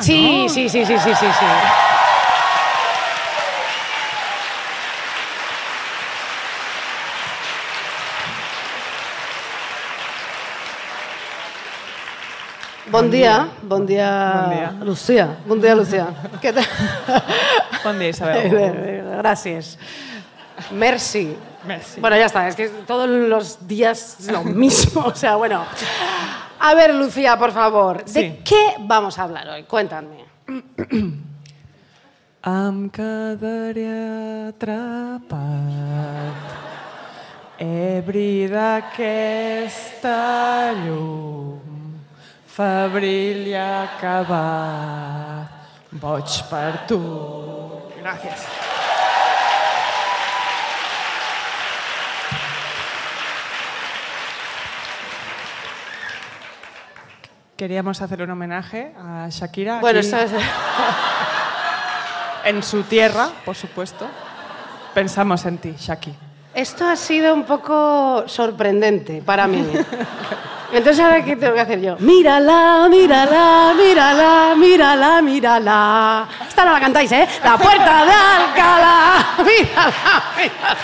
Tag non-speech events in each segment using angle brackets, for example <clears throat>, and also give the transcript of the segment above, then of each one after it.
Sí, ¿no? sí, sí, sí, sí, sí, sí. Bon dia, bon dia, Bon dia. Lucía. Bon dia, Lucía. Què tal? Bon dia, Isabel. <laughs> Gracias. Merci. Merci. Bueno, ya está, es que todos los días es lo mismo. <laughs> O sea, bueno. A ver, Lucía, por favor, ¿de Sí. qué vamos a hablar hoy? Cuéntame. <clears throat> Em quedaré atrapat ebri d'aquesta llum febril i acabat boig per tu Gràcies. Queríamos hacer un homenaje a Shakira. Bueno, aquí. esto es... <laughs> En su tierra, por supuesto. Pensamos en ti, Shaki. Esto ha sido un poco sorprendente para mí. <laughs> Entonces, ¿ahora qué tengo que hacer yo? Mírala, mírala, mírala, mírala, mírala. Esta no la cantáis, ¿eh? La puerta de Alcalá. <laughs> Mírala, mírala,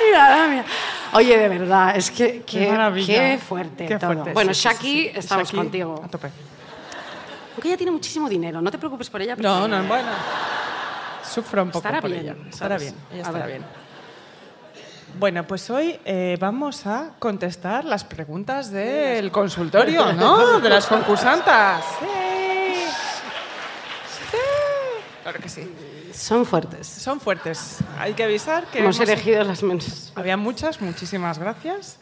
mírala, mírala. Oye, de verdad, es que Qué qué, maravilla. qué fuerte Qué todo. fuerte, Bueno, sí, Shaki, sí, sí. estamos Shaki, contigo. A tope. Porque ella tiene muchísimo dinero, no te preocupes por ella. porque- No, no, bueno. Sufro un poco Estará por bien, ella. Estará bien, ella estará bien. Bueno, pues hoy eh, vamos a contestar las preguntas del consultorio, <laughs> ¿no? De las concursantes. Sí. Sí. Claro que sí. Son fuertes. Son fuertes. Hay que avisar que Hemos hemos- elegido las menos. Había muchas, muchísimas gracias.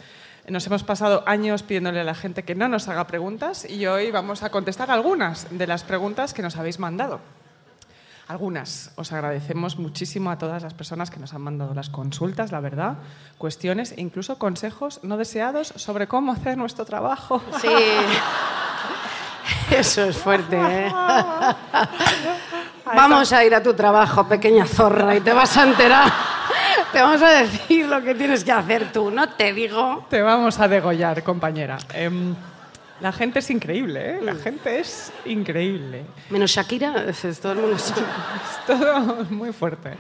Nos hemos pasado años pidiéndole a la gente que no nos haga preguntas y hoy vamos a contestar algunas de las preguntas que nos habéis mandado. Algunas. Os agradecemos muchísimo a todas las personas que nos han mandado las consultas, la verdad, cuestiones e incluso consejos no deseados sobre cómo hacer nuestro trabajo. Sí. <laughs> Eso es fuerte, ¿eh? <laughs> Vamos a ir a tu trabajo, pequeña zorra, y te vas a enterar. <laughs> Te vamos a decir lo que tienes que hacer tú, no te digo. Te vamos a degollar, compañera. Em, la gente es increíble, ¿eh? La gente es increíble. Menos Shakira, es- todo el mundo. <laughs> Es todo muy fuerte.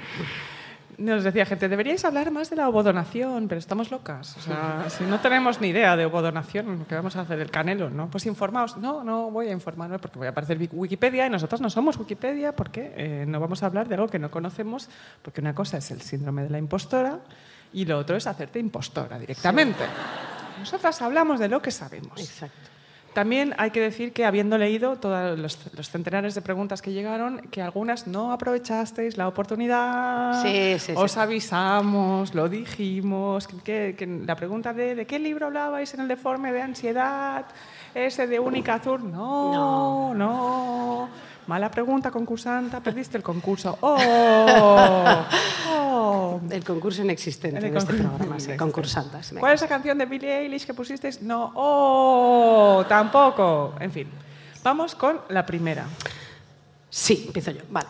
Nos decía gente, deberíais hablar más de la ovodonación, pero estamos locas. O sea, <laughs> si no tenemos ni idea de ovodonación, ¿qué vamos a hacer? El canelo, ¿no? Pues informaos. No, no voy a informarme porque voy a aparecer Wik- Wikipedia y nosotros no somos Wikipedia porque eh, no vamos a hablar de algo que no conocemos, porque una cosa es el síndrome de la impostora y lo otro es hacerte impostora directamente. Nosotras hablamos de lo que sabemos. Exacto. También hay que decir que habiendo leído todos los, centenares de preguntas que llegaron, que algunas no aprovechasteis la oportunidad. Sí, sí, sí. Os avisamos, lo dijimos. Que, la pregunta de ¿de qué libro hablabais en el deforme de ansiedad? Ese de Única Azur. No, no. Mala pregunta, concursanta. Perdiste el concurso. <laughs> ¡Oh! ¡Oh! El concurso inexistente El de este programa, sí. ¿Cuál es la canción de Billie Eilish que pusisteis? No. ¡Oh! Tampoco. En fin. Vamos con la primera. Sí, empiezo yo. Vale.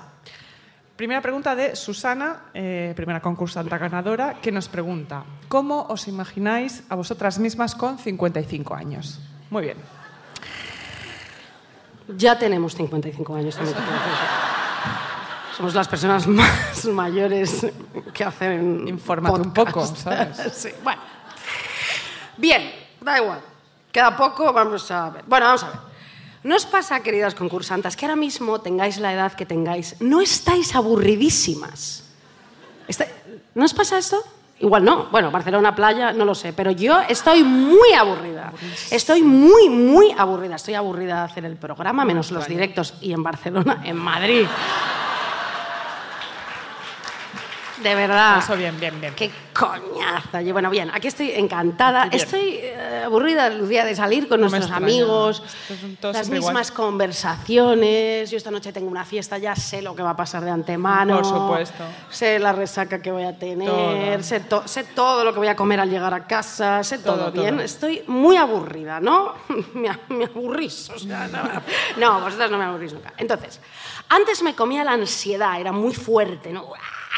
Primera pregunta de Susana, eh, primera concursanta ganadora, que nos pregunta, ¿cómo os imagináis a vosotras mismas con 55 años? Muy bien. Ya tenemos 55 años. también. Somos las personas <laughs> más mayores que hacen. Infórmate un poco, ¿sabes? <laughs> sí, bueno. Bien, da igual. Queda poco, vamos a ver. Bueno, vamos a ver. ¿No os pasa, queridas concursantes, que ahora mismo tengáis la edad que tengáis, no estáis aburridísimas? Está- ¿No os pasa esto? Igual no. Bueno, Barcelona, playa, no lo sé. Pero yo estoy muy aburrida. Estoy muy, muy aburrida. Estoy aburrida de hacer el programa, menos los directos y en Barcelona, en Madrid. De verdad. Eso bien, bien, bien. Qué coñazo. Y bueno, bien, aquí estoy encantada. Bien. Estoy eh, aburrida, Lucía, de salir con No nuestros amigos. Es todo Las mismas igual. conversaciones. Yo esta noche tengo una fiesta, ya sé lo que va a pasar de antemano. Por supuesto. Sé la resaca que voy a tener. Todo. Sé, to- sé todo lo que voy a comer al llegar a casa. Sé todo, Todo, todo. bien. Estoy muy aburrida, ¿no? <laughs> me, me aburrís. O sea, no, no, vosotras no me aburrís nunca. Entonces, antes me comía la ansiedad, era muy fuerte, ¿no?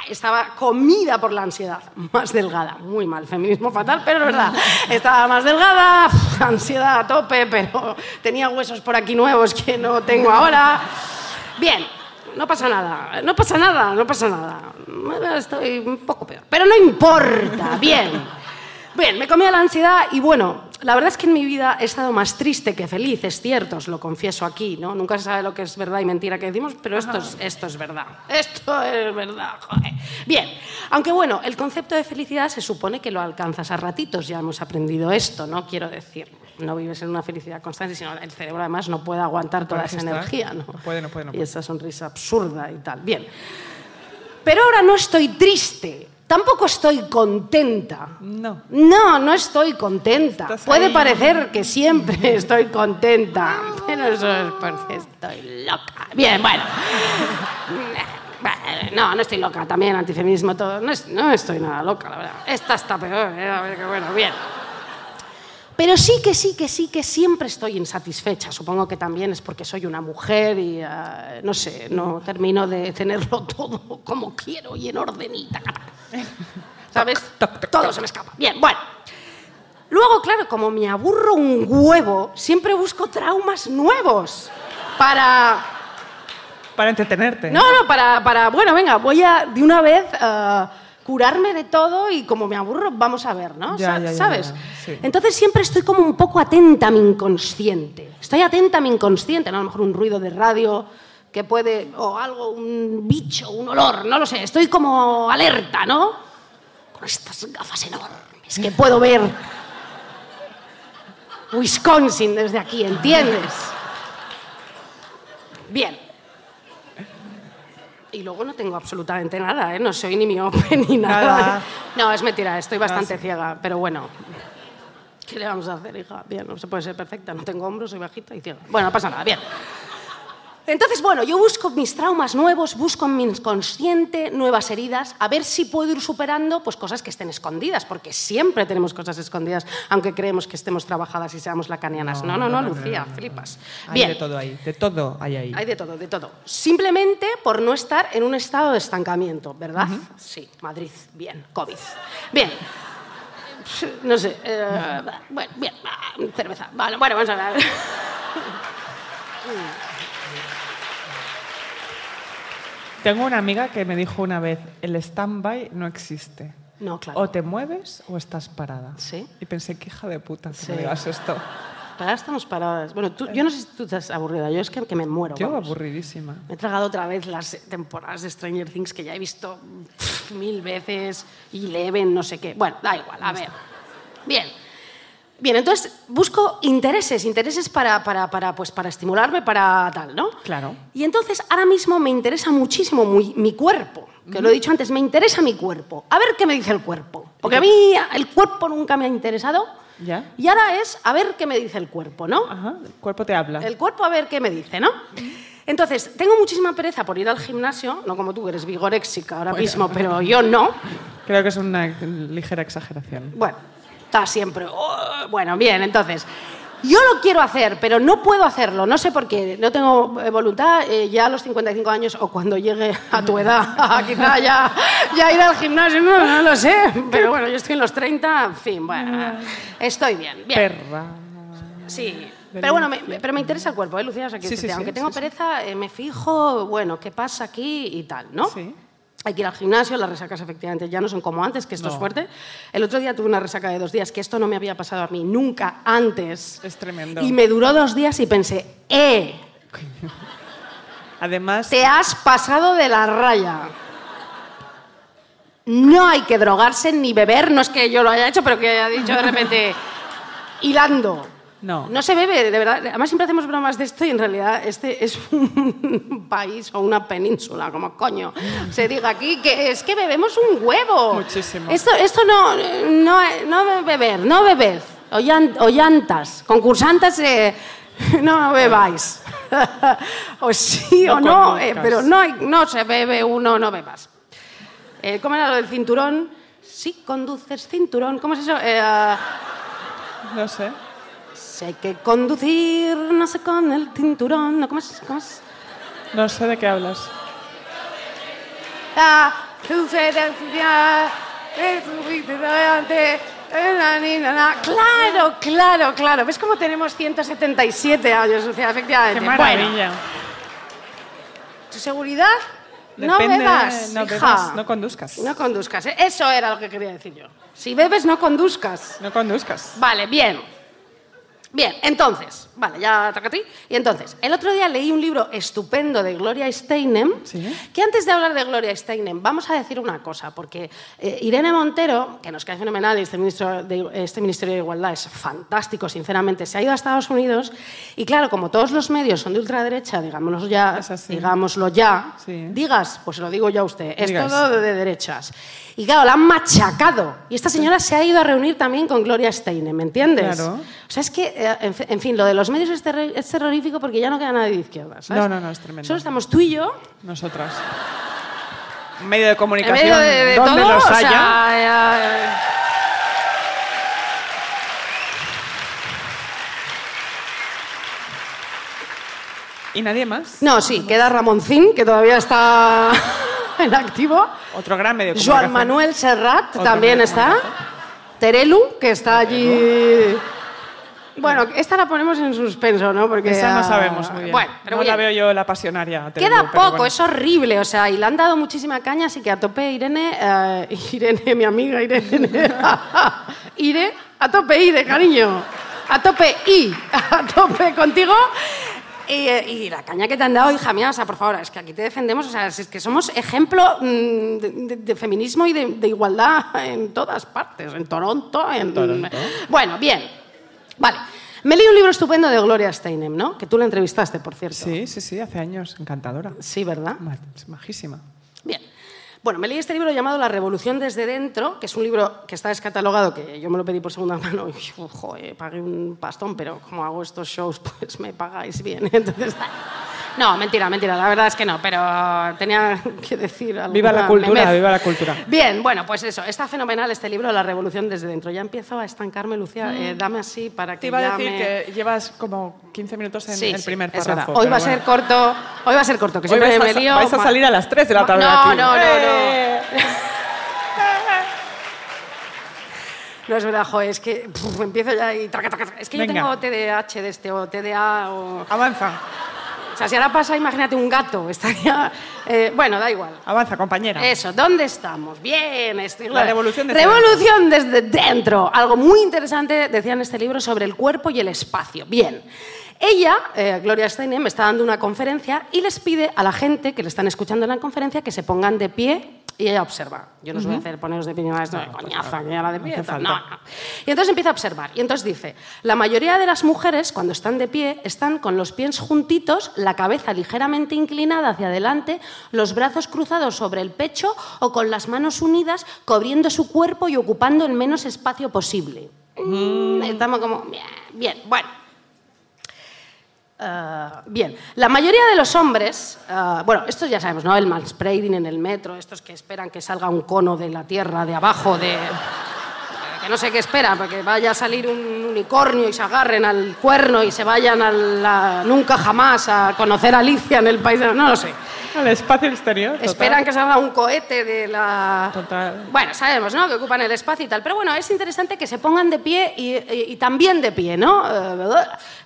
Estaba comida por la ansiedad, más delgada, muy mal, feminismo fatal, pero es verdad. Estaba más delgada, ansiedad a tope, pero tenía huesos por aquí nuevos que no tengo ahora. Bien, no pasa nada, no pasa nada, no pasa nada. Estoy un poco peor. Pero no importa, bien. Bien, me comía la ansiedad y bueno, la verdad es que en mi vida he estado más triste que feliz, es cierto, os lo confieso aquí, ¿no? Nunca se sabe lo que es verdad y mentira que decimos, pero esto es, esto es verdad. Esto es verdad, joder. Bien, aunque bueno, el concepto de felicidad se supone que lo alcanzas a ratitos, ya hemos aprendido esto, ¿no? Quiero decir, no vives en una felicidad constante, sino el cerebro además no puede aguantar toda esa energía, ¿no? No puede, no puede, no Y puede. esa sonrisa absurda y tal. Bien. Pero ahora no estoy triste, tampoco estoy contenta. No. No, no estoy contenta. Puede parecer que siempre <laughs> estoy contenta, pero eso es porque estoy loca. Bien, bueno. No, no estoy loca, también antifeminismo, todo. No, es- no estoy nada loca, la verdad. Esta está peor, eh, a ver qué bueno, bien. Pero sí que sí, que sí, que siempre estoy insatisfecha. Supongo que también es porque soy una mujer y, ah, no sé, no termino de tenerlo <laughs> todo como quiero y en ordenita. ¿Sabes? toc, <laughs> toc, todo se me escapa. Bien, bueno. Luego, claro, como me aburro un huevo, siempre busco traumas nuevos para... Para entretenerte. No, no, para, para bueno, venga, voy a de una vez ah, curarme de todo y como me aburro, vamos a ver, ¿no? Ya, ya, ¿Sabes? ya, sí. Entonces siempre estoy como un poco atenta a mi inconsciente. Estoy atenta a mi inconsciente, ¿no? A lo mejor un ruido de radio que puede, o algo, un bicho, un olor, no lo sé. Estoy como alerta, ¿no? Con estas gafas enormes que puedo ver Wisconsin desde aquí, ¿entiendes? Bien. Y luego no tengo absolutamente nada, ¿eh? No soy ni miope <laughs> ni nada. Nada. No, es mentira, estoy bastante sí. ciega, pero bueno. ¿Qué le vamos a hacer, hija? Bien, no se puede ser perfecta, no tengo hombros, soy bajita y ciega. Bueno, no pasa nada, bien. Entonces, bueno, yo busco mis traumas nuevos, busco en mi inconsciente nuevas heridas, a ver si puedo ir superando pues, cosas que estén escondidas, porque siempre tenemos cosas escondidas, aunque creemos que estemos trabajadas y seamos lacanianas. No, no, no, Lucía, flipas. Hay Bien. de todo ahí. De todo hay ahí. Hay de todo, de todo. Simplemente por no estar en un estado de estancamiento, ¿verdad? Sí, Madrid, bien, COVID. Bien. No sé, eh, bueno, bien, cerveza. Vale, bueno, vamos a ver. <laughs> Tengo una amiga que me dijo una vez, el stand-by no existe. No, claro. O te mueves o estás parada. Sí. Y pensé, qué hija de puta que Sí. me digas esto. Ahora estamos paradas. Bueno, tú- yo no sé si tú estás aburrida, yo es que, que me muero. Yo vamos. aburridísima. Me he tragado otra vez las temporadas de Stranger Things que ya he visto pff, mil veces, Eleven, no sé qué. Bueno, da igual, a ver. Bien. Bien, entonces busco intereses, intereses para, para, para, pues, para estimularme, para tal, ¿no? Claro. Y entonces ahora mismo me interesa muchísimo muy- mi cuerpo, que lo he dicho antes, me interesa mi cuerpo. A ver qué me dice el cuerpo. Porque a mí el cuerpo nunca me ha interesado. ¿Ya? Y ahora es a ver qué me dice el cuerpo, ¿no? Ajá, el cuerpo te habla. El cuerpo a ver qué me dice, ¿no? Entonces, tengo muchísima pereza por ir al gimnasio, no como tú, que eres vigoréxica ahora mismo, pero yo no. <laughs> Creo que es una ligera exageración. Bueno, está siempre... "Oh", bueno, bien, entonces... Yo lo quiero hacer, pero no puedo hacerlo. No sé por qué. No tengo eh, voluntad. eh, ya a los 55 años o cuando llegue a tu edad, <laughs> quizá ya, ya ir al gimnasio, no, no lo sé. Pero bueno, yo estoy en los 30, en fin, bueno, estoy bien. bien. Perra. Sí, pero bueno, me, pero me interesa el cuerpo, ¿eh, Lucía? O sea, que Sí, sí, sí, aunque tengo pereza, eh, me fijo, bueno, qué pasa aquí y tal, ¿no? Sí. Hay que ir al gimnasio, las resacas efectivamente ya no son como antes, que esto es fuerte. El otro día tuve una resaca de dos días, que esto no me había pasado a mí nunca antes. Es tremendo. Y me duró dos días y pensé, ¡eh! <laughs> Además, Te has pasado de la raya. No hay que drogarse ni beber, no es que yo lo haya hecho, pero que haya dicho de repente, <laughs> hilando. No. No se bebe, de verdad. Además, siempre hacemos bromas de esto y en realidad este es <laughs> un país o una península, como coño se diga aquí, que es que bebemos un huevo. Muchísimo. Esto, esto no, no, no beber, no bebed. O, llan- o llantas, concursantes, eh, <laughs> no bebáis. <laughs> o sí No o no, eh, pero no, no se bebe uno, no bebas. Eh, ¿Cómo era lo del cinturón? Sí, conduces cinturón. ¿Cómo es eso? Ah, no sé. Sé que conducir, no sé con el cinturón. ¿no? ¿Cómo es? ¿Cómo es? No sé de qué hablas. De delante. Claro, claro, claro. ¿Ves cómo tenemos 177 años, Lucía? Efectivamente. Qué Bueno, maravilla. tu seguridad, no bebas, no hija. bebas, no conduzcas. No conduzcas, ¿eh? eso era lo que quería decir yo. Si bebes, no conduzcas. No conduzcas. Vale, bien. Bien, entonces, vale, ya toca a ti. Y entonces, el otro día leí un libro estupendo de Gloria Steinem, Sí. que antes de hablar de Gloria Steinem, vamos a decir una cosa, porque eh, Irene Montero, que nos cae fenomenal, y este, ministro de, este Ministerio de Igualdad es fantástico, sinceramente, se ha ido a Estados Unidos y claro, como todos los medios son de ultraderecha, digámoslo ya, digámoslo ya, Sí. digas, pues se lo digo yo a usted, es Digas. todo de derechas. Y claro, la han machacado. Y esta señora se ha ido a reunir también con Gloria Steinem, ¿me entiendes? Claro. O sea, es que, en fi- en fin, lo de los medios es, terrorífico porque ya no queda nadie de izquierda, ¿sabes? No, no, no, es tremendo. Solo estamos tú y yo, Nosotras. Un medio de en comunicación medio de, de donde todo, los o haya. sea, eh, Y nadie más. No, sí, queda Ramoncín, que todavía está <laughs> en activo. Otro gran medio comunicación. Manuel Serrat Otro también está. Terelu, que está allí. Bueno, esta la ponemos en suspenso, ¿no? Porque Esa no sabemos muy bien. Bueno, pero no bien. la veo yo la pasionaria. Queda pero poco, bueno. es horrible, o sea, y le han dado muchísima caña, así que a tope Irene, eh, <laughs> Irene, mi amiga Irene, <laughs> Ire, a tope Ire, cariño, a tope I, <laughs> a tope contigo. Y, eh, y la caña que te han dado, hija mía, o sea, por favor, es que aquí te defendemos, o sea, es que somos ejemplo mm, de, de- de feminismo y de, de igualdad en todas partes, en Toronto, en... Toronto. Bueno, bien, vale. Me leí un libro estupendo de Gloria Steinem, ¿no? Que tú la entrevistaste, por cierto. Sí, sí, sí, hace años. Encantadora. Sí, ¿verdad? Es Majísima. Bueno, me leí este libro llamado La Revolución desde dentro, que es un libro que está descatalogado, que yo me lo pedí por segunda <laughs> mano y, joder, pagué un pastón, pero como hago estos shows, <laughs> pues me pagáis bien. <laughs> Entonces, no, mentira, mentira, la verdad es que no, pero tenía que decir algo. Viva la cultura, viva la cultura. Bien, bueno, pues eso, está fenomenal este libro, La Revolución desde dentro. Ya empiezo a estancarme, Lucía, eh, dame así para que Mm. Te iba a decir me- que llevas como 15 minutos en Sí, el primer es párrafo. Hoy va a bueno. ser corto, hoy va a ser corto, que Hoy siempre vais a, me lío. vais a salir a las 3 de la tarde No, aquí. no, no, no. ¡Eh! <laughs> No es verdad, joder, es que puf, empiezo ya y traca, traca, traca. Es que yo Venga. tengo TDAH de este o TDA o... Avanza, O sea, si ahora pasa, imagínate un gato, <laughs> estaría... eh, bueno, da igual. avanza, compañera. Eso, ¿dónde estamos? Bien, estoy La revolución desde Revolución desde dentro. Algo muy interesante decía en este libro sobre el cuerpo y el espacio. Bien. Ella, eh, Gloria Steinem, está dando una conferencia y les pide a la gente que le están escuchando en la conferencia que se pongan de pie y ella observa. Yo no os voy a hacer poneros de pie, no, esto de coñazo, que ya la de pie. No, no. Y entonces empieza a observar. Y entonces dice, la mayoría de las mujeres, cuando están de pie, están con los pies juntitos, la cabeza ligeramente inclinada hacia adelante, los brazos cruzados sobre el pecho o con las manos unidas, cubriendo su cuerpo y ocupando el menos espacio posible. Mm, Estamos como, bien, bien, bueno. Ah, bien, la mayoría de los hombres, ah, bueno, estos ya sabemos, ¿no? El manspreading en el metro, estos que esperan que salga un cono de la tierra, de abajo, de... que no sé qué esperan, porque vaya a salir un unicornio y se agarren al cuerno y se vayan a la- nunca jamás a conocer a Alicia en el país de... No lo sé. Al espacio exterior. total. Esperan que salga un cohete de la... Total. Bueno, sabemos, ¿no? Que ocupan el espacio y tal. Pero bueno, es interesante que se pongan de pie y, y- y también de pie, ¿no? Eh,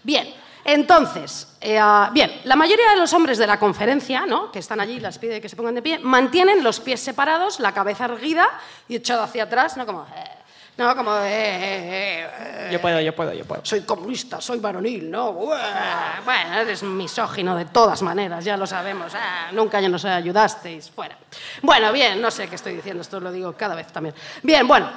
bien. Entonces, eh, ah, bien, la mayoría de los hombres de la conferencia, ¿no? que están allí, las pide que se pongan de pie, mantienen los pies separados, la cabeza erguida y echado hacia atrás, ¿no? Como, eh, no, como, eh, eh, eh, Yo puedo, yo puedo, yo puedo. soy comunista, soy varonil, ¿no? Bueno, eres misógino de todas maneras, ya lo sabemos. Ah, nunca ya nos ayudasteis, fuera. Bueno, bien, no sé qué estoy diciendo, esto lo digo cada vez también. Bien, bueno,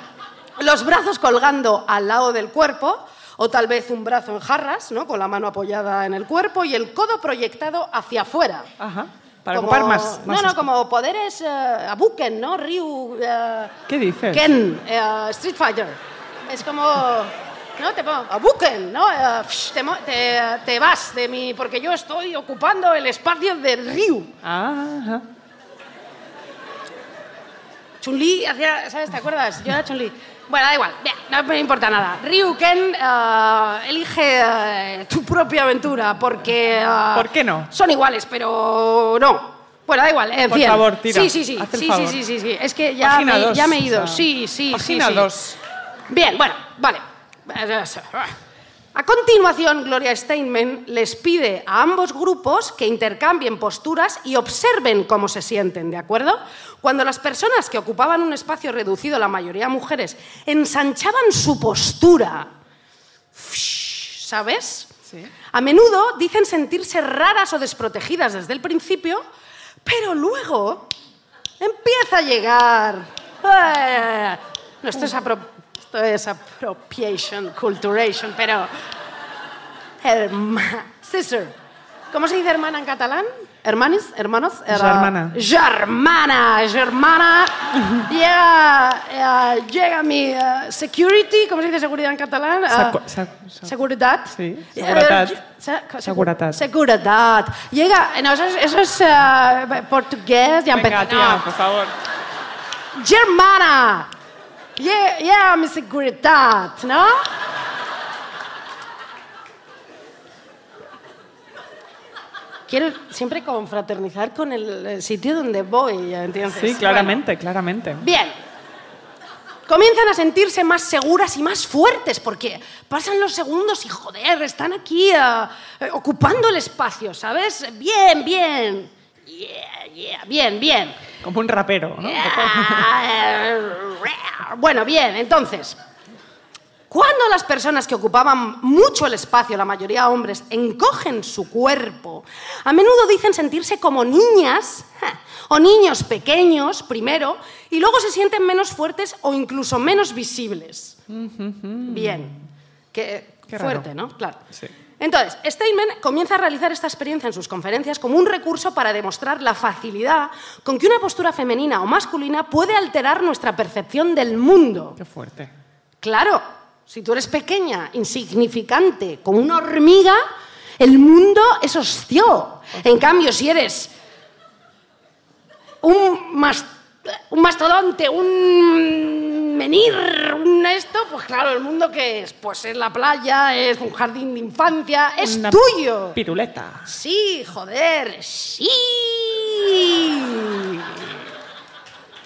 los brazos colgando al lado del cuerpo, o tal vez un brazo en jarras, ¿no? Con la mano apoyada en el cuerpo y el codo proyectado hacia afuera. Ajá. Para Como- ocupar más. más no, no, como poderes eh, Abuken, ¿no? Ryu. eh, ¿Qué dices? Ken, eh, Street Fighter. Es como. ¿No? Te pongo. Abuken, ¿no? Psh, te, mo- te, te vas de mí, porque yo estoy ocupando el espacio de Ryu. Ajá. Chun-Li hacía. ¿Sabes? ¿Te acuerdas? Yo era Chun-Li. Bueno, da igual, no me importa nada. Ryu Ken, eh, elige eh, tu propia aventura, porque. eh, ¿Por qué no? Son iguales, pero no. Bueno, da igual, en Por fin. favor, tira. Sí, sí, sí. Haz el sí, sí, favor. sí, sí, sí. Es que ya, Página me, dos, ya me he ido. o sea, sí, sí, página sí. sí. dos. Bien, bueno, vale. A continuación, Gloria Steinman les pide a ambos grupos que intercambien posturas y observen cómo se sienten, ¿de acuerdo? Cuando las personas que ocupaban un espacio reducido, la mayoría mujeres, ensanchaban su postura, ¿sabes? Sí. A menudo dicen sentirse raras o desprotegidas desde el principio, pero luego empieza a llegar. Eh, No, esto es, esto es appropriation, culturation, pero. Herma... Sister. ¿Cómo se dice hermana en catalán? ¿Hermanis? ¿Hermanos? Era- Germana. Germana, germana. llega, eh, llega mi eh, security, ¿cómo se dice seguridad en catalán? Eh, sa- sa- Seguridad. Sí, Eh, seguretat. se- Seguretat. Seguridad. Llega, no, eso es, eso es, eh, portugués. Ya Venga, tía, no. por favor. Germana. Llega, llega mi seguridad, ¿no? Quiero siempre confraternizar con el, el sitio donde voy, ¿ya ¿entiendes? Sí, claramente, claramente. Bien. Comienzan a sentirse más seguras y más fuertes porque pasan los segundos y joder, están aquí eh, eh, ocupando el espacio, ¿sabes? Bien, bien. Yeah, yeah, bien, bien. Como un rapero, ¿no? <laughs> Bueno, bien, entonces, cuando las personas que ocupaban mucho el espacio, la mayoría hombres, encogen su cuerpo, a menudo dicen sentirse como niñas o niños pequeños primero y luego se sienten menos fuertes o incluso menos visibles. Bien. Qué, Qué fuerte. ¿no? Claro. Sí. Entonces, Steinman comienza a realizar esta experiencia en sus conferencias como un recurso para demostrar la facilidad con que una postura femenina o masculina puede alterar nuestra percepción del mundo. Qué fuerte. Claro, si tú eres pequeña, insignificante, como una hormiga, el mundo es hostil. En cambio, si eres un, mas- un mastodonte, un menir, un esto, pues claro, el mundo que es, pues es la playa, es un jardín de infancia, es Una tuyo. Piruleta. Sí, joder, sí.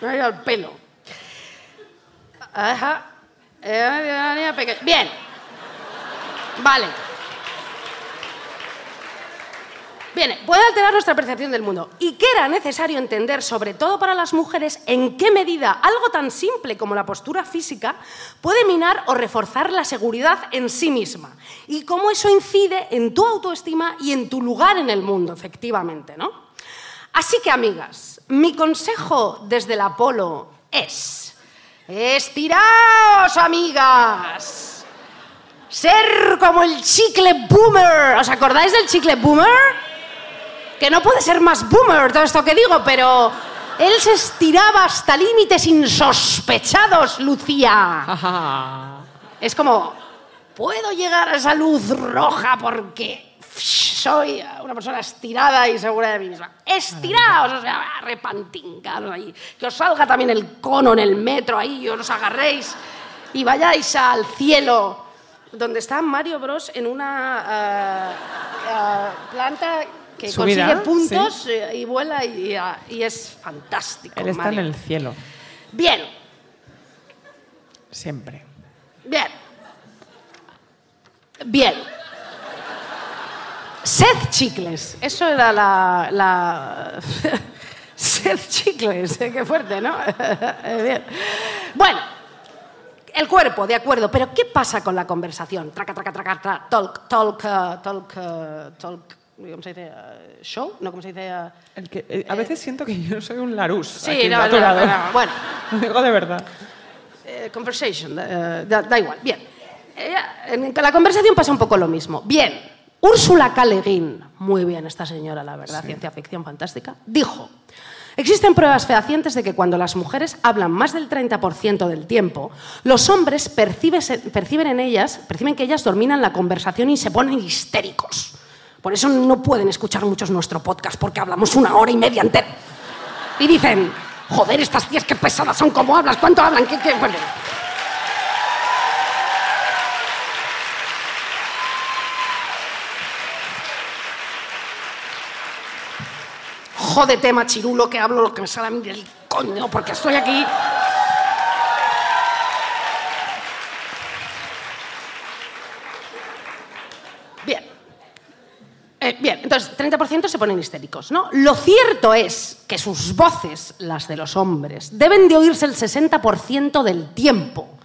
Me ha ido al pelo. Ajá. Eh, peque- Bien. Vale. Bien, puede alterar nuestra percepción del mundo. Y que era necesario entender, sobre todo para las mujeres, en qué medida algo tan simple como la postura física puede minar o reforzar la seguridad en sí misma. Y cómo eso incide en tu autoestima y en tu lugar en el mundo, efectivamente, ¿no? Así que, amigas, mi consejo desde el Apolo es... ¡Estiraos, amigas! Ser como el chicle boomer. ¿Os acordáis del chicle boomer? Que no puede ser más boomer todo esto que digo, pero él se estiraba hasta límites insospechados, Lucía. Ajá. <laughs> Es como, puedo llegar a esa luz roja porque soy una persona estirada y segura de mí misma. Estiraos, o sea, ahí. Que os salga también el cono en el metro ahí y os agarréis y vayáis al cielo. Donde está Mario Bros en una eh, eh, planta que consigue puntos eh, y vuela y, y es fantástico. Él está Mario. en el cielo. Bien, Siempre. Bien. Bien. Sed chicles. Eso era la. la... <laughs> Sed chicles. eh, Qué fuerte, ¿no? <laughs> Bien. Bueno. El cuerpo, de acuerdo, pero ¿qué pasa con la conversación? Traca, traca, traca, tra, talk, talk, eh, talk, talk, ¿cómo se dice? Eh, ¿Show? No, ¿cómo se dice? Eh, El que, eh, a veces siento que yo soy un larús. Sí, no, no, no, bueno. <laughs> Lo digo de verdad. Eh, conversation, eh, da, da igual. Bien. Eh, en la conversación pasa un poco lo mismo. Bien. Úrsula K. Muy bien esta señora, la verdad, ciencia ficción fantástica, dijo, existen pruebas fehacientes de que cuando las mujeres hablan más del 30% del tiempo, los hombres perciben en ellas, perciben que ellas dominan la conversación y se ponen histéricos. Por eso no pueden escuchar muchos nuestro podcast, porque hablamos una hora y media entera. Y dicen, joder, estas tías qué pesadas son, ¿cómo hablas? ¿Cuánto hablan? ¿Qué, qué? Bueno. Jódete, machirulo, que hablo lo que me sale a del coño, porque estoy aquí. Entonces, 30% se ponen histéricos, ¿no? Lo cierto es que sus voces, las de los hombres, deben de oírse el 60% del tiempo.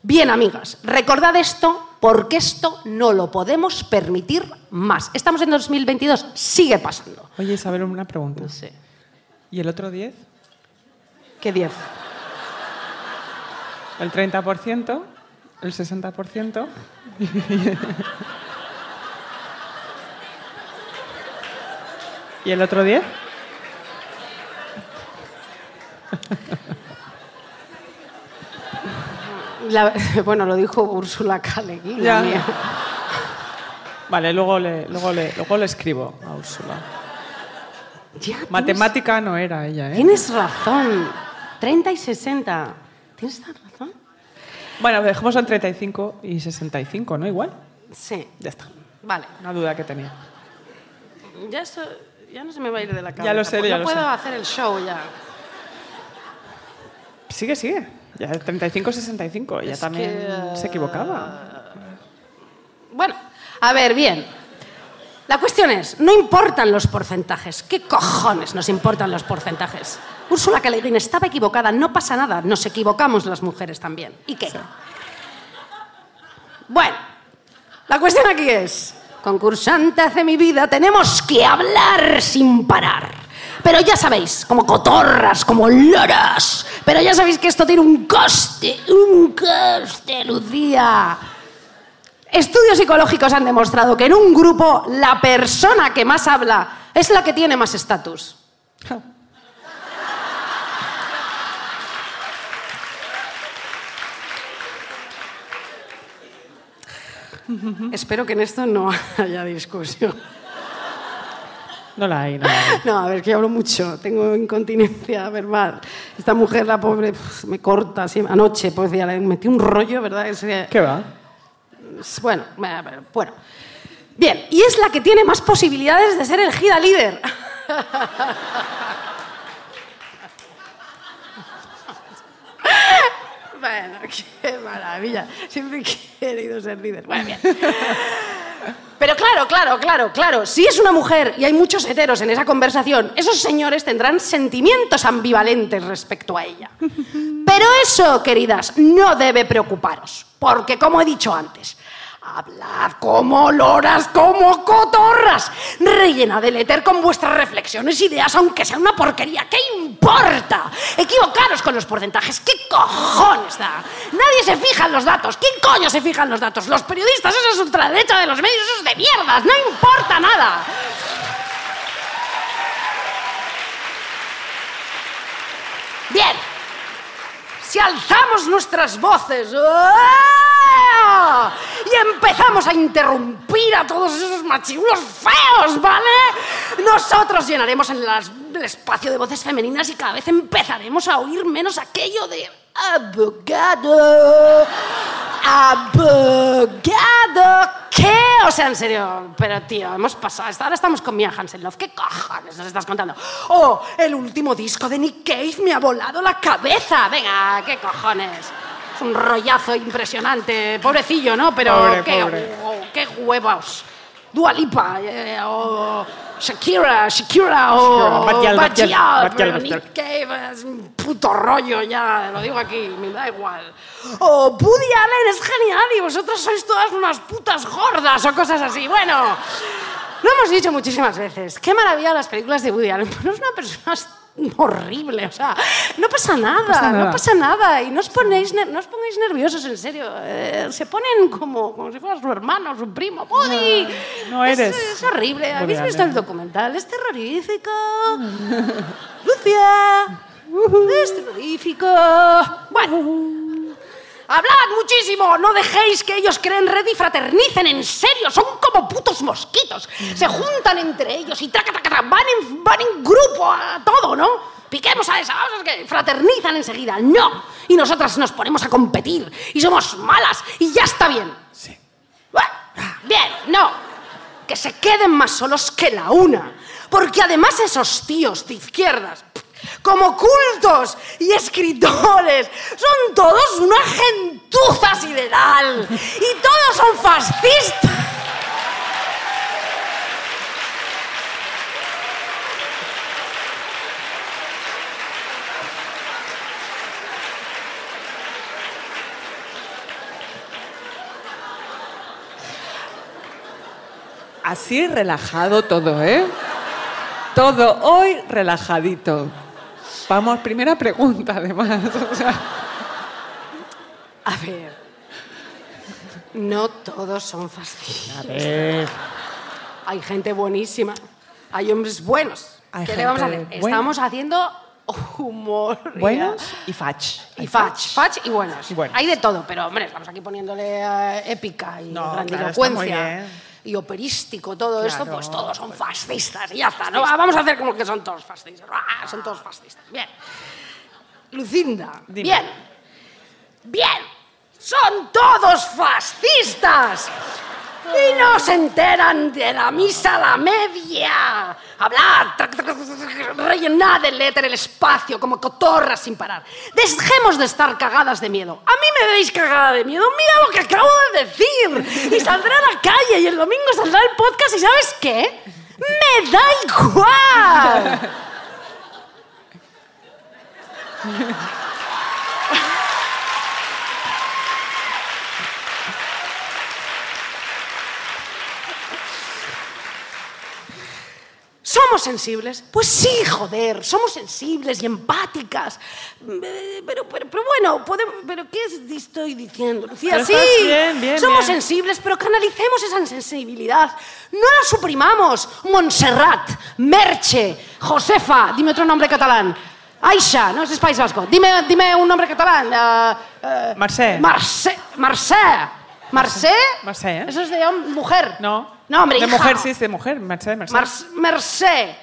Bien, amigas, recordad esto porque esto no lo podemos permitir más. Estamos en 2022, sigue pasando. Oye, Isabel, una pregunta. No sé. ¿Y el otro 10? ¿Qué 10? ¿El 30%? ¿El 60%? ¿Y el otro 10? La- bueno, lo dijo Úrsula mía. Vale, luego le, luego le, luego le escribo a Úrsula. Ya, tienes- Matemática no era ella, ¿eh? Tienes razón. 30 y 60. ¿Tienes tan razón? Bueno, dejemos en 35 y 65, ¿no? Igual. Sí. Ya está. Vale. Una duda que tenía. Ya, esto- ya no se me va a ir de la cabeza. Ya lo sé, pues ya no lo puedo sé. hacer el show ya. Sigue, sigue. Ya 35-65. Ella también que, se equivocaba. Bueno, a ver, bien. La cuestión es, no importan los porcentajes. ¿Qué cojones nos importan los porcentajes? Úrsula K. Le Guin estaba equivocada, no pasa nada, nos equivocamos las mujeres también. ¿Y qué? Bueno, la cuestión aquí es, concursante de mi vida, tenemos que hablar sin parar. Pero ya sabéis, como cotorras, como loras. Pero ya sabéis que esto tiene un coste, un coste, Lucía. Estudios psicológicos han demostrado que en un grupo la persona que más habla es la que tiene más estatus. Espero que en esto no <laughs> haya discusión. No la hay, no la hay. No, a ver, que hablo mucho. Tengo incontinencia verbal. Esta mujer, la pobre, me corta. así. Anoche, pues, ya le metí un rollo, ¿verdad? Es que- ¿Qué va? Bueno, bueno, bueno. Bien, y es la que tiene más posibilidades de ser elegida líder. <laughs> Bueno, <laughs> qué maravilla. Siempre he querido ser líder. Bueno, bien. Pero claro, claro, claro, claro. Si es una mujer y hay muchos heteros en esa conversación, esos señores tendrán sentimientos ambivalentes respecto a ella. Pero eso, queridas, no debe preocuparos. Porque, como he dicho antes, hablad como loras, como cotorras. Rellenad el éter con vuestras reflexiones, ideas, aunque sea una porquería. ¿Qué importa? Equivocaros con los porcentajes. ¿Qué cojones da? Nadie se fija en los datos. ¿Quién coño se fija en los datos? Los periodistas, eso es ultraderecha de los medios, eso es de mierdas. No importa nada. Bien. Si alzamos nuestras voces ¡ah! Empezamos a interrumpir a todos esos machirulos feos, ¿vale? Nosotros llenaremos el, las- el espacio de voces femeninas y cada vez empezaremos a oír menos aquello de abogado, abogado. ¿Qué? O sea, en serio, pero tío, hemos pasado. Ahora estamos con Mia Hansen-Love. ¿Qué cojones nos estás contando? Oh, el último disco de Nick Cave me ha volado la cabeza. Venga, ¿qué cojones? Es un rollazo impresionante. Pobrecillo, ¿no? Pero Pobre, qué, pobre. oh, qué huevos. Dua Lipa, eh, o Shakira, Shakira, o Batial, Batial, pero Cave es un puto rollo ya, lo digo aquí, me da igual. O Woody Allen es genial y vosotros sois todas unas putas gordas o cosas así. Bueno, lo hemos dicho muchísimas veces. Qué maravilla las películas de Woody Allen. <laughs> No es una persona horrible, o sea, no pasa nada, pasa no pasa nada. Y no os, ponéis, no os pongáis nerviosos, en serio. Eh, se ponen como, como si fuera su hermano, su primo. Woody, no Es- eres Es, horrible. Woody ¿Habéis visto el documental? Es terrorífico. <laughs> Lucia. Es terrorífico. Bueno. Hablad muchísimo, no dejéis que ellos creen red y fraternicen, en serio, son como putos mosquitos. Se juntan entre ellos y traca, traca, traca, van, en, van en grupo a todo, ¿no? Piquemos a esa, vamos, que fraternizan enseguida. No. Y nosotras nos ponemos a competir y somos malas y ya está bien. Sí. Bien, no. Que se queden más solos que la una. Porque además esos tíos de izquierdas, como cultos y escritores. Son todos una gentuza sideral y todos son fascistas. Así relajado todo, ¿eh? Todo hoy relajadito. Vamos, primera pregunta, además. O sea, A ver. No todos son fascistas. a ver. Hay gente buenísima. Hay hombres buenos. Hay ¿Qué le vamos a hacer? buena. Estamos haciendo humor. Buenos y fach. Y fach, fach y buenos. Y buenos. Hay de todo, pero hombre, estamos aquí poniéndole eh, épica y No, grandilocuencia. Y operístico, todo esto, pues todos son fascistas y ya está. ¿no? Vamos a hacer como que son todos fascistas. Ah, Son todos fascistas. Bien. Lucinda. Dime. Bien. Bien. Son todos fascistas. Y no se enteran de la misa a la media. Hablar, rellenar el éter el espacio como cotorras sin parar. Dejemos de estar cagadas de miedo. A mí me veis cagada de miedo. Mira lo que acabo de decir. Y saldré a la calle y el domingo saldrá el podcast y ¿sabes qué? Me da igual. ¿Somos sensibles? Pues sí, joder, somos sensibles y empáticas. Eh, Pero, pero, pero bueno, podemos- ¿pero qué es- estoy diciendo, Lucía? Sí, bien, bien, somos bien. sensibles, pero canalicemos esa sensibilidad. No la suprimamos. Montserrat, Merche, Josefa, dime otro nombre catalán. Aisha, no es País Vasco. Dime, dime un nombre catalán. Marcé. Marcé. Marcé. Marcé. Marcé, ¿eh? Eso es de mujer. No. No, hombre, De hija. mujer, sí, de mujer. Mercedes, Mercedes. Mar- Mercé,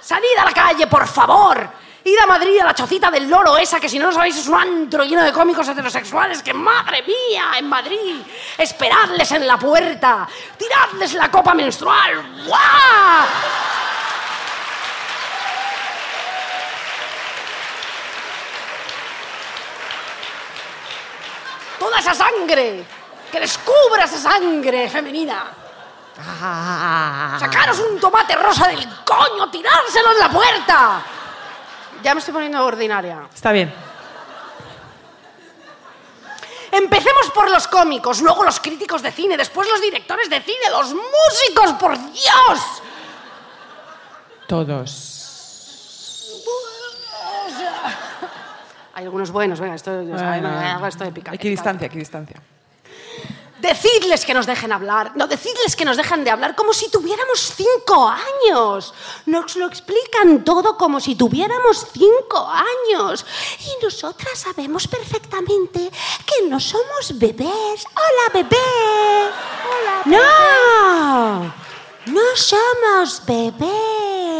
salid a la calle, por favor. Id a Madrid a la chocita del loro esa, que si no lo sabéis es un antro lleno de cómicos heterosexuales, que madre mía, en Madrid. Esperadles en la puerta. Tiradles la copa menstrual. ¡Guau! Toda esa sangre. Que descubra esa sangre femenina. Sacaros un tomate rosa del coño, tirárselo en la puerta. Ya me estoy poniendo ordinaria. Está bien. Empecemos por los cómicos, luego los críticos de cine, después los directores de cine, los músicos, por Dios. Todos. Hay algunos buenos, venga, esto, o sea, Bueno, esto épica. épica. Equidistancia, equidistancia. Decidles que nos dejen hablar. No, decidles que nos dejan de hablar como si tuviéramos cinco años. Nos lo explican todo como si tuviéramos cinco años. Y nosotras sabemos perfectamente que no somos bebés. Hola, bebé. Hola. No. No somos bebés.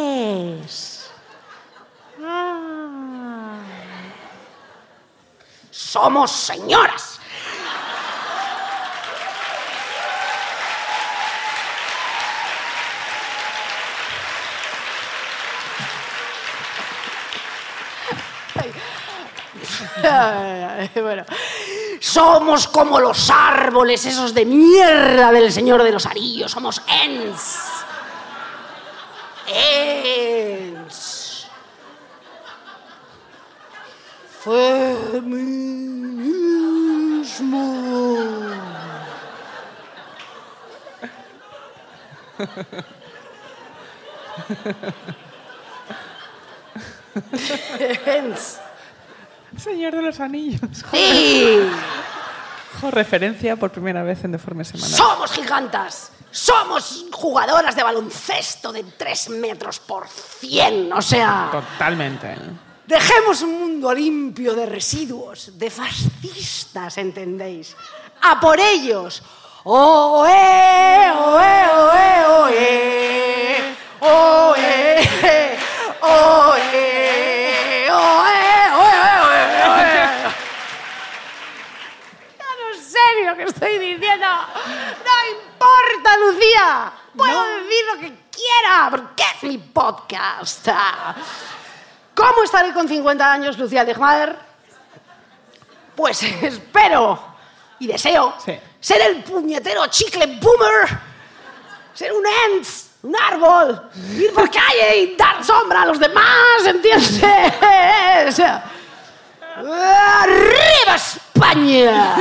Somos señoras. <laughs> bueno, somos como los árboles esos de mierda del Señor de los Anillos. Somos Ents. Ents. Feminismo. <laughs> Ents. Señor de los Anillos. Sí. Jo, referencia por primera vez en Deforme Semanal. Somos gigantas. Somos jugadoras de baloncesto de 3 metros por 100. O sea, Totalmente. dejemos un mundo limpio de residuos, de fascistas, ¿entendéis? A por ellos. Oh, eh, oh, eh, oh, eh, oh, eh. Oh, eh, oh, eh, oh, eh, oh, eh, oh, eh, oh, eh. Ya no sé ni lo que estoy diciendo. No importa, Lucía. Puedo decir lo que quiera, porque es mi podcast. ¿Cómo estaré con 50 años, Lucía Ligmaer? Pues espero y deseo Sí. ser el puñetero chicle boomer, ser un ents, un árbol, ir por calle y dar sombra a los demás, ¿entiendes? ¡Arriba España!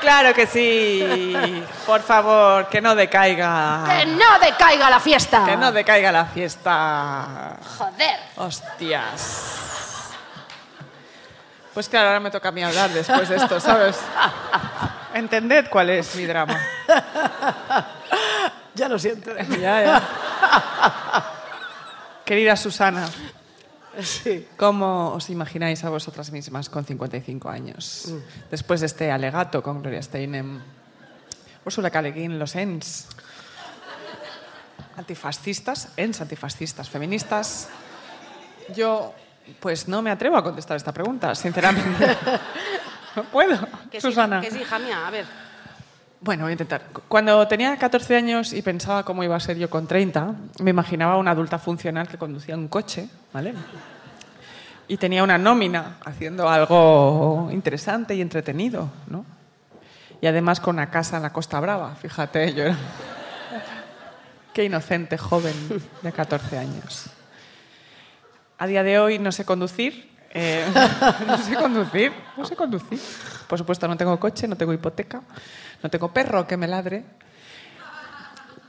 Claro que sí. Por favor, que no decaiga. ¡Que no decaiga la fiesta! Que no decaiga la fiesta. Joder. Hostias. Pues claro, ahora me toca a mí hablar después de esto, ¿sabes? <laughs> Entended cuál es mi drama. <laughs> Ya lo siento. Ya, ya. <laughs> Querida Susana, Sí. ¿cómo os imagináis a vosotras mismas con 55 años? Después de este alegato con Gloria Steinem. Le Guin, los ENS, antifascistas, ENS antifascistas, feministas. Yo, pues no me atrevo a contestar esta pregunta, sinceramente. <laughs> No puedo, Que sí, Susana. que sí, hija mía, a ver. Bueno, voy a intentar. Cuando tenía 14 años y pensaba cómo iba a ser yo con 30, me imaginaba una adulta funcional que conducía un coche, ¿vale? Y tenía una nómina haciendo algo interesante y entretenido, ¿no? Y además con una casa en la Costa Brava, fíjate, yo era... <laughs> Qué inocente joven de 14 años. A día de hoy no sé conducir. eh, <laughs> no sé conducir, no sé conducir. Por supuesto, no tengo coche, no tengo hipoteca, no tengo perro que me ladre.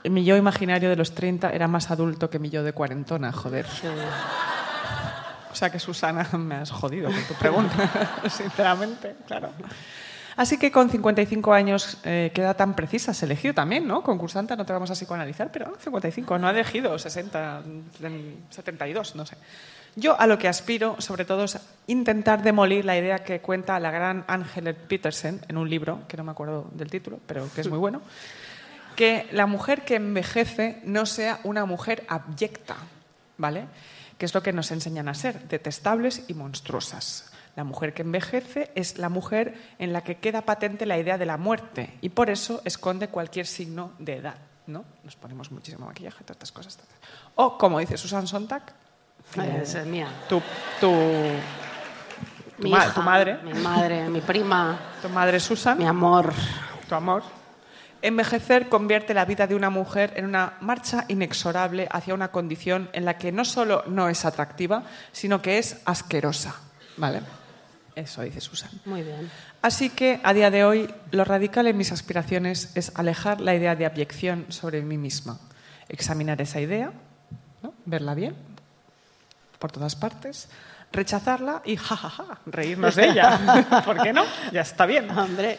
Mi yo imaginario de los 30 era más adulto que mi yo de cuarentona, joder. O sea que Susana, me has jodido con tu pregunta, <laughs> sinceramente, claro. Así que con 55 años, eh, qué edad tan precisa has elegido también, ¿no? Concursanta, no te vamos a psicoanalizar, pero 55, no ha elegido 60, 72, no sé. Yo a lo que aspiro, sobre todo, es intentar demolir la idea que cuenta la gran Angela Petersen en un libro, que no me acuerdo del título, pero que es muy bueno, que la mujer que envejece no sea una mujer abyecta, ¿vale? Que es lo que nos enseñan a ser, detestables y monstruosas. La mujer que envejece es la mujer en la que queda patente la idea de la muerte y por eso esconde cualquier signo de edad, ¿no? Nos ponemos muchísimo maquillaje, todas cosas. O, como dice Susan Sontag, Esa es mía. tu, tu, tu, Mi ma- hija, tu madre, Mi madre, mi prima, tu madre Susan, mi amor. tu amor. Envejecer convierte la vida de una mujer en una marcha inexorable hacia una condición en la que no solo no es atractiva, sino que es asquerosa. ¿Vale? Eso dice Susan. Muy bien. Así que a día de hoy lo radical en mis aspiraciones es alejar la idea de abyección sobre mí misma, examinar esa idea, ¿no? verla bien por todas partes, rechazarla y jajaja, reírnos de ella. <laughs> ¿Por qué no? Ya está bien. Hombre,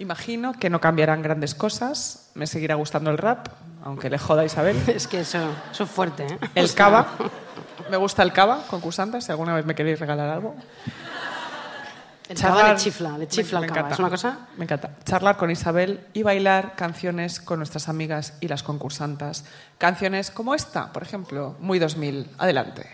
Imagino que no cambiarán grandes cosas, me seguirá gustando el rap, aunque le joda a Isabel. <laughs> es que eso, eso es fuerte, ¿eh? O El sea, cava, me gusta el cava, concursantes, si alguna vez me queréis regalar algo. El cava le chifla, le chifla me, el me cava. encanta. Es una cosa... Me encanta. Charlar con Isabel y bailar canciones con nuestras amigas y las concursantas. Canciones como esta, por ejemplo, Muy 2000. Adelante.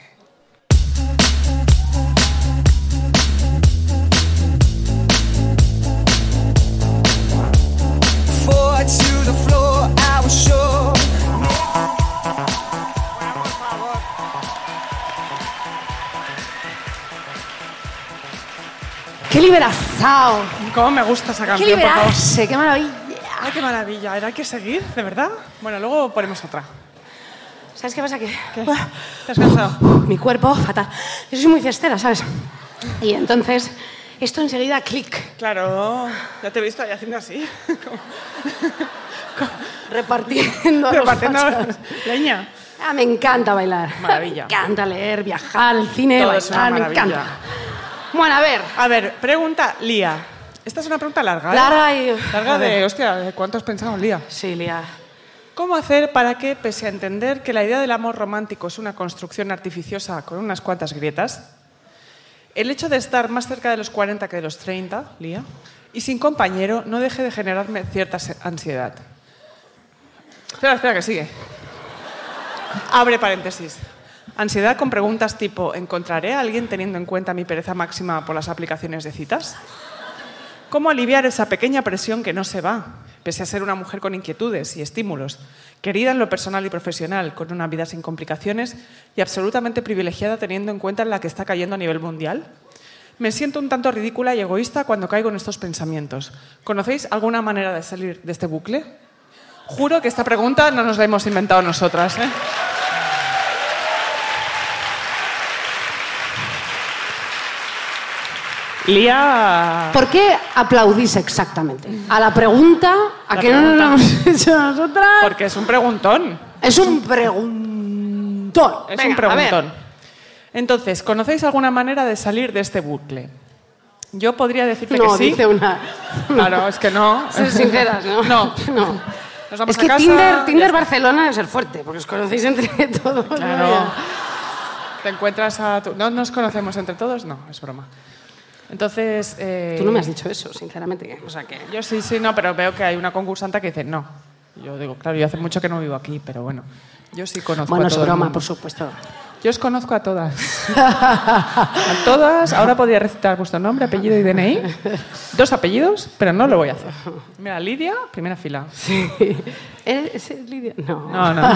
¡Qué liberazao! ¿Cómo me gusta esa ¡Qué canción, por favor? liberarse! ¡Qué maravilla! Ay, qué maravilla. Hay que seguir, ¿de verdad? Bueno, luego ponemos otra. ¿Sabes qué pasa? Que ¿Qué? ¿Te has cansado? mi cuerpo, fatal. Yo soy muy fiestera, ¿sabes? Y entonces, esto enseguida, clic, Claro, ya te he visto ahí haciendo así. <laughs> <laughs> repartiendo Repartiendo leña. Ah, me encanta bailar. Maravilla. Me encanta leer, viajar, el cine, Todo bailar, me encanta. Bueno, a ver. A ver, pregunta Lía. Esta es una pregunta larga. ¿eh? Larga y- Larga de, hostia, ¿de ¿cuánto has pensado, Lía? Sí, Lía. ¿Cómo hacer para que, pese a entender que la idea del amor romántico es una construcción artificiosa con unas cuantas grietas, el hecho de estar más cerca de los 40 que de los 30, Lía, y sin compañero, no deje de generarme cierta ansiedad? Espera, espera, que sigue. Abre paréntesis. Ansiedad con preguntas tipo, ¿encontraré a alguien teniendo en cuenta mi pereza máxima por las aplicaciones de citas? ¿Cómo aliviar esa pequeña presión que no se va, pese a ser una mujer con inquietudes y estímulos, querida en lo personal y profesional, con una vida sin complicaciones y absolutamente privilegiada teniendo en cuenta la que está cayendo a nivel mundial? Me siento un tanto ridícula y egoísta cuando caigo en estos pensamientos. ¿Conocéis alguna manera de salir de este bucle? Juro que esta pregunta no nos la hemos inventado nosotras. ¿eh? Lía. ¿Por qué aplaudís exactamente? A la pregunta, ¿a La que no nos la hemos hecho nosotras? Porque es un preguntón. Es un preguntón. Es Venga, un a ver. preguntón. Entonces, ¿conocéis alguna manera de salir de este bucle? Yo podría decirte No, que sí. dice una. Claro, es que no. <laughs> Ser sinceras, ¿no? No. no. Nos vamos Es que casa, Tinder, Tinder. Barcelona debe ser fuerte, porque os conocéis entre <laughs> todos. ¿no? Claro. Te encuentras a tu... ¿No nos conocemos entre todos? No, es broma. Entonces... eh, Tú no me has dicho eso, sinceramente. O sea que. Yo sí, sí, no, pero veo que hay una concursante que dice no. Yo digo, claro, yo hace mucho que no vivo aquí, pero bueno, yo sí conozco Bueno, a es todo el broma, mundo. por supuesto. Yo os conozco a todas. a todas. Ahora podría recitar vuestro nombre, apellido y DNI. Dos apellidos, pero no lo voy a hacer. Mira, Lidia, primera fila. ¿Es, es Lidia? No. No, no.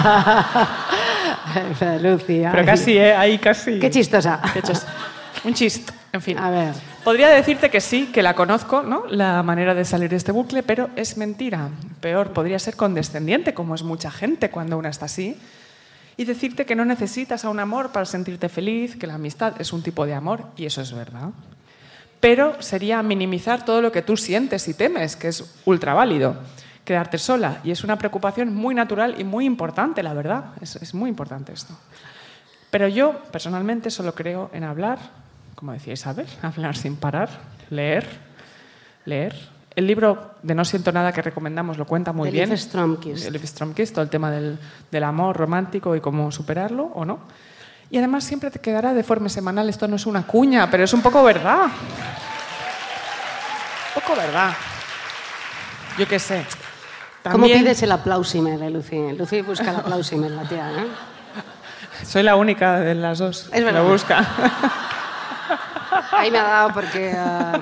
<laughs> Lucía. Pero casi, ¿eh? Ahí casi. Qué chistosa. Qué Un chist, en fin. A ver. Podría decirte que sí, que la conozco, ¿no? La manera de salir de este bucle, pero es mentira. Peor, podría ser condescendiente, como es mucha gente cuando una está así. Y decirte que no necesitas a un amor para sentirte feliz, que la amistad es un tipo de amor, y eso es verdad. Pero sería minimizar todo lo que tú sientes y temes, que es ultra válido. Quedarte sola. Y es una preocupación muy natural y muy importante, la verdad. Es, es muy importante esto. Pero yo, personalmente, solo creo en hablar, como decía Isabel, <laughs> hablar sin parar, leer, leer. El libro de No siento nada que recomendamos lo cuenta muy De bien. Liv Stromkist. Liv Stromkist, todo el tema del, del amor romántico y cómo superarlo o no. Y además siempre te quedará de forma semanal. Esto no es una cuña, pero es un poco verdad. Un poco verdad. Yo qué sé. ¿Cómo También- pides el aplausímel, eh, Lucy? Lucy busca el aplausímel, la tía, ¿eh? <laughs> Soy la única de las dos Es que verdad. lo busca. Ahí me ha dado porque... <laughs> ah,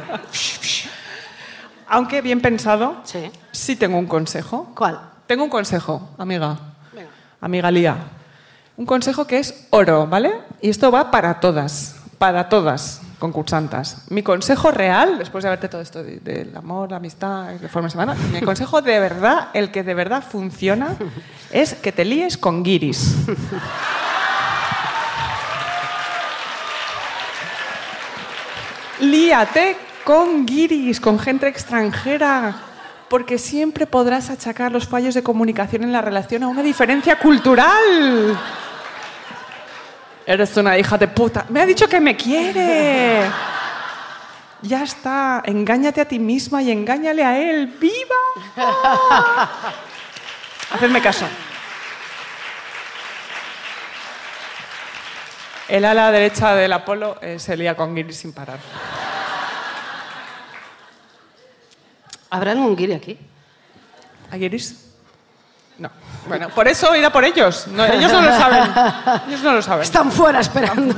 Aunque bien pensado, sí. sí tengo un consejo. ¿Cuál? Tengo un consejo, amiga. Venga. Amiga Lía. Un consejo que es oro, ¿vale? Y esto va para todas, para todas concursantas. Mi consejo real, después de verte todo esto de- del amor, la amistad, de forma semana, mi consejo de verdad, el que de verdad funciona, <laughs> es que te líes con guiris. <laughs> Líate con guiris, con gente extranjera, porque siempre podrás achacar los fallos de comunicación en la relación a una diferencia cultural. Eres una hija de puta. Me ha dicho que me quiere. Ya está, engáñate a ti misma y engáñale a él. ¡Viva! Hacedme caso. El ala derecha del Apolo eh, se lía con Guiris sin parar. ¿Habrá algún guiri aquí? ¿Hay Guiris? No. Bueno, por eso ir a por ellos. No, ellos no lo saben. Ellos no lo saben. Están fuera esperando.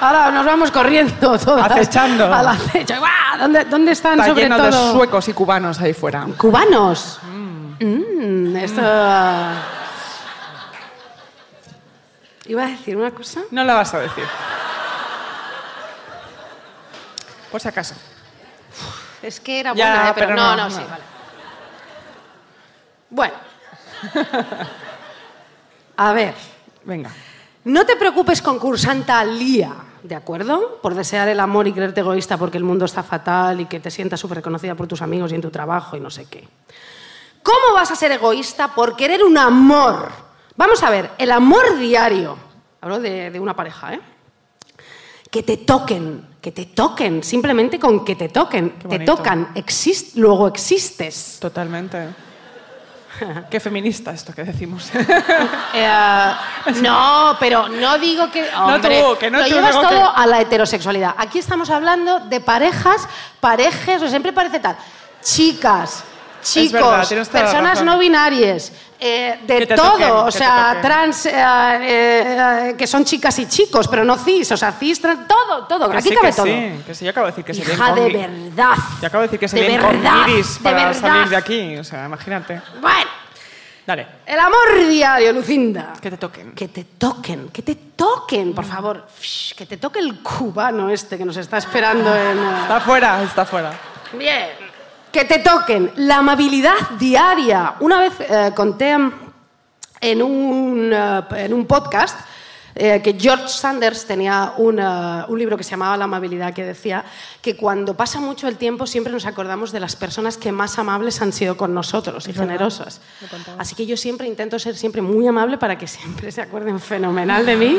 Ahora nos vamos corriendo todas. Acechando. Al acecho. ¿Dónde, ¿Dónde están Está sobre lleno todo? de suecos y cubanos ahí fuera. ¿Cubanos? Mm, esto... Iba a decir una cosa. No la vas a decir. Por si acaso. Es que era Ya, buena, ¿eh? pero, pero no, no, no, sí, no. vale. Bueno. A ver. Venga. No te preocupes, concursanta Lía, ¿de acuerdo? Por desear el amor y creerte egoísta porque el mundo está fatal y que te sientas súper reconocida por tus amigos y en tu trabajo y no sé qué. ¿Cómo vas a ser egoísta por querer un amor? Vamos a ver, el amor diario. Hablo de, de una pareja, ¿eh? Que te toquen, que te toquen, simplemente con que te toquen. Te tocan, exist, luego existes. Totalmente. <laughs> Qué feminista esto que decimos. Eh, no, pero no digo que. Hombre, tú, que no lo tú, llevas todo que- a la heterosexualidad. Aquí estamos hablando de parejas, parejes, o siempre parece tal. Chicas, chicos, verdad, personas no binarias, eh, de todo. toquen, o sea, trans, eh, eh, eh, que son chicas y chicos, pero no cis, o sea, cis, trans, todo, todo. Que Aquí sí, cabe que todo. sí, que sí, yo acabo de decir que se Hija de verdad. Yo acabo de decir que se De verdad, guiris de para verdad. salir de aquí. O sea, imagínate. Bueno. Dale. El amor diario, Lucinda. Que te toquen. Que te toquen, que te toquen, por favor. Shh, que te toque el cubano este que nos está esperando en... Está fuera, está fuera. Bien. Que te toquen. La amabilidad diaria. Una vez eh, conté en un, eh, en un podcast eh, que George Sanders tenía una- un libro que se llamaba La amabilidad, que decía que cuando pasa mucho el tiempo siempre nos acordamos de las personas que más amables han sido con nosotros y generosas. Así que yo siempre intento ser siempre muy amable para que <laughs> siempre se acuerden fenomenal de mí.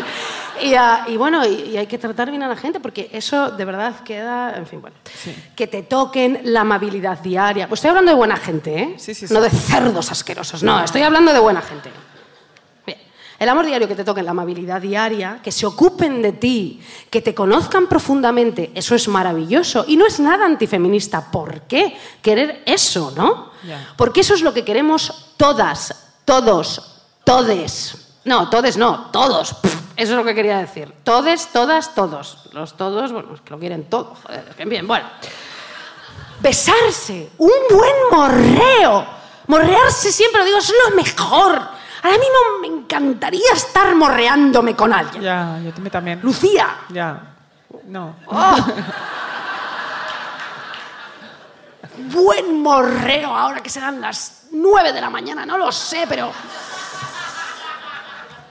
Y, ah, y bueno, y, y hay que tratar bien a la gente porque eso de verdad queda, en fin, bueno. Que te toquen la amabilidad diaria. Pues estoy hablando de buena gente, ¿eh? Sí, sí, no sí. de cerdos asquerosos, no, estoy hablando de buena gente. El amor diario que te toquen, la amabilidad diaria, que se ocupen de ti, que te conozcan profundamente, eso es maravilloso. Y no es nada antifeminista. ¿Por qué querer eso, no? Porque eso es lo que queremos todas, todos, todes. No, todes no, todos. Pff, Eso es lo que quería decir. Todes, todas, todos. Los todos, bueno, es que lo quieren todo. Joder, bien, bueno. Besarse, un buen morreo. Morrearse siempre, lo digo, es lo mejor. Ahora mismo me encantaría estar morreándome con alguien. Ya, yo también- también. Lucía, Ya. No. ¡Oh! <laughs> Buen morreo ahora que serán las nueve de la mañana, no lo sé, pero.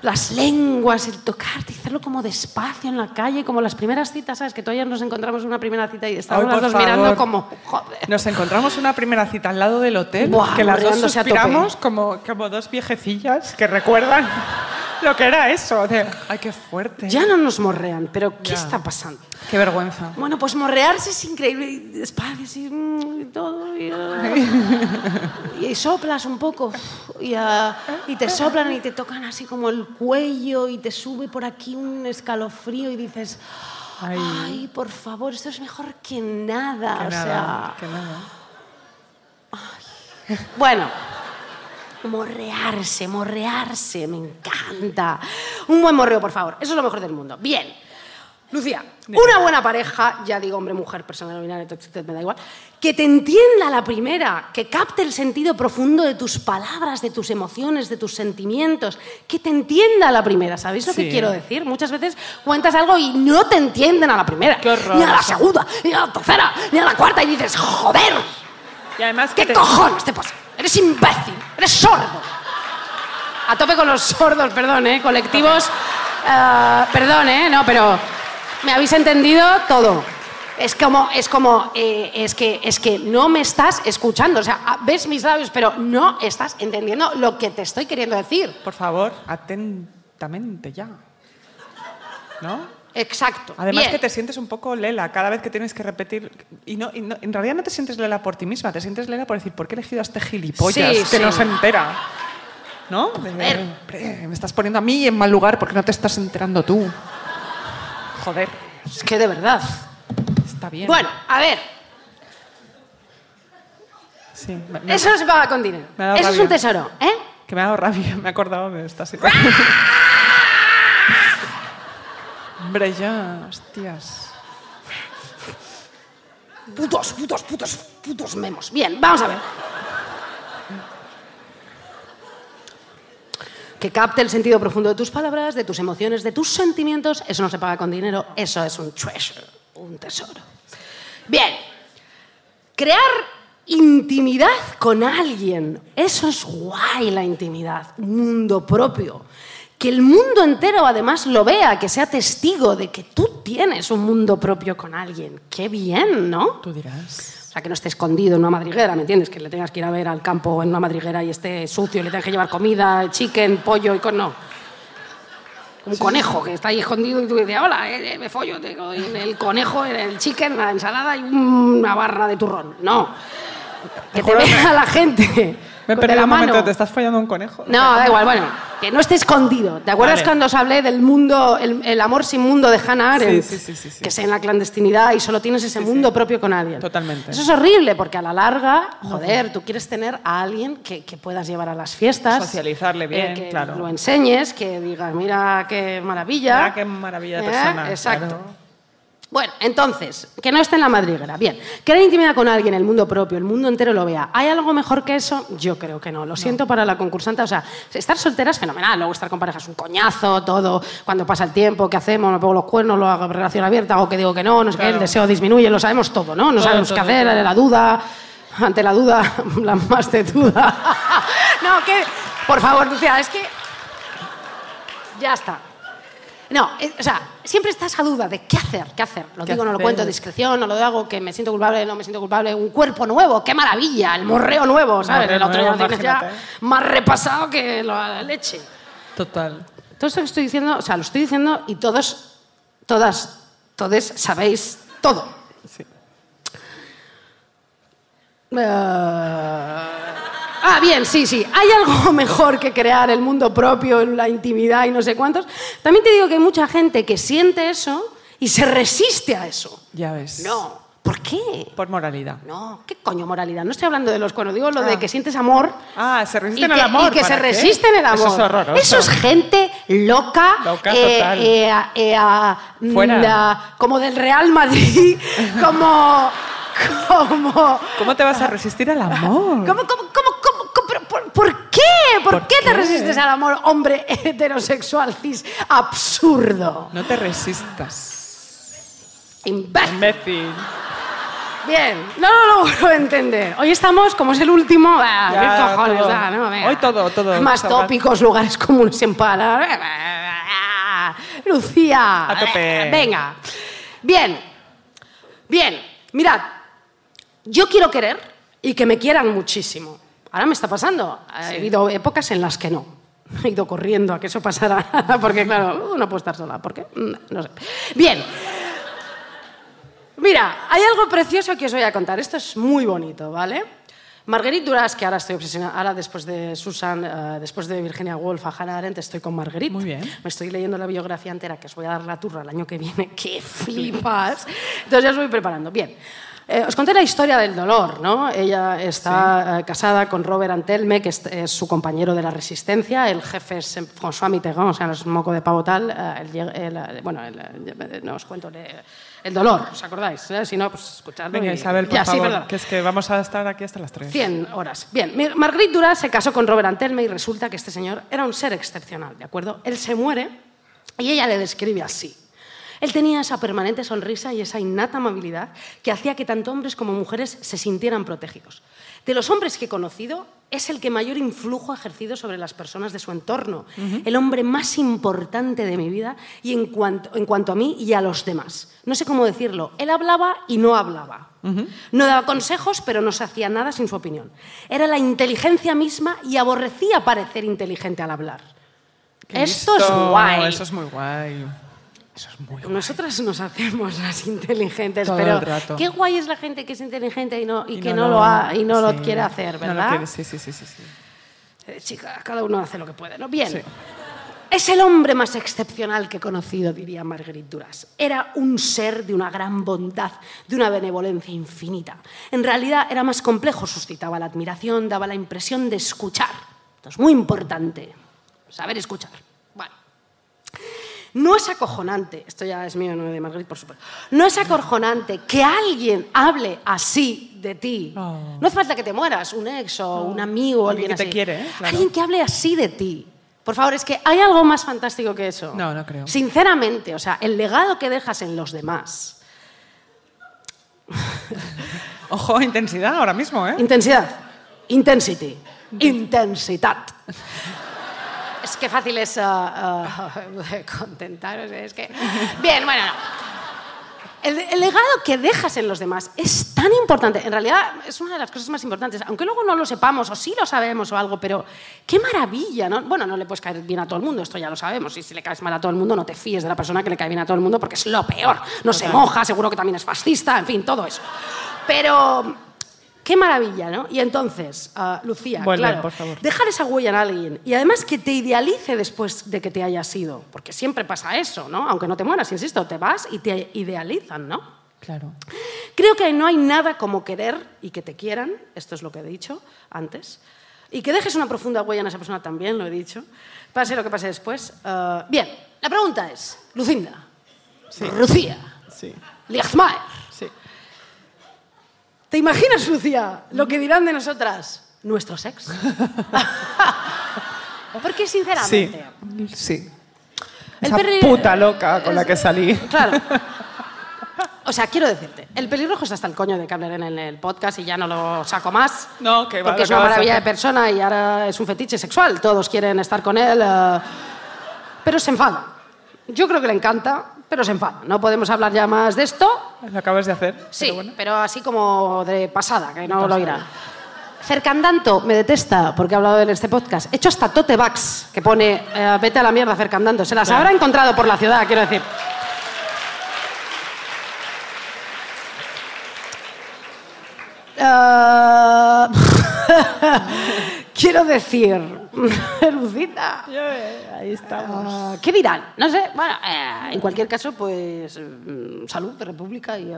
Las lenguas, el tocarte hacerlo como despacio en la calle, como las primeras citas, ¿sabes? Que todavía nos encontramos en una primera cita y estamos Ay, las dos mirando favor. como. Joder. Nos encontramos una primera cita al lado del hotel, Buah, que las dos suspiramos como, como dos viejecillas que recuerdan lo que era eso. De, Ay, qué fuerte. Ya no nos morrean, pero ¿qué Ya. está pasando? Qué vergüenza. Bueno, pues morrearse es increíble. y Despacio, así, mm, y todo. Y, ah, <laughs> y soplas un poco. Y, ah, y te soplan y te tocan así como el cuello y te sube por aquí un escalofrío y dices, Ay. ay, por favor, esto es mejor que nada. Que o nada, sea, que nada. bueno. Morrearse, morrearse, me encanta. Un buen morreo, por favor. Eso es lo mejor del mundo. Bien. Lucía, una buena pareja, ya digo hombre, mujer, persona no binaria, me da igual, que te entienda la primera, que capte el sentido profundo de tus palabras, de tus emociones, de tus sentimientos, que te entienda la primera. ¿Sabéis lo que quiero decir? Muchas veces cuentas algo y no te entienden a la primera, Qué horror ni a la segunda, ni a la tercera, ni a la cuarta y dices, joder, Y además ¿Qué te- cojones te pasa? Eres imbécil, eres sordo. A tope con los sordos, perdón, ¿eh? Colectivos. eh, perdón, ¿eh? No, pero me habéis entendido todo. Es como, es como, eh, es, que, es que no me estás escuchando. O sea, ah, ves mis labios, pero no estás entendiendo lo que te estoy queriendo decir. Por favor, atentamente ya. ¿No? Exacto. Además Bien. que te sientes un poco lela cada vez que tienes que repetir. Y, no, y no- en realidad no te sientes lela por ti misma, te sientes lela por decir, ¿por qué he elegido a este gilipollas Sí, que sí. no se entera? ¿No? De- Joder. "Hombre, me estás poniendo a mí en mal lugar porque no te estás enterando tú. Joder, Es que de verdad. está bien. Bueno, a ver, Sí, me- me- eso no se paga con dinero. Me ha dado Eso es rabia. un tesoro, ¿eh? que me ha dado rabia, me he acordado de esta situación. <laughs> Hombre, ya, hostias. Putos, putos, putos, putos memos. Bien, vamos a ver. Que capte el sentido profundo de tus palabras, de tus emociones, de tus sentimientos, eso no se paga con dinero, eso es un treasure, un tesoro. Bien, crear intimidad con alguien, eso es guay la intimidad, un mundo propio. Que el mundo entero además lo vea, que sea testigo de que tú tienes un mundo propio con alguien. Qué bien, ¿no? Tú dirás. O sea, que no esté escondido en una madriguera, ¿me entiendes? Que le tengas que ir a ver al campo en una madriguera y esté sucio, y le tengas que llevar comida, chicken, pollo y con no. Un conejo que está ahí escondido y tú dices, hola, eh, eh, me follo. te doy el conejo, el chicken, la ensalada y una barra de turrón. No. Que te vea la gente. Me he perdido un momento. ¿te estás follando un conejo? No, da igual, bueno, que no esté escondido. ¿Te acuerdas Vale. cuando os hablé del mundo, el, el amor sin mundo de Hannah Arendt? Sí, sí, sí. Que es en la clandestinidad y solo tienes ese mundo propio con alguien. Totalmente. Eso es horrible porque a la larga, joder, tú quieres tener a alguien que, que puedas llevar a las fiestas. eh, Socializarle bien, que claro. lo enseñes, que digas, mira qué maravilla. Mira qué maravilla de ¿Eh? persona, Exacto. claro. Bueno, entonces, que no esté en la madriguera. Bien, crear intimidad con alguien, el mundo propio, el mundo entero lo vea. ¿Hay algo mejor que eso? Yo creo que no. Lo siento para la concursante. O sea, estar soltera es fenomenal. Luego estar con pareja es un coñazo, todo. Cuando pasa el tiempo, ¿qué hacemos? ¿Me pongo los cuernos? ¿Lo hago relación abierta? ¿O que digo que no? No sé qué. El deseo disminuye. Lo sabemos todo, ¿no? No Todo, sabemos todo, qué hacer. todo. La duda. Ante la duda, <laughs> la más tetuda. <laughs> no, que... Por favor, Lucía, es que... Ya está. No, o sea, siempre está esa duda de qué hacer, qué hacer. Lo ¿Qué digo, no lo cuento, discreción, no lo hago, que me siento culpable, no me siento culpable. Un cuerpo nuevo, qué maravilla, el morreo nuevo, ¿sabes? Morreo el otro ya nuevo, imagínate. más repasado que la leche. Total. Todo esto que estoy diciendo, o sea, lo estoy diciendo y todos, todas, todos sabéis todo. Sí. Eh, Ah, bien, sí, sí. Hay algo <laughs> mejor que crear el mundo propio, la intimidad y no sé cuántos. También te digo que hay mucha gente que siente eso y se resiste a eso. Ya ves. No. ¿Por qué? Por moralidad. No, ¿qué coño moralidad? No estoy hablando de los cuernos, digo lo de Ah. que sientes amor. Ah, se resisten al amor. y que se ¿para qué? resisten al amor. Eso es horroroso. Eso es gente loca. Loca eh, total. eh, eh, ah, Fuera. mm, ah, como del Real Madrid. <laughs> como. Como. ¿Cómo te vas a resistir al amor? ¿Cómo, cómo, cómo, cómo, por, qué? ¿Por, ¿Por qué, te resistes al amor, hombre <laughs> heterosexual cis absurdo? No te resistas. Imbécil. Imbécil. Bien, no <laughs> lo logro entender. Hoy estamos, como es el último, ah, Ya, ¿qué cojones no? Venga. Hoy todo, todo. Más tópicos, lugares comunes en pala. Lucía. A tope. Venga. Bien. Bien. Mirad, yo quiero querer y que me quieran muchísimo. Ahora me está pasando. Ha habido épocas en las que no. He ido corriendo a que eso pasara, <laughs> porque claro, uh, no puedo estar sola. ¿Por qué? Mm, No sé. Bien. Mira, hay algo precioso que os voy a contar. Esto es muy bonito, ¿vale? Marguerite Duras, que ahora estoy obsesionada, ahora después de Susan, eh, después de Virginia Woolf, a Hannah Arendt, estoy con Marguerite. Muy bien. Me estoy leyendo la biografía entera, que os voy a dar la turra el año que viene. <laughs> ¡Qué flipas! Entonces ya os voy preparando. Bien. Eh, os conté la historia del dolor, ¿no? Ella está eh, casada con Robert Antelme, que es, es su compañero de la resistencia. El jefe es eh, François Mitterrand, o sea, no es moco de pavo tal. eh, el el, eh, bueno, eh, no os cuento el dolor, ¿os acordáis? eh? Si no, pues escuchadlo. Venga, Isabel, por Ya, sí, favor, perdón. que es que vamos a estar aquí hasta las 3. 100 horas. Bien, Marguerite Duras se casó con Robert Antelme y resulta que este señor era un ser excepcional, ¿de acuerdo? Él se muere y ella le describe así. Él tenía esa permanente sonrisa y esa innata amabilidad que hacía que tanto hombres como mujeres se sintieran protegidos. De los hombres que he conocido, es el que mayor influjo ha ejercido sobre las personas de su entorno, el hombre más importante de mi vida y en cuanto, en cuanto a mí y a los demás. No sé cómo decirlo, él hablaba y no hablaba. No daba consejos, pero no se hacía nada sin su opinión. Era la inteligencia misma y aborrecía parecer inteligente al hablar. Qué Esto es guay. Eso es muy guay. Eso es muy guay. Nosotras nos hacemos las inteligentes, Todo pero el rato. qué guay es la gente que es inteligente y, no, y, Y que no, lo, ha- y no lo quiere hacer, No lo ¿verdad? quiere, sí, sí, sí, sí, sí. Eh, chica, cada uno hace lo que puede, ¿no? Bien. Sí. Es el hombre más excepcional que he conocido, diría Marguerite Duras. Era un ser de una gran bondad, de una benevolencia infinita. En realidad era más complejo, suscitaba la admiración, daba la impresión de escuchar. Esto es muy importante, saber escuchar. No es acojonante, esto ya es mío, no de Marguerite, por supuesto. No es acojonante que alguien hable así de ti. Oh. No hace falta que te mueras, un ex o un amigo, Alguien alguien, que te quiere, ¿eh? Claro. Alguien que hable así de ti. Por favor, es que hay algo más fantástico que eso. No, no creo. Sinceramente, o sea, el legado que dejas en los demás. <laughs> Ojo, intensidad ahora mismo, ¿eh? Intensidad. Intensity. Intensidad. Que fácil es ah, ah, <laughs> contentaros. Es que... Bien, bueno, no. El, el legado que dejas en los demás es tan importante. En realidad es una de las cosas más importantes. Aunque luego no lo sepamos o sí lo sabemos o algo, pero qué maravilla, ¿no? Bueno, no le puedes caer bien a todo el mundo, esto ya lo sabemos. Y si le caes mal a todo el mundo, no te fíes de la persona que le cae bien a todo el mundo porque es lo peor. No se moja, seguro que también es fascista, en fin, todo eso. Pero qué maravilla, ¿no? Y entonces, ah, Lucía, Vuelve, claro, por favor. dejar esa huella en alguien y además que te idealice después de que te hayas ido, porque siempre pasa eso, ¿no? Aunque no te mueras, insisto, te vas y te idealizan, ¿no? Claro. Creo que no hay nada como querer y que te quieran, esto es lo que he dicho antes, y que dejes una profunda huella en esa persona también, lo he dicho, pase lo que pase después. Ah, bien, la pregunta es, Lucinda, Lucía, Sí, Liechmaer, sí. ¿Te imaginas, Lucía, lo que dirán de nosotras nuestros ex? <laughs> Porque Sí, sinceramente... sí. El Esa perri- puta loca con la que salí. Claro. <laughs> O sea, quiero decirte, el pelirrojo está hasta el coño de que hablen en el podcast y ya no lo saco más. No, que va, Porque es una maravilla de persona y ahora es un fetiche sexual. Todos quieren estar con él. eh, pero se enfada. Yo creo que le encanta, pero se enfada. No podemos hablar ya más de esto. Lo acabas de hacer. Sí, pero bueno. pero así como de pasada, que no lo oirá. Cercandanto me detesta porque he hablado en este podcast. He hecho hasta tote bags que pone eh, vete a la mierda Cercandanto. Se las habrá encontrado por la ciudad, quiero decir. Eh, <laughs> quiero decir, <laughs> Lucita. Ahí estamos. Ah, ¿Qué dirán? No sé. Bueno, eh, en cualquier caso, pues mm, salud, república y eh,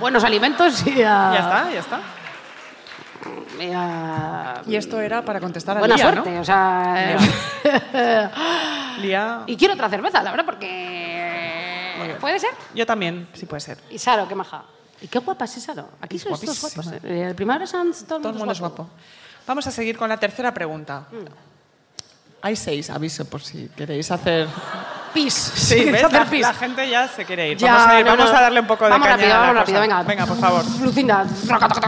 buenos alimentos y, ya está, ya está. y, Y esto era para contestar a buena Lía, suerte. O sea, eh, ¿no? <laughs> Lía. y quiero otra cerveza, la verdad, porque bien. puede ser. Yo también, sí puede ser. Y Saro, qué maja. Y qué guapa es Saro. Aquí Es sois todos guapos. ¿eh? El primero son todo, Todo el mundo es guapo. Vamos a seguir con la tercera pregunta. Mm. Hay seis, aviso por si queréis hacer. Pis. <laughs> Sí, ¿ves? hacer La, pis. la gente ya se quiere ir. Ya, vamos a, ir, no, vamos no. a darle un poco de Vamos caña rápido, a la vamos rápido, venga. Venga, por favor. Lucinda.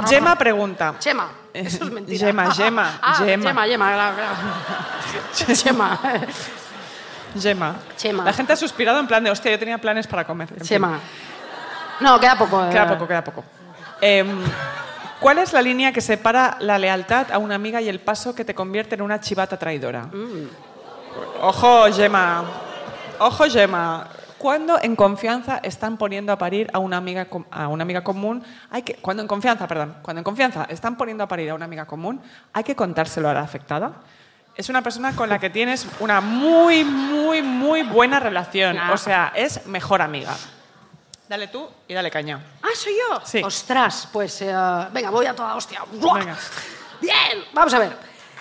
Gemma pregunta. Chema. Eso es mentira. Gemma, Gemma, <laughs> Ah, Gemma. Gemma, <laughs> Gemma. Gemma. Gemma. La gente ha suspirado en plan de, hostia, yo tenía planes para comer. En fin, Chema. No, queda poco. eh. Queda poco, queda poco. Em, ¿Cuál es la línea que separa la lealtad a una amiga y el paso que te convierte en una chivata traidora? Mm. Ojo, Gemma. Ojo, Gemma. Cuando en confianza están poniendo a parir a una amiga a una amiga común, hay que cuando en confianza, perdón, cuando en confianza están poniendo a parir a una amiga común, hay que contárselo a la afectada. Es una persona con la que tienes una muy, muy, muy buena relación. Claro. O sea, es mejor amiga. Dale tú y dale caña. Ah, soy yo. Sí. Ostras, pues eh, venga, voy a toda hostia. Venga. Bien, vamos a ver.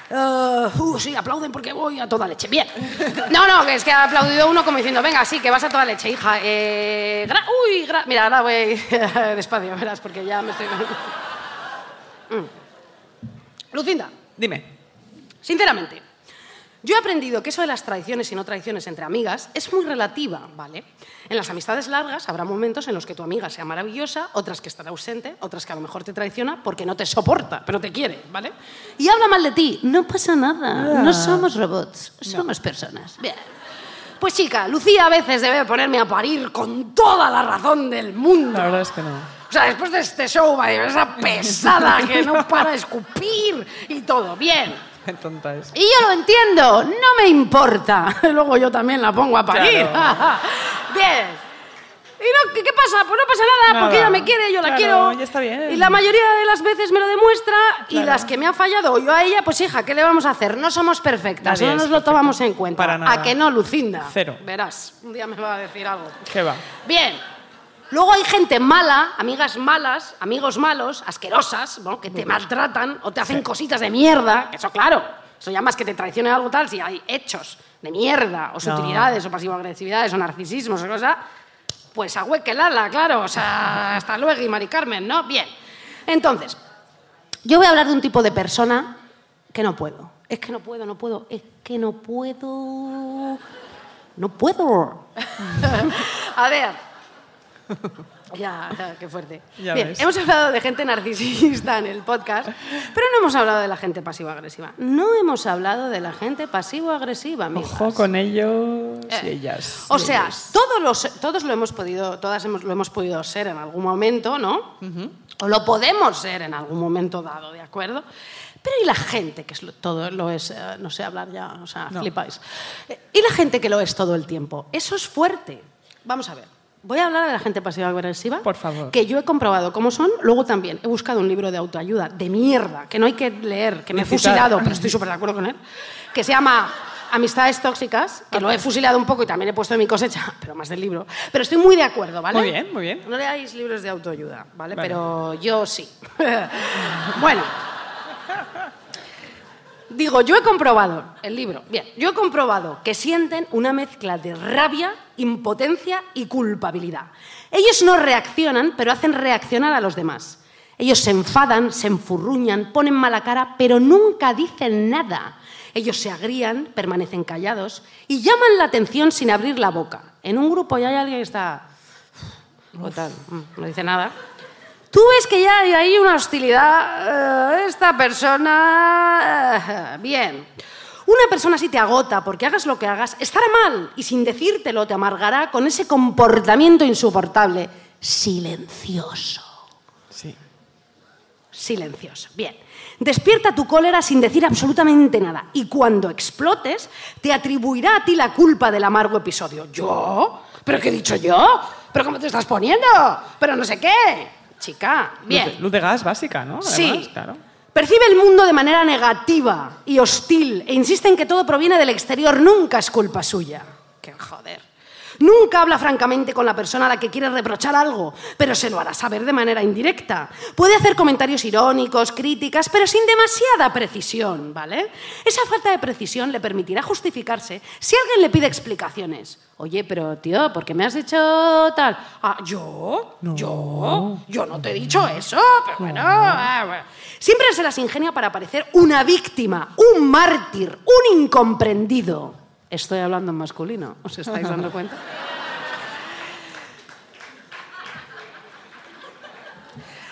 Eh, uh, sí, aplauden porque voy a toda leche. Bien. No, no, que es que ha aplaudido uno como diciendo, venga, sí, que vas a toda leche, hija. Eh, gra- uy, gra- mira, ahora voy <laughs> despacio, verás, porque ya me estoy... <laughs> Mm. Lucinda, Dime. Sinceramente, yo he aprendido que eso de las traiciones y no traiciones entre amigas es muy relativa, ¿vale? En las amistades largas habrá momentos en los que tu amiga sea maravillosa, otras que estará ausente, otras que a lo mejor te traiciona porque no te soporta, pero te quiere, ¿vale? Y habla mal de ti. No pasa nada, no somos robots, somos personas. Bien. Pues chica, Lucía a veces debe ponerme a parir con toda la razón del mundo. La verdad es que no. O sea, después de este show, esa pesada que no <laughs> para de escupir y todo. Bien. <laughs> Qué tonta es. Y yo lo entiendo, no me importa. <laughs> Luego yo también la pongo a parir. <laughs> Bien. ¿Y no, ¿qué, pasa? Pues no pasa nada, porque Nada. ella me quiere, yo la Claro, quiero. ya está bien. Y la mayoría de las veces me lo demuestra y Claro. las que me ha fallado yo a ella, pues hija, ¿qué le vamos a hacer? No somos perfectas, Nadie no nos lo perfecto. tomamos en cuenta. Para nada. ¿A que no, Lucinda? Cero. Verás, un día me va a decir algo. ¿Qué va? Bien. Luego hay gente mala, amigas malas, amigos malos, asquerosas, ¿no? que te maltratan o te hacen cositas de mierda. que Eso, claro. Eso ya más que te traicione algo tal, si hay hechos de mierda, o sutilidades, o pasivo-agresividades, o narcisismos, o cosa, pues ahuequelala, claro. O sea, <laughs> hasta luego, y Mari Carmen, ¿no? Bien. Entonces, yo voy a hablar de un tipo de persona que no puedo. Es que no puedo, no puedo, es que no puedo. No puedo. <laughs> <laughs> a ver. Ya, <laughs> ya, qué fuerte. Ya Bien, ves. hemos hablado de gente narcisista en el podcast, pero no hemos hablado de la gente pasivo-agresiva. No hemos hablado de la gente pasivo-agresiva. Ojo con ellos y Eh, ellas. O y sea, ellos. todos, los, todos lo hemos podido, todas hemos, lo hemos podido ser en algún momento, ¿no? O lo podemos ser en algún momento dado, ¿de acuerdo? Pero ¿y la gente que es lo- todo lo es, eh, no sé hablar ya, o sea, No. flipáis? Eh, ¿Y la gente que lo es todo el tiempo? Eso es fuerte. Vamos a ver. Voy a hablar de la gente pasiva-agresiva. Por favor. Que yo he comprobado cómo son. Luego también he buscado un libro de autoayuda de mierda, que no hay que leer, que me he fusilado, pero estoy súper de acuerdo con él, que se llama Amistades Tóxicas, que lo he fusilado un poco y también he puesto en mi cosecha, <laughs> pero más del libro. Pero estoy muy de acuerdo, ¿vale? Muy bien, muy bien. No leáis libros de autoayuda, ¿vale? Vale. Pero yo sí. <laughs> bueno. Digo, yo he comprobado, el libro, bien, yo he comprobado que sienten una mezcla de rabia, impotencia y culpabilidad. Ellos no reaccionan, pero hacen reaccionar a los demás. Ellos se enfadan, se enfurruñan, ponen mala cara, pero nunca dicen nada. Ellos se agrían, permanecen callados y llaman la atención sin abrir la boca. En un grupo ya hay alguien que está... o tal, no dice nada. Tú ves que ya hay ahí una hostilidad. eh, esta persona. eh, bien. Una persona así te agota porque hagas lo que hagas, estará mal y sin decírtelo te amargará con ese comportamiento insoportable, silencioso. Sí. Silencioso. Bien. Despierta tu cólera sin decir absolutamente nada y cuando explotes te atribuirá a ti la culpa del amargo episodio. ¿Yo? ¿Pero qué he dicho yo? ¿Pero cómo te estás poniendo? ¿Pero no sé qué? Chica, bien. Luz de, luz de gas básica, ¿no? Sí. Claro. Percibe el mundo de manera negativa y hostil e insiste en que todo proviene del exterior, nunca es culpa suya. ¡Qué joder! Nunca habla francamente con la persona a la que quiere reprochar algo, pero se lo hará saber de manera indirecta. Puede hacer comentarios irónicos, críticas, pero sin demasiada precisión, ¿vale? Esa falta de precisión le permitirá justificarse si alguien le pide explicaciones. Oye, pero tío, ¿por qué me has dicho tal? Ah, ¿yo? ¿Yo? Yo no te he dicho eso, pero bueno, ah, bueno. Siempre se las ingenia para parecer una víctima, un mártir, un incomprendido. Estoy hablando en masculino, ¿os estáis dando <laughs> cuenta?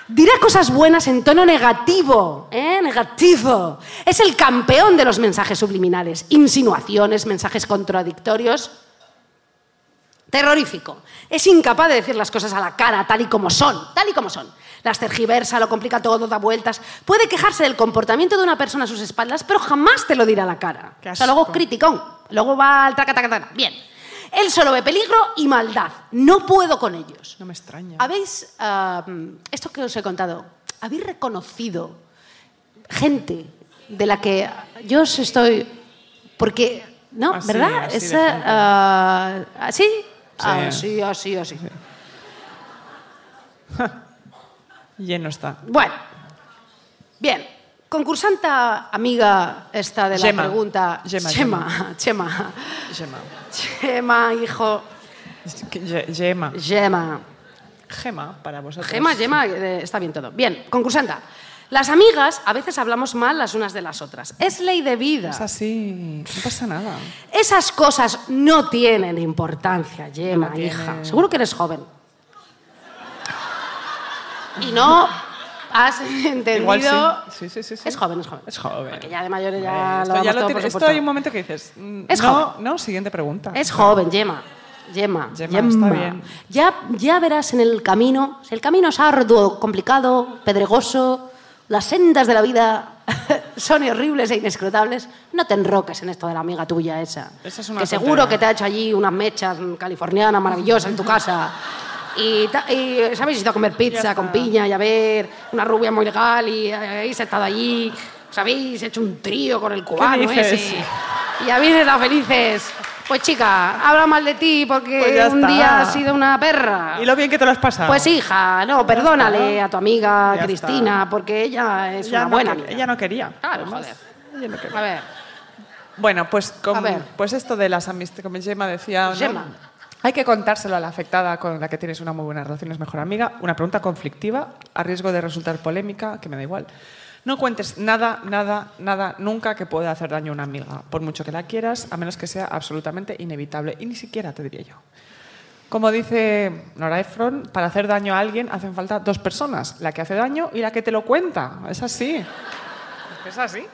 Dirá cosas buenas en tono negativo, ¿eh? Negativo. Es el campeón de los mensajes subliminales, insinuaciones, mensajes contradictorios. Terrorífico. Es incapaz de decir las cosas a la cara, tal y como son, tal y como son. Las tergiversa, lo complica todo, da vueltas. Puede quejarse del comportamiento de una persona a sus espaldas, pero jamás te lo dirá a la cara. Qué O sea, luego criticón. Luego va al taca, taca, taca. Bien. Él solo ve peligro y maldad. No puedo con ellos. No me extraña. ¿Habéis, ah, esto que os he contado, habéis reconocido gente de la que yo os estoy, porque, ¿no? Así, ¿Verdad? así Esa, gente. ah, ¿Así? Así, así, así. Lleno <laughs> está. Bueno, bien. Concursanta amiga esta de la Gemma. pregunta. Gemma, Chema, Chema. Gema. Chema, hijo. Ge- Gema. Gema. Para vosotros. Gema, Gema, está bien todo. Bien, concursanta. Las amigas a veces hablamos mal las unas de las otras. Es ley de vida. Es así. No pasa nada. Esas cosas no tienen importancia, Gemma, No hija. Seguro que eres joven. Y no has <laughs> entendido. Igual sí. Sí, sí. Es joven, es joven. Es joven. Porque ya de mayores ya lo esto, damos ya lo todo esto hay un momento que dices. mm, Es no, joven. no, siguiente pregunta. Es joven, Gemma. Gemma, Gemma, está bien. Ya, ya verás en el camino, si el camino es arduo, complicado, pedregoso, las sendas de la vida <laughs> son horribles e inescrutables, no te enroques en esto de la amiga tuya esa. Esa es una que seguro que te ha hecho allí unas mechas californianas maravillosas en tu casa. Y, y ¿sabéis? Ido a comer pizza con piña y a ver una rubia muy legal y habéis estado allí, os habéis hecho un trío con el cubano ese. Y habéis estado felices. Pues chica, habla mal de ti porque Pues un día has sido una perra. ¿Y lo bien que te lo has pasado? Pues hija, no, perdónale a tu amiga Ya Cristina está. porque ella es Ella una no buena amiga. Ella no quería. Claro, Además, joder. ella no quería. A ver, Bueno, pues, con- A ver. pues esto de las amistades, como Gemma decía, ¿no? Gemma. Hay que contárselo a la afectada con la que tienes una muy buena relación, es mejor amiga. Una pregunta conflictiva, a riesgo de resultar polémica, que me da igual. No cuentes nada, nada, nada, nunca que pueda hacer daño a una amiga, por mucho que la quieras, a menos que sea absolutamente inevitable. Y ni siquiera te diría yo. Como dice Nora Ephron, para hacer daño a alguien hacen falta dos personas, la que hace daño y la que te lo cuenta. Es así. Es así.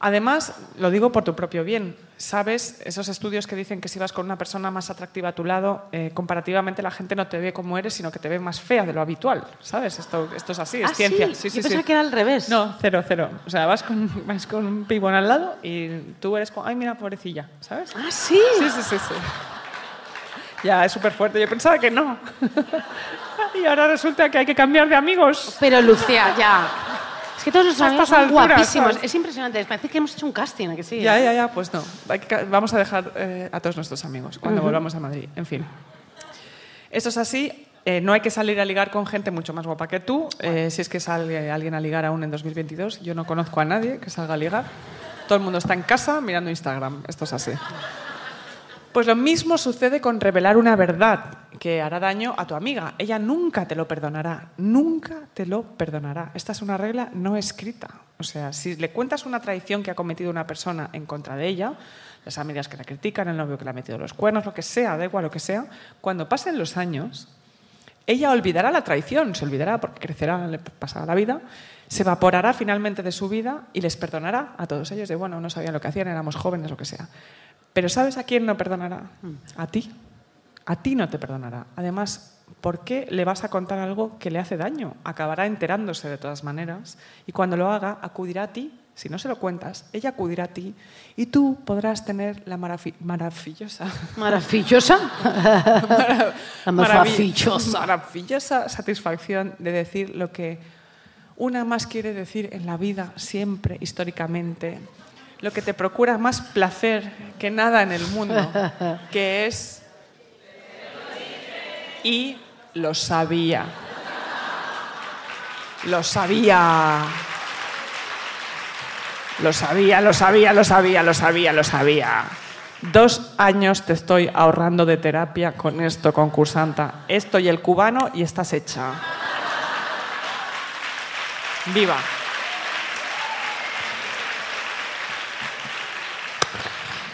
Además, lo digo por tu propio bien. Sabes, esos estudios que dicen que si vas con una persona más atractiva a tu lado, eh, comparativamente la gente no te ve como eres, sino que te ve más fea de lo habitual. ¿Sabes? Esto, esto es así, es Ah, ciencia. sí. Yo pensaba que era al revés. No, cero, cero. O sea, vas con, vas con un pibón al lado y tú eres como, ay, mira, pobrecilla, ¿sabes? Ah, sí. Sí, sí, sí, sí. Ya, es súper fuerte. Yo pensaba que no. <laughs> y ahora resulta que hay que cambiar de amigos. Pero Lucía, ya. Es que todos los amigos son alturas, guapísimos. ¿sabes? Es impresionante. Parece que hemos hecho un casting, ¿a que sí? Ya, ya, ya, pues no. Vamos a dejar eh, a todos nuestros amigos cuando volvamos a Madrid. En fin. Eso es así. Eh, no hay que salir a ligar con gente mucho más guapa que tú. Eh, si es que sale alguien a ligar aún en 2022, yo no conozco a nadie que salga a ligar. Todo el mundo está en casa mirando Instagram. Esto es así. Pues lo mismo sucede con revelar una verdad que hará daño a tu amiga. Ella nunca te lo perdonará, nunca te lo perdonará. Esta es una regla no escrita. O sea, si le cuentas una traición que ha cometido una persona en contra de ella, las amigas que la critican, el novio que le ha metido los cuernos, lo que sea, da igual lo que sea, cuando pasen los años, ella olvidará la traición, se olvidará porque crecerá, le pasará la vida, se evaporará finalmente de su vida y les perdonará a todos ellos de, bueno, no sabían lo que hacían, éramos jóvenes, lo que sea. Pero ¿sabes a quién no perdonará? A ti. A ti no te perdonará. Además, ¿por qué le vas a contar algo que le hace daño? Acabará enterándose de todas maneras y cuando lo haga acudirá a ti. Si no se lo cuentas, ella acudirá a ti y tú podrás tener la maravi- maravillosa, Maravillosa. <laughs> La maravillosa. maravillosa satisfacción de decir lo que una más quiere decir en la vida siempre, históricamente, lo que te procura más placer que nada en el mundo, <laughs> que es... Y lo sabía. Lo sabía. Lo sabía, lo sabía, lo sabía, lo sabía, lo sabía. Dos años te estoy ahorrando de terapia con esto, concursanta. Esto y el cubano y estás hecha. Viva.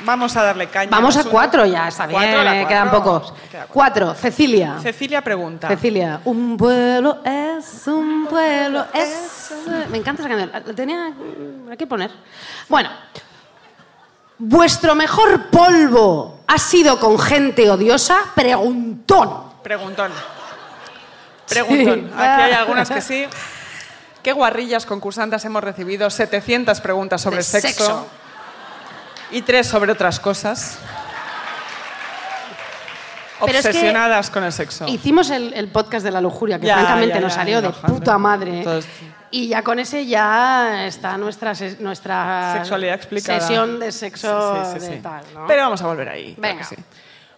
Vamos a darle caña. Vamos a cuatro ya, está bien, Cuatro, la eh, quedan pocos. Queda cuatro. Cuatro, Cecilia. Cecilia pregunta. Cecilia, un pueblo es, un pueblo es. Me encanta esa canción. La tenía hay que poner. Bueno, vuestro mejor polvo ha sido con gente odiosa. Preguntón. Preguntón. Preguntón. Sí. <laughs> Aquí hay algunas que sí. ¿Qué guarrillas concursantes hemos recibido? 700 preguntas sobre De sexo, sexo. Y tres sobre otras cosas. Pero es que Obsesionadas con el sexo. Hicimos el, el podcast de la lujuria, que Ya, francamente ya, nos salió de puta madre. Entonces- y ya con ese ya está nuestra, nuestra Sexualidad explicada. sesión de sexo Sí, sí, sí, de sí. tal. ¿no? Pero vamos a volver ahí. Venga.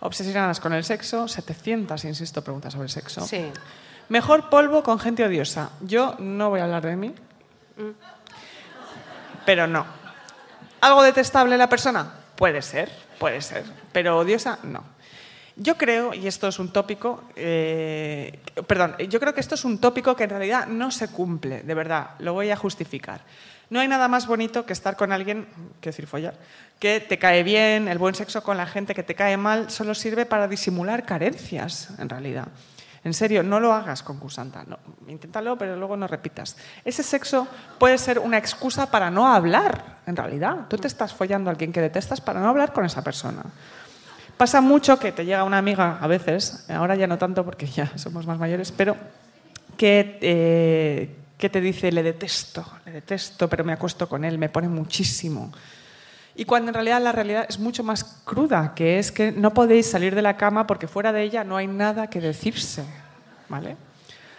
Obsesionadas con el sexo, 700, insisto, preguntas sobre el sexo. Sí. Mejor polvo con gente odiosa. Yo no voy a hablar de mí. Pero no. ¿Algo detestable la persona? Puede ser, puede ser. Pero odiosa, no. Yo creo, y esto es un tópico, eh, perdón, yo creo que esto es un tópico que en realidad no se cumple, de verdad, lo voy a justificar. No hay nada más bonito que estar con alguien, que decir follar, que te cae bien, el buen sexo con la gente que te cae mal solo sirve para disimular carencias, en realidad. En serio, no lo hagas, concursanta. No, inténtalo, pero luego no repitas. Ese sexo puede ser una excusa para no hablar, en realidad. Tú te estás follando a alguien que detestas para no hablar con esa persona. Pasa mucho que te llega una amiga, a veces, ahora ya no tanto porque ya somos más mayores, pero que, eh, que te dice, le detesto, le detesto, pero me acuesto con él, me pone muchísimo. Y cuando en realidad la realidad es mucho más cruda, que es que no podéis salir de la cama porque fuera de ella no hay nada que decirse. ¿Vale?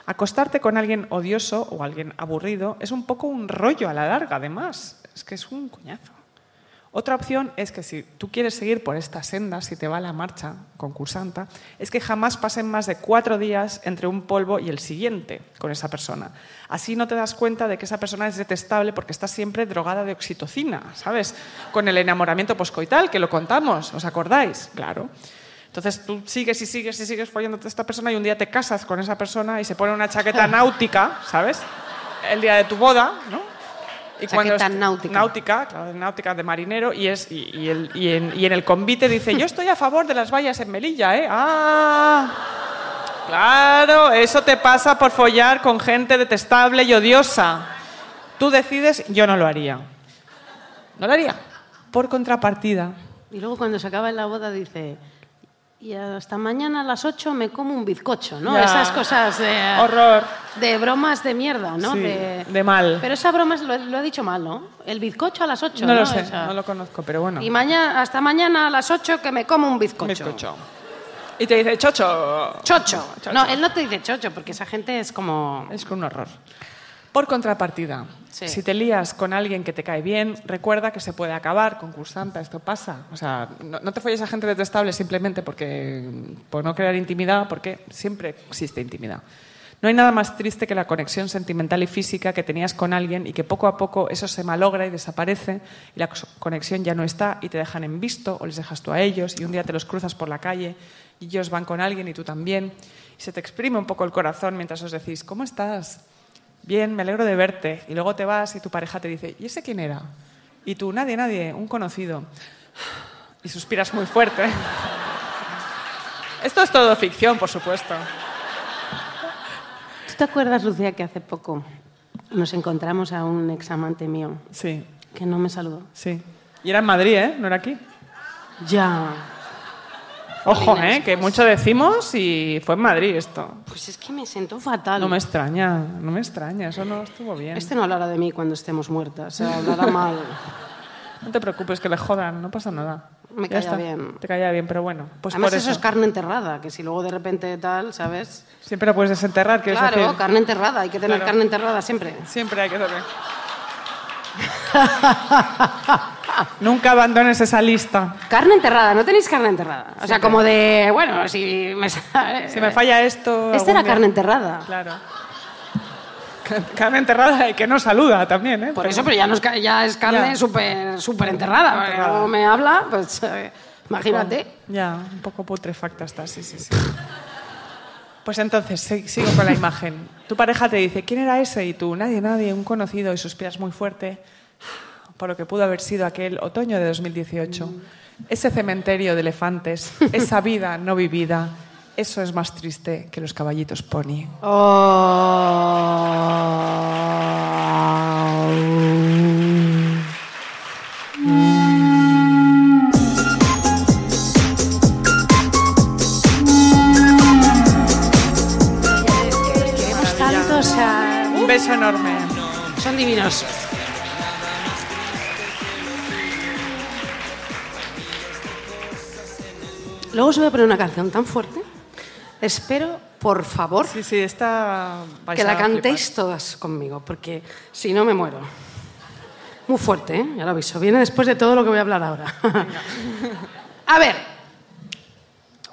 Acostarte con alguien odioso o alguien aburrido es un poco un rollo a la larga, además. Es que es un coñazo. Otra opción es que si tú quieres seguir por esta senda, si te va la marcha concursanta, es que jamás pasen más de cuatro días entre un polvo y el siguiente con esa persona. Así no te das cuenta de que esa persona es detestable porque está siempre drogada de oxitocina, ¿sabes? Con el enamoramiento poscoital, que lo contamos, ¿os acordáis? Claro. Entonces tú sigues y sigues y sigues follándote a esta persona y un día te casas con esa persona y se pone una chaqueta <laughs> náutica, ¿sabes? El día de tu boda, ¿no? Y Chaqueta est- náutica. náutica, claro, náutica de marinero, y, es, y, y el- y en, y en el convite dice, yo estoy a favor de las vallas en Melilla, ¿eh? Ah, claro, eso te pasa por follar con gente detestable y odiosa. Tú decides, yo no lo haría. No lo haría. Por contrapartida, Y luego cuando se acaba la boda dice, y hasta mañana a las 8 me como un bizcocho, ¿no? Ya. Esas cosas de, horror. de bromas de mierda, ¿no? Sí, de, de mal. Pero esa broma es- lo, lo ha dicho mal, ¿no? El bizcocho a las 8, No ¿no? lo sé, Esa. no lo conozco, pero bueno. Y mañana, hasta mañana a las 8 que me como un bizcocho. Bizcocho. Y te dice, chocho. Chocho. Chocho. No, él no te dice chocho, porque esa gente es como... Es un horror. Por contrapartida, Sí. si te lías con alguien que te cae bien, recuerda que se puede acabar, concursanta, esto pasa. O sea, no, no te folles a gente detestable simplemente porque, por no crear intimidad, porque siempre existe intimidad. No hay nada más triste que la conexión sentimental y física que tenías con alguien y que poco a poco eso se malogra y desaparece y la conexión ya no está y te dejan en visto o les dejas tú a ellos y un día te los cruzas por la calle y ellos van con alguien y tú también y se te exprime un poco el corazón mientras os decís, ¿cómo estás? Bien, me alegro de verte. Y luego te vas y tu pareja te dice, ¿y ese quién era? Y tú, nadie, nadie, un conocido. Y suspiras muy fuerte. Esto es todo ficción, por supuesto. te acuerdas, Lucía, que hace poco nos encontramos a un examante mío Sí, que no me saludó? sí. Y era en Madrid, ¿eh? No era aquí. Ya. Ojo, ¿eh? Que mucho decimos y fue en Madrid esto. Pues es que me siento fatal. No me extraña, no me extraña, eso no estuvo bien. Este no hablará de mí cuando estemos muertas, o sea, hablará <laughs> mal. No te preocupes, que le jodan, no pasa nada. Me Ya caía está. bien. Te caía bien, pero bueno, pues Además, por eso. eso. es carne enterrada, que si luego de repente tal, ¿sabes? Siempre la puedes desenterrar, quieres Claro, decir. carne enterrada, hay que tener Claro. carne enterrada siempre. Siempre hay que saber. <laughs> Nunca abandones esa lista. Carne enterrada, ¿no tenéis carne enterrada? O sea, como de, bueno, si me, <laughs> Si me falla esto. Esta algún era día- carne enterrada. Claro. Ca- <laughs> Carne enterrada y que no saluda también, ¿eh? Por Pero- eso, pero ya, no es, ca- ya es carne Ya. súper súper enterrada. porque Enterrada. como me habla, pues eh, imagínate. Ya, un poco putrefacta está, sí, sí, sí. Pues entonces, si- sigo con la imagen. Tu pareja te dice, ¿quién era ese? Y tú, nadie, nadie, un conocido, y suspiras muy fuerte por lo que pudo haber sido aquel otoño de 2018. Ese cementerio de elefantes, esa vida no vivida, eso es más triste que los caballitos pony. Oh. Beso enorme. son divinos. Luego os voy a poner una canción tan fuerte. Espero, por favor, Sí, sí, esta... que la cantéis todas conmigo, porque si no me muero. Muy fuerte, ¿eh? Ya lo aviso. Viene después de todo lo que voy a hablar ahora. <laughs> a ver,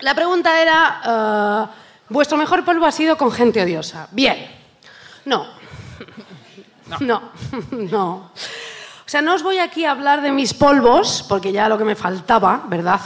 la pregunta era, eh, ¿vuestro mejor polvo ha sido con gente odiosa? Bien. No. No. <laughs> No. O sea, no os voy aquí a hablar de mis polvos, porque ya lo que me faltaba, ¿verdad?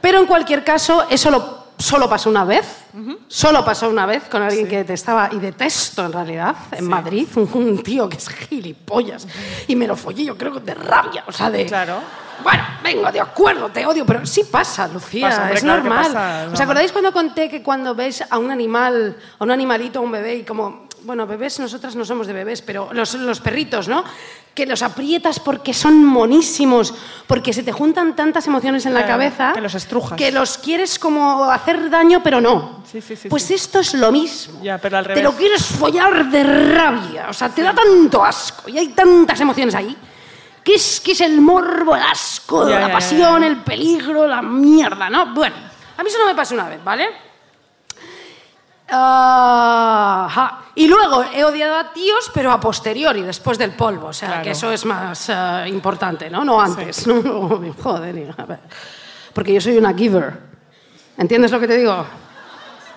Pero en cualquier caso, eso lo- solo pasó una vez. Solo pasó una vez con alguien que detestaba y detesto en realidad en Madrid. Un, un tío que es gilipollas. Y me lo follé, yo creo que de rabia. O sea, de. Claro. Bueno, vengo, de acuerdo, te odio, pero sí pasa, Lucía, Pasa, hombre, es claro normal. pasa, ¿Os acordáis cuando conté que cuando ves a un animal, a un animalito, a un bebé, y como, bueno, bebés, nosotras no somos de bebés, pero los, los perritos, ¿no? Que los aprietas porque son monísimos, porque se te juntan tantas emociones en la Claro, cabeza. que los estrujas. Que los quieres como hacer daño, pero no. Sí, sí, sí, pues sí. esto es lo mismo. Ya, pero al Te lo revés. quieres follar de rabia. O sea, te da tanto asco y hay tantas emociones ahí. ¿Qué es, qué es el morbo, el asco, Ya, la pasión, ya. el peligro, la mierda, ¿no? Bueno, a mí eso no me pasó una vez, ¿vale? Ajá. Y luego he odiado a tíos, pero a posteriori, después del polvo. O sea, Claro. que eso es más eh, importante, ¿no? No antes. ¿no? <laughs> Joder, a ver. Porque yo soy una giver. ¿Entiendes lo que te digo?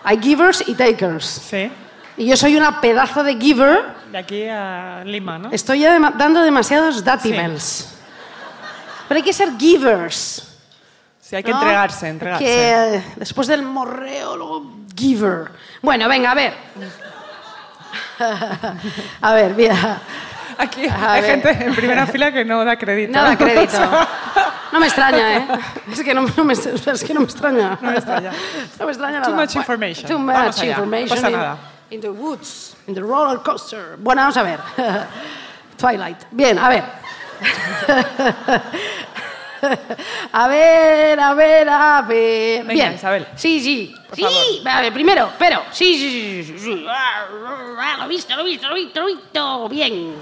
Hay givers y takers. Sí. Y yo soy una pedazo de giver. De aquí a Lima, ¿no? Estoy dando demasiados datibels. Pero hay que ser givers. Sí, hay que ¿no? entregarse, entregarse. Que eh, después del morreo, luego giver. Bueno, venga, a ver. <laughs> a ver, mira. Aquí A hay ver. gente en primera fila que no da crédito. Nada crédito. O <laughs> sea, No me extraña, ¿eh? Es que no, no me, es que no me extraña. No me extraña. <laughs> No me extraña Too nada. much information. Too Vamos much no information. pasa in- nada. In the woods, in the roller coaster. Bueno, vamos a ver. Twilight. Bien, a ver. <laughs> A ver, a ver, a ver. Venga, Bien. Isabel. Sí, sí. Por sí, favor. a ver, primero, pero. Sí, sí, sí, sí. Ah, ah, Lo he visto, lo he visto, lo he visto, lo he visto. Bien.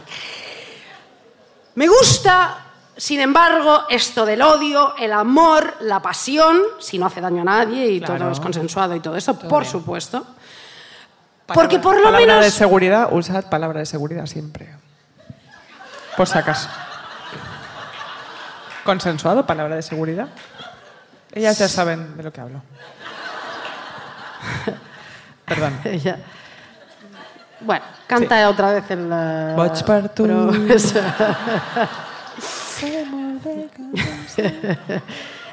Me gusta, sin embargo, esto del odio, el amor, la pasión, si no hace daño a nadie y Claro. todo es consensuado y todo esto, por supuesto. palabra- Porque por lo palabra menos- de seguridad, usad palabra de seguridad siempre. Por si acaso. Consensuado, palabra de seguridad. Ellas ya saben de lo que hablo. <laughs> Perdón. Bueno, canta otra vez el. Vaig per tu. Esa.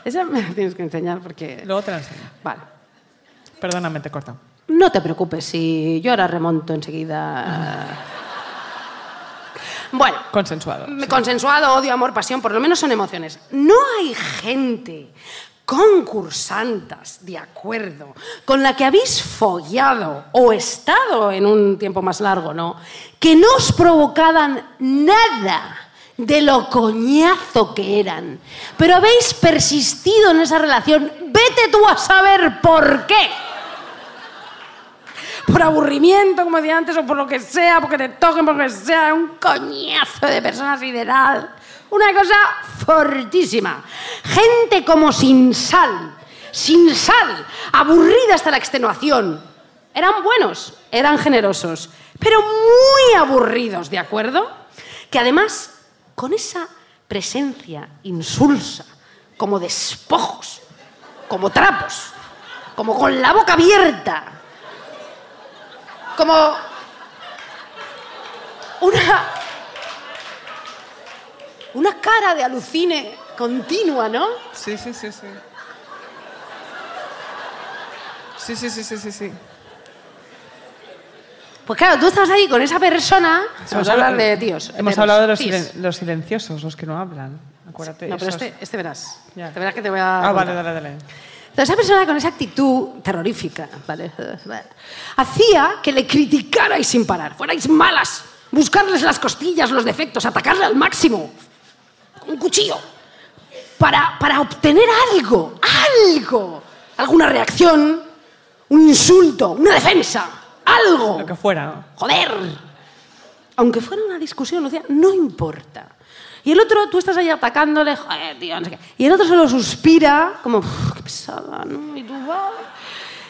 Esa me la tienes que enseñar porque. Luego te la enseño. Vale. Perdóname, te he cortado. No te preocupes, si yo ahora remonto enseguida. <laughs> Bueno, Consensuado. consensuado, odio, amor, pasión, por lo menos son emociones. No hay gente concursantas, de acuerdo, con la que habéis follado o estado en un tiempo más largo, ¿no? Que no os provocaban nada de lo coñazo que eran, pero habéis persistido en esa relación, vete tú a saber por qué. Por aburrimiento, como decía antes, o por lo que sea, porque te toquen, por lo que sea, un coñazo de persona sideral. Una cosa fortísima. Gente como sin sal, sin sal, aburrida hasta la extenuación. Eran buenos, eran generosos, pero muy aburridos, ¿de acuerdo? Que además, con esa presencia insulsa, como despojos, como trapos, como con la boca abierta, como una una cara de alucine continua, ¿no? Sí, sí, sí, sí. Sí, sí, sí, sí, sí, sí. Pues claro, tú estás ahí con esa persona. Vamos a hablar de tíos. Hemos hablado de los, cis. silen- los silenciosos, los que no hablan. Acuérdate. No, pero esos- este, este verás. Ya. Este verás que te voy a. Ah, vale, dale, dale. Entonces, esa persona con esa actitud terrorífica, ¿vale? Hacía que le criticarais sin parar, fuerais malas, buscarles las costillas, los defectos, atacarle al máximo, con un cuchillo, para, para obtener algo, algo, alguna reacción, un insulto, una defensa, algo. Lo que fuera. Joder. Aunque fuera una discusión, Lucía, no importa. Y el otro, tú estás ahí atacándole, joder, tío, no sé qué. Y el otro solo suspira, como, "Uf, qué pesada, ¿no? Y tú, "Va".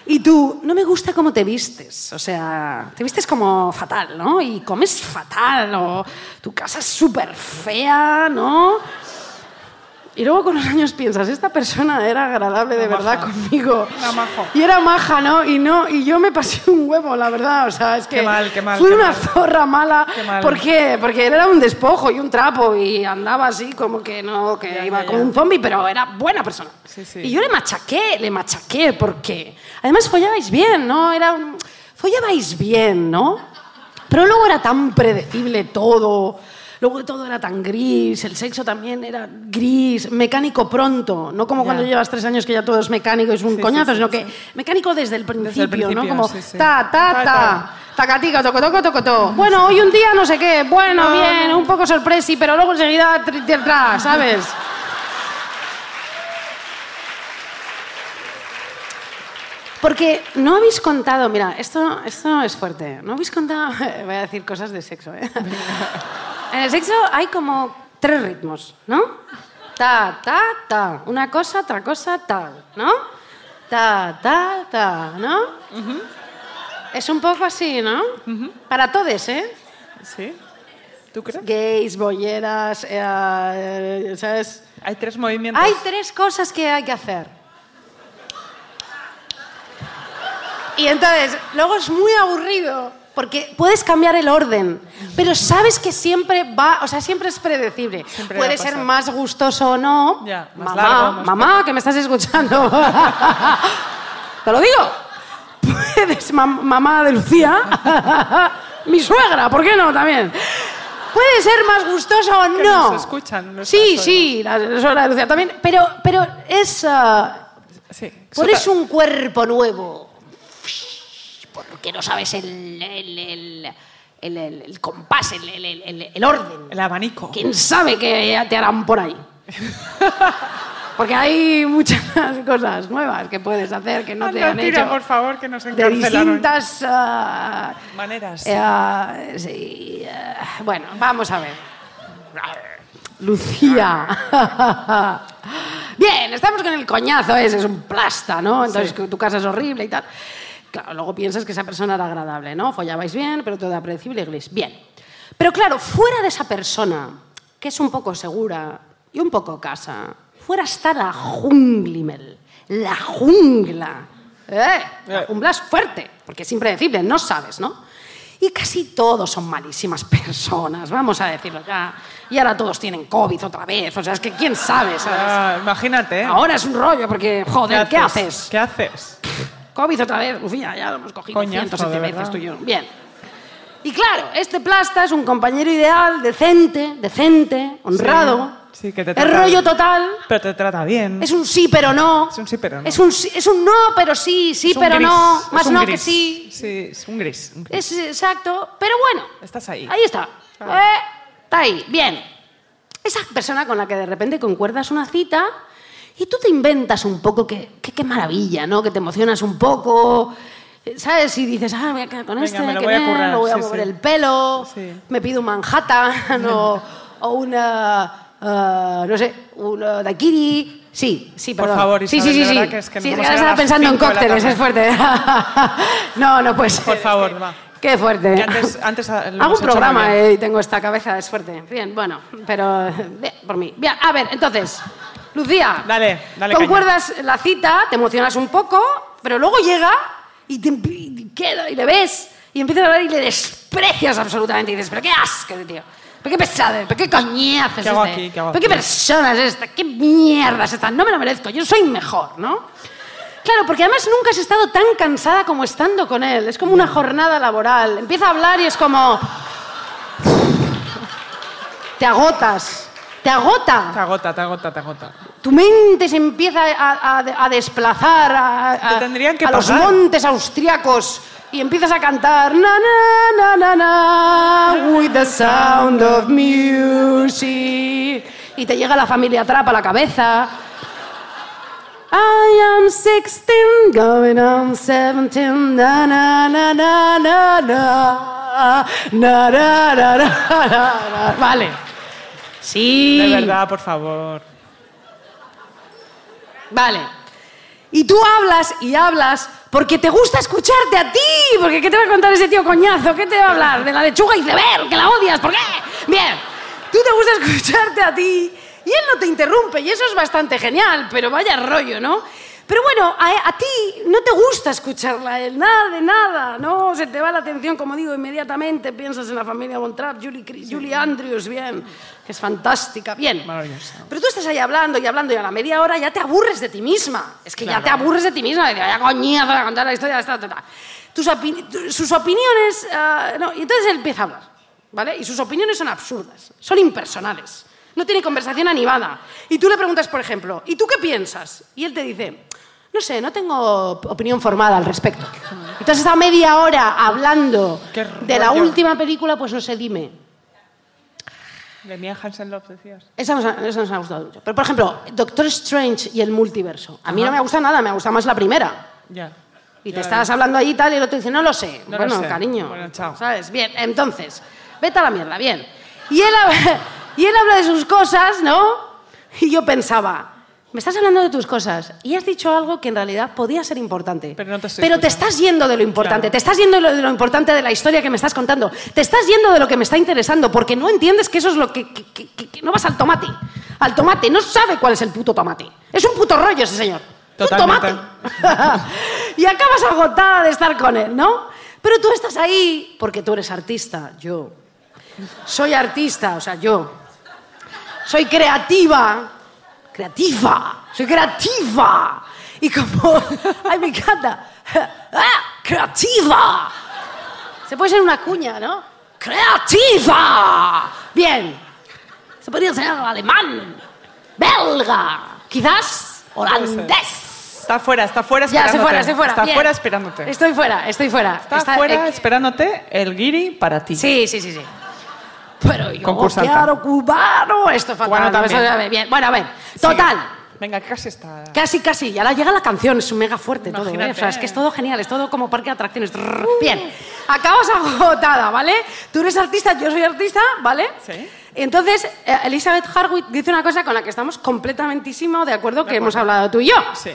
Y tú, no me gusta cómo te vistes. O sea, te vistes como fatal, ¿no? Y comes fatal, o tu casa es súper fea, ¿no? Y luego con los años piensas, esta persona era agradable de Era verdad maja. conmigo. Y era maja, ¿no? Y no, y yo me pasé un huevo, la verdad. O sea, es que Qué mal, qué mal, fui qué una mal. zorra mala. Qué mal. ¿Por qué? Porque él era un despojo y un trapo y andaba así como que no, que Ya, iba ya, como ya. un zombie, pero era buena persona. Sí, sí. Y yo le machaqué, le machaqué, porque además follabais bien, ¿no? Era un... Follabais bien, ¿no? Pero luego era tan predecible todo. Luego todo era tan gris, el sexo también era gris, mecánico pronto, no como Ya. cuando llevas tres años que ya todo es mecánico, es un Sí, coñazo, sí, sí, sino que mecánico desde el principio, el principio, ¿no? Como ta, ta, Ta, ta, ta. tacatica, toco, toco, toco, toco. Bueno, hoy un día no sé qué, bueno, bien, un poco sorpresi, pero luego enseguida atrás, ¿sabes? Porque no habéis contado, mira, esto, esto es fuerte, no habéis contado, <laughs> voy a decir cosas de sexo, ¿eh? En el sexo hay como tres ritmos, ¿no? Ta, ta, ta, una cosa, otra cosa, tal, ¿no? Ta, ta, ta, ¿no? Es un poco así, ¿no? Para todos, ¿eh? ¿Sí? ¿Tú crees? Gays, bolleras, eh, eh, ¿sabes? Hay tres movimientos. Hay tres cosas que hay que hacer. Y entonces, luego es muy aburrido, porque puedes cambiar el orden, pero sabes que siempre va, o sea, siempre es predecible. Siempre Puede ser más gustoso o no. Ya, más mamá, largo, más mamá, que me estás escuchando. <laughs> Te lo digo. Puedes, mam- mamá de Lucía. <laughs> Mi suegra, ¿por qué no? También. Puede ser más gustoso o Que no. nos escuchan, Sí, sí, la suegra de Lucía también. Pero, pero es. ah, Sí. pones un cuerpo nuevo. Porque no sabes el, el, el, el- el- el compás, el, orden. El abanico. ¿Quién sabe qué te harán por ahí? <laughs> Porque hay muchas <laughs> cosas nuevas que puedes hacer que no te Anda, han tira, hecho. por favor, que nos de distintas ah, Maneras. eh, sí, eh, bueno, vamos a ver. Lucía. <laughs> Bien, estamos con el coñazo ese, es un plasta, ¿no? Entonces tu casa es horrible y tal. Claro, luego piensas que esa persona era agradable, ¿no? Follabais bien, pero todo era predecible y gris. Bien. Pero claro, fuera de esa persona, que es un poco segura y un poco casa, fuera está la junglimel. La jungla. ¿Eh? La jungla es fuerte, porque es impredecible, no sabes, ¿no? Y casi todos son malísimas <laughs> personas, vamos a decirlo ya. Y ahora todos tienen COVID otra vez, o sea, es que quién sabe, ¿sabes? Ah, imagínate. ¿eh? Ahora es un rollo, porque, joder, ¿qué haces? ¿Qué haces? COVID otra vez, Lucía, ya lo hemos cogido Coñazo, cientos de de veces verdad. tú y yo. Bien. Y claro, este plasta es un compañero ideal, decente, decente, honrado, Sí, que te Es trata- rollo total. Pero te trata bien. Es un sí, pero no. Es un sí, pero no. Es un, sí- es un no, pero sí, sí, Es un pero gris, no. es Más un no gris. que sí. Sí, es un gris. un gris. Es exacto. Pero bueno, Estás ahí. ahí está. Eh, está ahí. Bien. Esa persona con la que de repente concuerdas una cita y tú te inventas un poco que, qué maravilla, ¿no? Que te emocionas un poco. eh, ¿Sabes? Y dices, ah, voy a quedar con Venga, este, me lo voy a currar, lo voy a sí, mover sí. el pelo, Sí. me pido un Manhattan <laughs> o, o una. ah, no sé, una daiquiri. Sí, sí, Por perdón. favor, sí, Isabel, sí, sí, sí. que es que Sí, estaba las pensando en cócteles, es fuerte. <laughs> no, no puede ser. Por favor, va. Qué fuerte. Que antes- antes, lo Hago un programa bien. eh, y tengo esta cabeza, es fuerte. Bien, bueno, pero bien, por mí. Bien, a ver, entonces, Lucía. Dale, dale Concuerdas la cita, te emocionas un poco, pero luego llega y te y queda y le ves y empiezas a hablar y le desprecias absolutamente. Y dices, pero qué asco tío. Pero qué pesado, pero qué coñazo es ¿Qué hago este. pero qué persona es esta, qué mierda es esta. No me lo merezco, yo soy mejor, ¿no? Claro, porque además nunca has estado tan cansada como estando con él. Es como una jornada laboral. Empieza a hablar y es como... Te agotas. Te agota. Te agota, te agota, te agota. Tu mente se empieza a, a- a desplazar a, a- Te tendrían que a los montes austriacos y empiezas a cantar na na na na na with the sound of music y te llega la familia trap a la cabeza. I am 16, going on 17, na na na na na na na na na na na na. Vale. Sí. De verdad, por favor. Vale. Y tú hablas y hablas porque te gusta escucharte a ti. Porque ¿qué te va a contar ese tío coñazo? ¿Qué te va a hablar? De la lechuga iceberg, que la odias. ¿Por qué? Bien. Tú te gusta <laughs> escucharte a ti y él no te interrumpe y eso es bastante genial, pero vaya rollo, ¿no? Pero bueno, a, a ti no te gusta escucharla él, nada de nada, ¿no? Se te va la atención, como digo, inmediatamente piensas en la familia Von Trapp, Julie, Julie Andrews, bien, que es fantástica, bien. Maravillosa. Pero tú estás ahí hablando y hablando y a la media hora ya te aburres de ti misma. Es que ya te aburres de ti misma. De, ya coñazo de contar la historia. Tus sus opiniones... ah, no, y entonces él empieza a hablar. ¿Vale? Y sus opiniones son absurdas. Son impersonales. No tiene conversación animada. Y tú le preguntas, por ejemplo, ¿y tú qué piensas? Y él te dice... No sé, no tengo opinión formada al respecto. Entonces está media hora hablando de la última película, pues no sé, dime. De Mia Hansen Love decías. Esa nos, ha, esa nos ha gustado mucho. Pero, por ejemplo, Doctor Strange y el multiverso. A mí no me gusta nada, me gusta más la primera. Ya. Y Ya te estás hablando allí y tal, y el otro dice, no lo sé. No lo bueno, sé. cariño. Bueno, chao. ¿Sabes? Bien, entonces, vete a la mierda, bien. Y él, <laughs> y él habla de sus cosas, ¿no? Y yo pensaba, me estás hablando de tus cosas y has dicho algo que en realidad podía ser importante. Pero no te Pero estás yendo de lo importante, Claro. te estás yendo de lo, importante de la historia que me estás contando, te estás yendo de lo que me está interesando, porque no entiendes que eso es lo que, que- que- que- que no vas al tomate. Al tomate, no sabe cuál es el puto tomate. Es un puto rollo ese señor. Un Totalmente. tomate. <laughs> <laughs> y acabas agotada de estar con él, ¿no? Pero tú estás ahí porque tú eres artista, yo. Soy artista, o sea, yo. Soy creativa. Creativa. Soy creativa. Y como... <laughs> ¡Ay, me encanta! <laughs> ¡Ah! ¡Creativa! Se puede ser una cuña, ¿no? ¡Creativa! Bien. Se podría ser alemán, belga, quizás holandés. Está fuera, está fuera Ya, esperándote. estoy fuera, estoy fuera. Está Bien. fuera esperándote. Estoy fuera, estoy fuera. Está, fuera esperándote el guiri para ti. Sí, sí, sí, sí. Pero yo Concursanta. quiero cubano. Esto es fatal. Cubano también. Eso ya- bien. Bueno, a ver. Total. Venga, casi está. Casi, casi. Ya la llega la canción. Es mega fuerte todo. ¿eh? Imagínate. O sea, es que es todo genial. Es todo como parque de atracciones. Bien. Acabas agotada, ¿vale? Tú eres artista, yo soy artista, ¿vale? Sí. Entonces, eh, Elizabeth Harwick dice una cosa con la que estamos completamentísimo de acuerdo que hemos hablado tú y yo. Sí.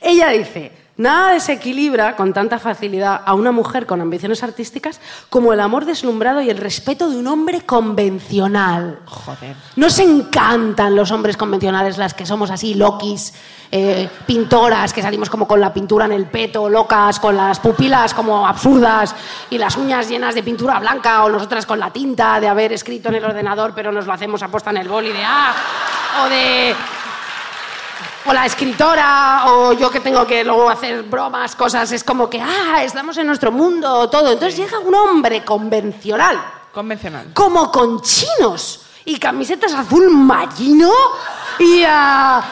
Ella dice, nada desequilibra con tanta facilidad a una mujer con ambiciones artísticas como el amor deslumbrado y el respeto de un hombre convencional. Joder. Nos encantan los hombres convencionales, las que somos así, loquis, eh, pintoras, que salimos como con la pintura en el peto, locas, con las pupilas como absurdas y las uñas llenas de pintura blanca, o nosotras con la tinta de haber escrito en el ordenador, pero nos lo hacemos aposta en el boli de ah, o de o la escritora, o yo que tengo que luego hacer bromas, cosas, es como que, ah, estamos en nuestro mundo, todo. Entonces llega un hombre convencional, Convencional. como con chinos y camisetas azul marino y, ah,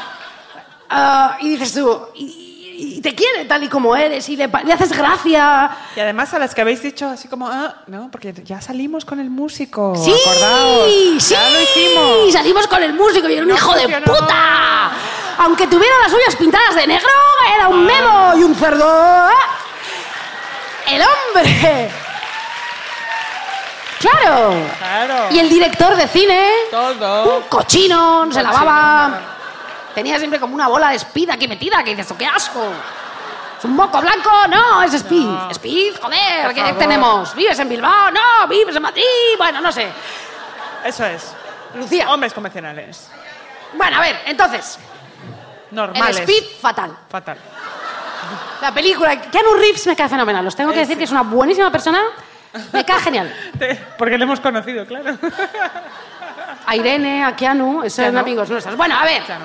y dices tú, y, y te quiere tal y como eres y le, haces gracia. Y además a las que habéis dicho así como, ah, no, porque ya salimos con el músico. Sí, acordaos. sí, Ya lo hicimos. salimos con el músico y era un No hijo de puta. Aunque tuviera las uñas pintadas de negro, era un memo y un cerdo. El hombre. Claro. Claro. Y el director de cine, Todo. un cochino, no se Cochino. lavaba. Tenía siempre como una bola de speed aquí metida, que dices, "Oh, qué asco. ¿Es un moco blanco? No, es speed. No. Speed, joder, Por ¿qué favor. tenemos? ¿Vives en Bilbao? No, vives en Madrid. Bueno, no sé. Eso es. Lucía. Hombres convencionales. Bueno, a ver, entonces, Normales. el speed fatal. Fatal. La película, Keanu Reeves me cae fenomenal. Os tengo que decir que es una buenísima persona. Me cae genial. <laughs> Porque le hemos conocido, claro. A Irene, a Keanu, esos son amigos nuestros. Bueno, a ver. Keanu.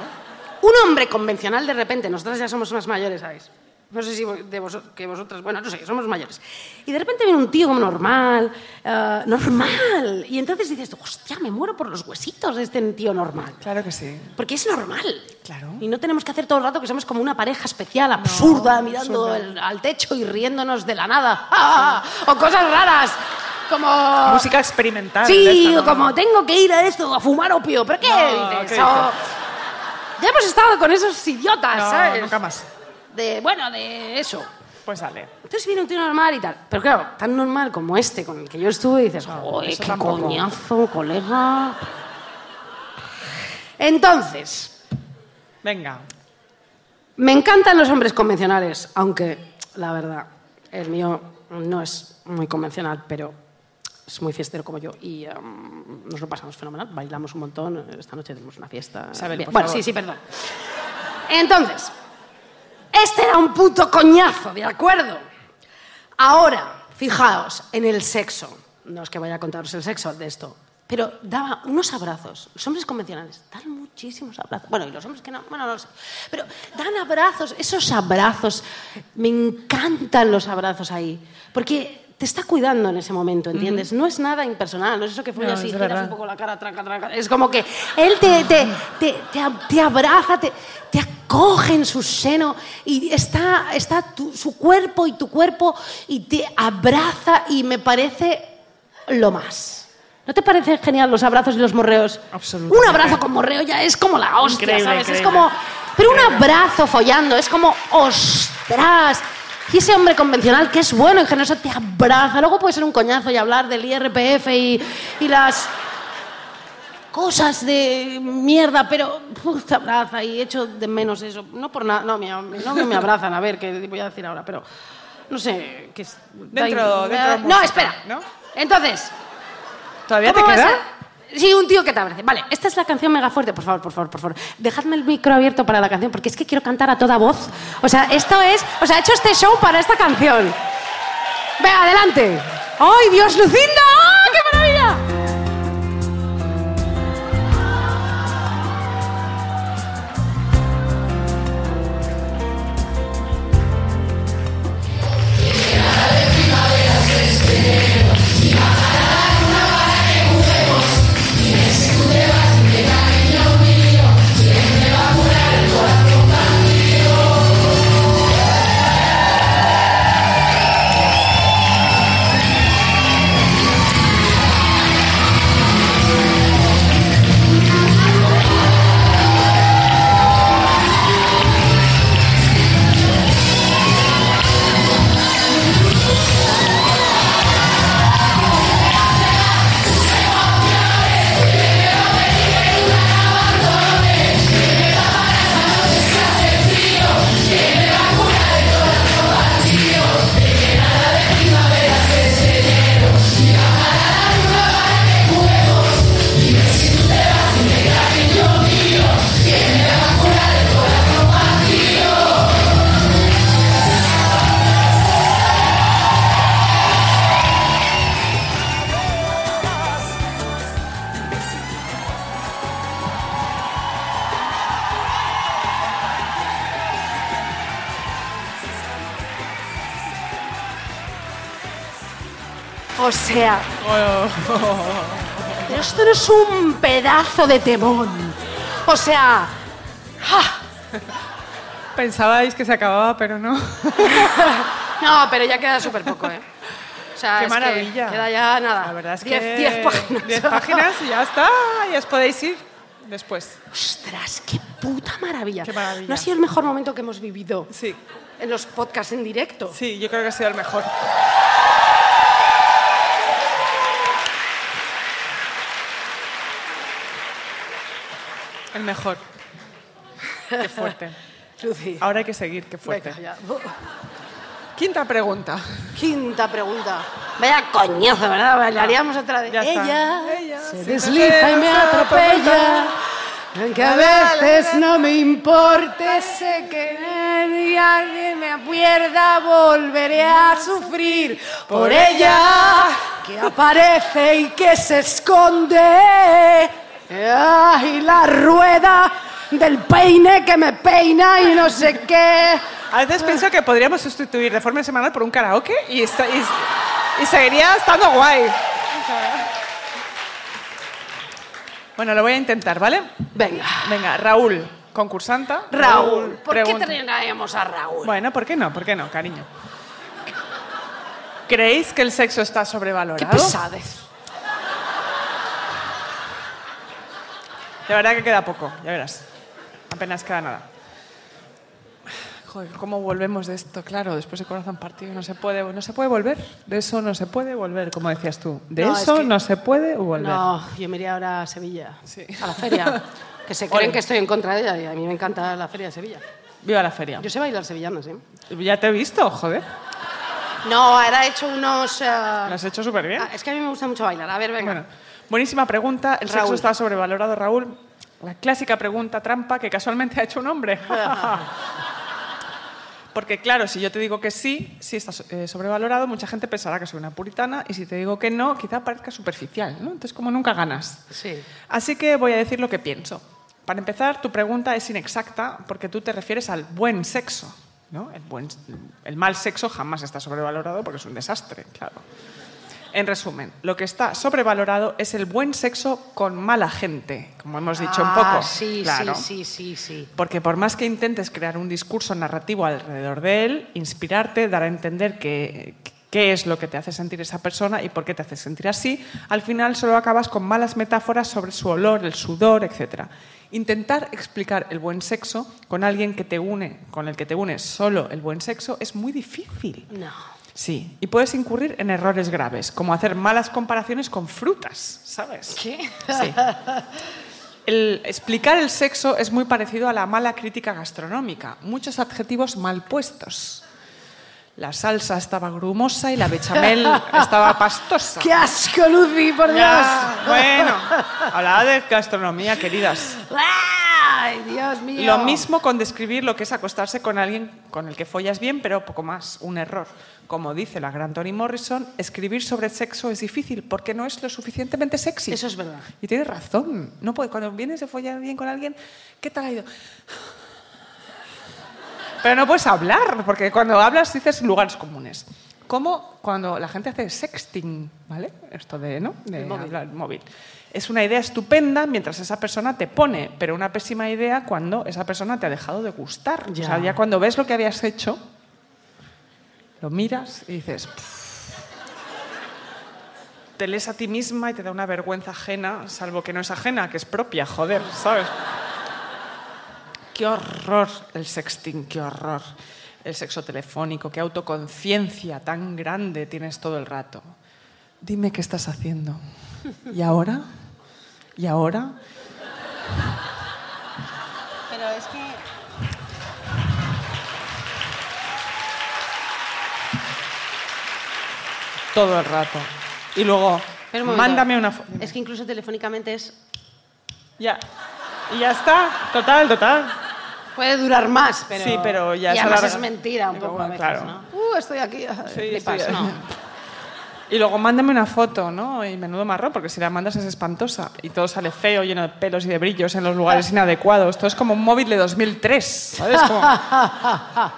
Un hombre convencional de repente, nosotros ya somos más mayores, ¿sabéis? No sé si de vos, que vosotras, bueno, no sé, somos mayores. Y de repente viene un tío como normal, eh, normal. Y entonces dices, hostia, me muero por los huesitos de este tío normal. Claro que sí. Porque es normal. Claro. Y no tenemos que hacer todo el rato que somos como una pareja especial, absurda, mirando absurda. el- al techo y riéndonos de la nada. <laughs> ¡Ah! O cosas raras. Como. Música experimental. Sí, esta, o ¿no? como tengo que ir a esto, a fumar opio. ¿Pero qué No, dices? ¿qué O-? Ya hemos estado con esos idiotas, No, ¿sabes? nunca más. De, bueno, de eso. Pues dale. Entonces viene un tío normal y tal. Pero claro, tan normal como este con el que yo estuve, dices, joder, qué tampoco". coñazo, colega. Entonces, Venga. Me encantan los hombres convencionales, aunque la verdad, el mío no es muy convencional, pero es muy fiestero como yo y em, nos lo pasamos fenomenal. Bailamos un montón. Esta noche tenemos una fiesta. Isabel, por Bueno, favor. sí, sí, perdón. Entonces, este era un puto coñazo, ¿de acuerdo? Ahora, fijaos en el sexo. No es que vaya a contaros el sexo de esto, pero daba unos abrazos. Los hombres convencionales dan muchísimos abrazos. Bueno, y los hombres que no, bueno, no lo sé. Pero dan abrazos, esos abrazos. Me encantan los abrazos ahí. Porque te está cuidando en ese momento, ¿entiendes? No es nada impersonal, no es eso que fue No, así, es giras un poco la cara, traca, traca. Es como que él te, te, te, te, ab- te abraza, te, te acoge en su seno y está, está tu- su cuerpo y tu cuerpo y te abraza y me parece lo más. ¿No te parecen genial los abrazos y los morreos? Absolutamente. Un abrazo con morreo ya es como la hostia, Increíble, ¿sabes? Es increíble. como... Pero un abrazo follando es como, ostras. Y ese hombre convencional que es bueno y generoso te abraza. Luego puede ser un coñazo y hablar del IRPF y, y las cosas de mierda, pero uf, te abraza y echo de menos eso. No por nada, no me, no me abrazan, a ver, qué voy a decir ahora, pero no sé. Que es- Dentro- da- dentro no, música, espera. ¿no? Entonces, ¿Todavía te ¿Cómo va a queda? Sí, un tío que te abrace. Vale, esta es la canción mega fuerte. Por favor, por favor, por favor. Dejadme el micro abierto para la canción porque es que quiero cantar a toda voz. O sea, esto es. O sea, he hecho este show para esta canción. Venga, adelante. ¡Ay, Dios, Lucinda! Es un pedazo de temón. O sea, ¡ah! Pensabais que se acababa, pero no. <laughs> no, pero ya queda súper poco, ¿eh? O sea, ¡Qué es que maravilla! queda ya nada. La verdad es Diez- que... diez páginas. 10 páginas y ya está. Y os podéis ir después. Ostras, qué puta maravilla. Qué maravilla. ¿No ha sido el mejor momento que hemos vivido Sí, en los podcasts en directo? sí, yo creo que ha sido el mejor. El mejor. Qué fuerte. <laughs> Lucy. Ahora hay que seguir, qué fuerte. Venga. Quinta pregunta. Quinta pregunta. Vaya coñazo, ¿verdad? Bailaríamos otra vez. Ya. Ella, Ella se desliza y me atropella. Aunque a veces no me importe, sé que el día que me pierda volveré a sufrir por ella que aparece y que se esconde. Ay, la rueda del peine que me peina y no sé qué. A veces pienso que podríamos sustituir de forma semanal por un karaoke y, y- y seguiría estando guay. Bueno, lo voy a intentar, ¿vale? Venga. Venga, Raúl, concursanta. Raúl, ¿por qué traemos a Raúl? Bueno, ¿por qué no? ¿Por qué no, cariño? ¿Creéis que el sexo está Qué sobrevalorado? pesadez. De verdad que queda poco, ya verás. Apenas queda nada. Joder, ¿cómo volvemos de esto? Claro, después de corazón partido no se puede, no se puede volver. De eso no se puede volver, como decías tú. De No, es eso que- no se puede volver. No, yo me iría ahora a Sevilla, Sí. a la feria. <laughs> Que se creen que estoy en contra de ella y a mí me encanta la feria de Sevilla. Viva la feria. Yo sé bailar sevillanas, ¿eh? Ya te he visto, joder. No, ahora he hecho unos... eh, Lo has hecho súper bien. ah, es que a mí me gusta mucho bailar. A ver, venga. Bueno, buenísima pregunta. ¿El sexo está sobrevalorado, Raúl? La clásica pregunta trampa que casualmente ha hecho un hombre. <laughs> Porque claro, si yo te digo que sí, sí está eh, sobrevalorado, mucha gente pensará que soy una puritana y si te digo que no, quizá parezca superficial, ¿no? Entonces como nunca ganas. Sí. Así que voy a decir lo que pienso. Para empezar, tu pregunta es inexacta porque tú te refieres al buen sexo. ¿no? El, buen- el mal sexo jamás está sobrevalorado porque es un desastre, claro. En resumen, lo que está sobrevalorado es el buen sexo con mala gente, como hemos dicho un Ah, poco. Sí, Claro. sí, sí, sí, sí. Porque por más que intentes crear un discurso narrativo alrededor de él, inspirarte, dar a entender que- qué es lo que te hace sentir esa persona y por qué te hace sentir así, al final solo acabas con malas metáforas sobre su olor, el sudor, etc. Intentar explicar el buen sexo con alguien que te une, con el que te une solo el buen sexo, es muy difícil. No. Sí, y puedes incurrir en errores graves, como hacer malas comparaciones con frutas, ¿sabes? ¿Qué? Sí. El explicar el sexo es muy parecido a la mala crítica gastronómica. Muchos adjetivos mal puestos. La salsa estaba grumosa y la bechamel <laughs> estaba pastosa. ¡Qué asco, Lucy, por Dios! Ya, bueno, <laughs> hablaba de gastronomía, queridas. ¡Ay, Dios mío! Lo mismo con describir lo que es acostarse con alguien con el que follas bien, pero poco más, un error. Como dice la gran Toni Morrison, escribir sobre sexo es difícil porque no es lo suficientemente sexy. Eso es verdad. Y tienes razón. No puede, cuando vienes de follar bien con alguien, ¿qué tal ha ido? Pero no puedes hablar, porque cuando hablas dices lugares comunes. Como cuando la gente hace sexting, ¿vale? Esto de, ¿no? De El móvil. hablar móvil. Es una idea estupenda mientras esa persona te pone, pero una pésima idea cuando esa persona te ha dejado de gustar. Ya. O sea, ya cuando ves lo que habías hecho, lo miras y dices... Te lees a ti misma y te da una vergüenza ajena, salvo que no es ajena, que es propia, joder, ¿sabes? Qué horror el sexting, qué horror. El sexo telefónico, qué autoconciencia tan grande tienes todo el rato. Dime qué estás haciendo. ¿Y ahora? ¿Y ahora? Pero es que... Todo el rato. Y luego, Espera un momento. mándame una foto. Es que incluso telefónicamente es... Ya. Y ya está. Total, total. Puede durar más, pero... Sí, pero ya Y se además es mentira un poco a bueno, veces, claro. ¿no? Uh, estoy aquí. Sí, Flipas, sí. ¿no? Y luego mándame una foto, ¿no? Y menudo marrón, porque si la mandas es espantosa. Y todo sale feo, lleno de pelos y de brillos en los lugares <laughs> inadecuados. Todo es como un móvil de 2003, ¿sabes? Como- <laughs>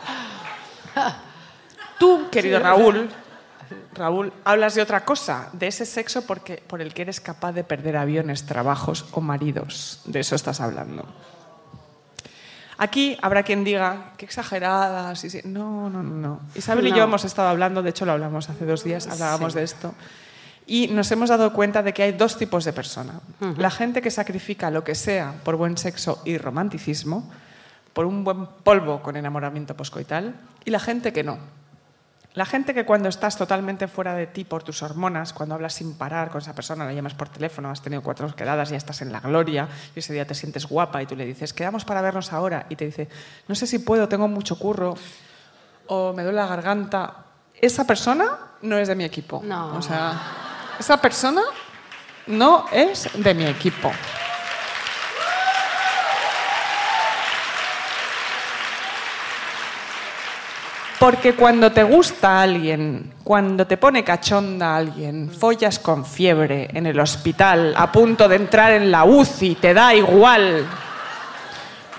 Tú, querido Raúl, Raúl, hablas de otra cosa, de ese sexo porque, por el que eres capaz de perder aviones, trabajos o maridos. De eso estás hablando. Aquí habrá quien diga, qué exagerada. sí, sí". No, no, no, no. Isabel y yo hemos estado hablando, de hecho lo hablamos hace dos días, hablábamos Sí. de esto. Y nos hemos dado cuenta de que hay dos tipos de persona. La gente que sacrifica lo que sea por buen sexo y romanticismo, por un buen polvo con enamoramiento poscoital, y la gente que no. La gente que cuando estás totalmente fuera de ti por tus hormonas, cuando hablas sin parar con esa persona, la llamas por teléfono, has tenido cuatro quedadas, ya estás en la gloria, y ese día te sientes guapa y tú le dices, quedamos para vernos ahora, y te dice, no sé si puedo, tengo mucho curro, o me duele la garganta. Esa persona no es de mi equipo. No. O sea, esa persona no es de mi equipo. Porque cuando te gusta alguien, cuando te pone cachonda alguien, follas con fiebre en el hospital, a punto de entrar en la UCI, te da igual.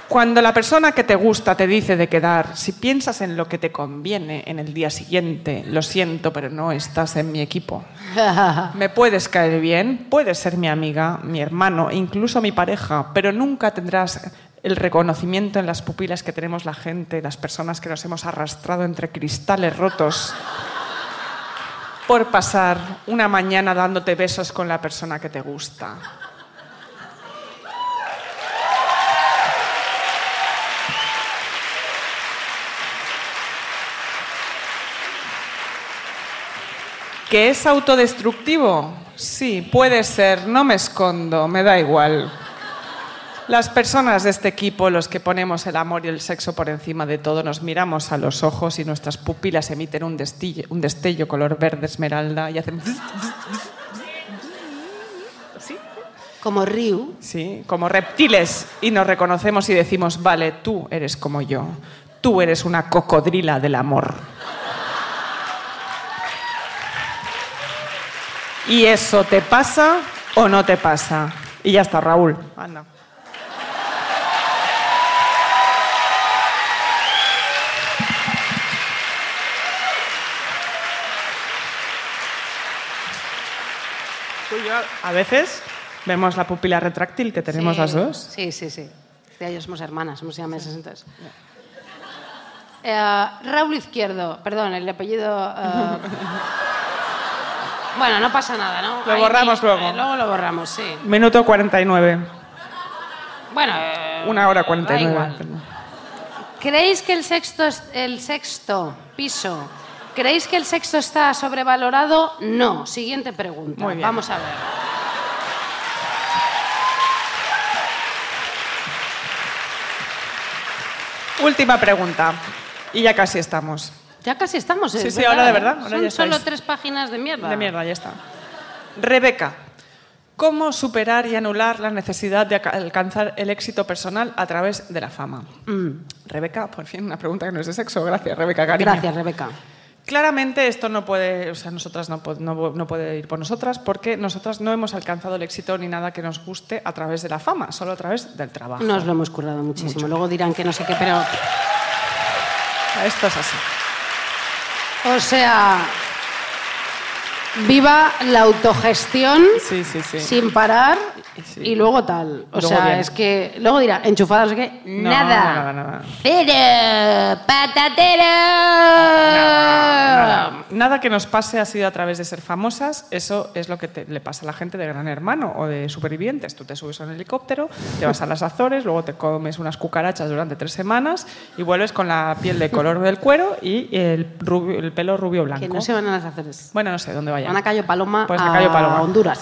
Cuando la persona que te gusta te dice de quedar, si piensas en lo que te conviene en el día siguiente, lo siento, pero no estás en mi equipo. <laughs> Me puedes caer bien, puedes ser mi amiga, mi hermano, incluso mi pareja, pero nunca tendrás el reconocimiento en las pupilas que tenemos la gente, las personas que nos hemos arrastrado entre cristales rotos por pasar una mañana dándote besos con la persona que te gusta. ¿Que es autodestructivo? Sí, puede ser, no me escondo, me da igual. Las personas de este equipo, los que ponemos el amor y el sexo por encima de todo, nos miramos a los ojos y nuestras pupilas emiten un destello, un destello color verde esmeralda y hacen... ¿Sí? Como Ryu. Sí, como reptiles y nos reconocemos y decimos, vale, tú eres como yo, tú eres una cocodrila del amor. ¿Y eso te pasa o no te pasa? Y ya está, Raúl. Anda. Yo a veces vemos la pupila retráctil que tenemos Sí. las dos. Sí, sí, sí. Ya yo somos hermanas, somos siameses entonces. Eh, Raúl Izquierdo, perdón, el apellido... eh, bueno, no pasa nada, ¿no? Lo Ahí- borramos luego. eh, luego lo borramos, sí. Minuto 49. Bueno, eh, Una hora da 49. igual. ¿Creéis que el sexto, es- el sexto piso, ¿creéis que el sexto está sobrevalorado? No. Siguiente pregunta. Muy bien. Vamos a ver. Última pregunta. Y ya casi estamos. Ya casi estamos. Sí, sí, ahora de ¿eh? verdad, ahora Son ya solo tres páginas de mierda. De mierda, ya está. Rebeca, ¿cómo superar y anular la necesidad de alcanzar el éxito personal a través de la fama? Rebeca, por fin, una pregunta que no es de sexo. Gracias, Rebeca, cariño. Gracias, Rebeca. Claramente esto no puede, o sea, nosotras no, no, no puede ir por nosotras porque nosotras no hemos alcanzado el éxito ni nada que nos guste a través de la fama, solo a través del trabajo. Nos lo hemos currado muchísimo. Luego dirán que no sé qué, pero. Esto es así. O sea. Viva la autogestión Sí, sí, sí. sin parar Sí. y luego tal. O Luego sea, bien. es que. Luego dirán, enchufadas, no sé qué. No, nada. nada, nada. Cero. Patatero. Nada. Nada que nos pase ha sido a través de ser famosas. Eso es lo que te- le pasa a la gente de Gran Hermano o de Supervivientes. Tú te subes a un helicóptero, te vas a las Azores, luego te comes unas cucarachas durante tres semanas y vuelves con la piel de color del cuero y el, rubio- el pelo rubio blanco. Que no se van a las Azores. Bueno, no sé dónde vayan. Van a Cayo Paloma Pues a Cayo Paloma. Honduras.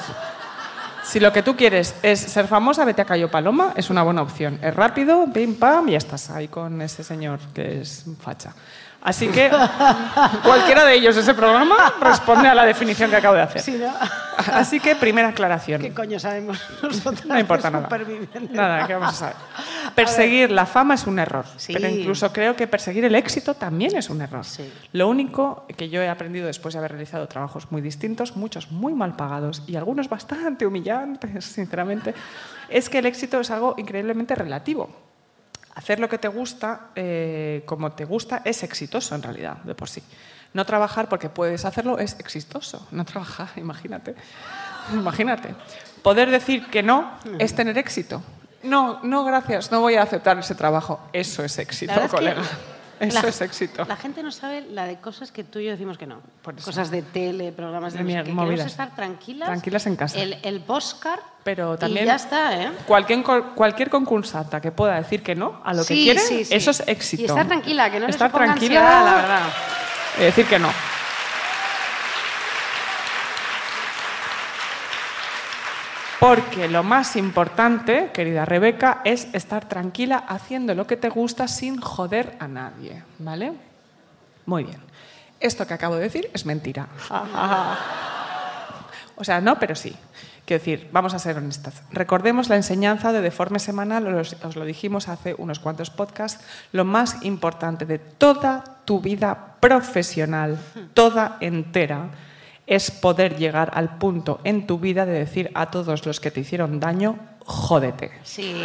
Si lo que tú quieres es ser famosa, vete a Cayo Paloma, es una buena opción. Es rápido, pim pam, y ya estás ahí con ese señor que es facha. Así que cualquiera de ellos de ese programa responde a la definición que acabo de hacer. Sí, ¿no? Así que primera aclaración. ¿Qué coño sabemos nosotros? No importa nada. Nada, ¿qué vamos a saber? Perseguir la fama es un error, Sí. pero incluso creo que perseguir el éxito también es un error. Sí. Lo único que yo he aprendido después de haber realizado trabajos muy distintos, muchos muy mal pagados y algunos bastante humillantes, sinceramente, es que el éxito es algo increíblemente relativo. Hacer lo que te gusta eh, como te gusta es exitoso en realidad, de por sí. No trabajar porque puedes hacerlo es exitoso. No trabajar, <laughs> imagínate. Imagínate. Poder decir que no es tener éxito. No, no, gracias, no voy a aceptar ese trabajo. Eso es éxito, es que colega. Eso la- es éxito. La gente no sabe la de cosas que tú y yo decimos que no. Cosas de tele, programas de De no sé mier- qué. movidas. Queremos estar tranquilas. Tranquilas en casa. El, el Boscar. Pero también Y ya está, ¿eh? cualquier, cualquier concursanta que pueda decir que no a lo que quiere, sí, sí. eso es éxito. Y estar tranquila, que no estar tranquila, ansiedad, la verdad. y decir que no. Porque lo más importante, querida Rebeca, es estar tranquila haciendo lo que te gusta sin joder a nadie, ¿vale? Muy bien. Esto que acabo de decir es mentira. <laughs> O sea, no, pero sí. Quiero decir, vamos a ser honestas. Recordemos la enseñanza de Deforme Semanal, os, os lo dijimos hace unos cuantos podcasts, lo más importante de toda tu vida profesional, toda entera, es poder llegar al punto en tu vida de decir a todos los que te hicieron daño, jódete. Sí.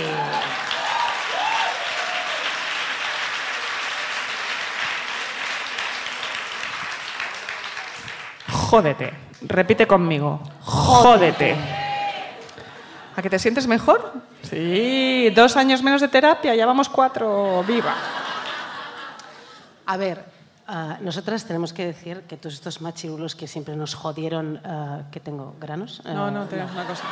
Jódete. Repite conmigo. Jódete. ¿A que te sientes mejor? Sí, dos años menos de terapia, ya vamos cuatro. ¡Viva! A ver, ah, nosotras tenemos que decir que todos estos machirulos que siempre nos jodieron, ah, que tengo granos. No, Ah, no, tenemos una cosa.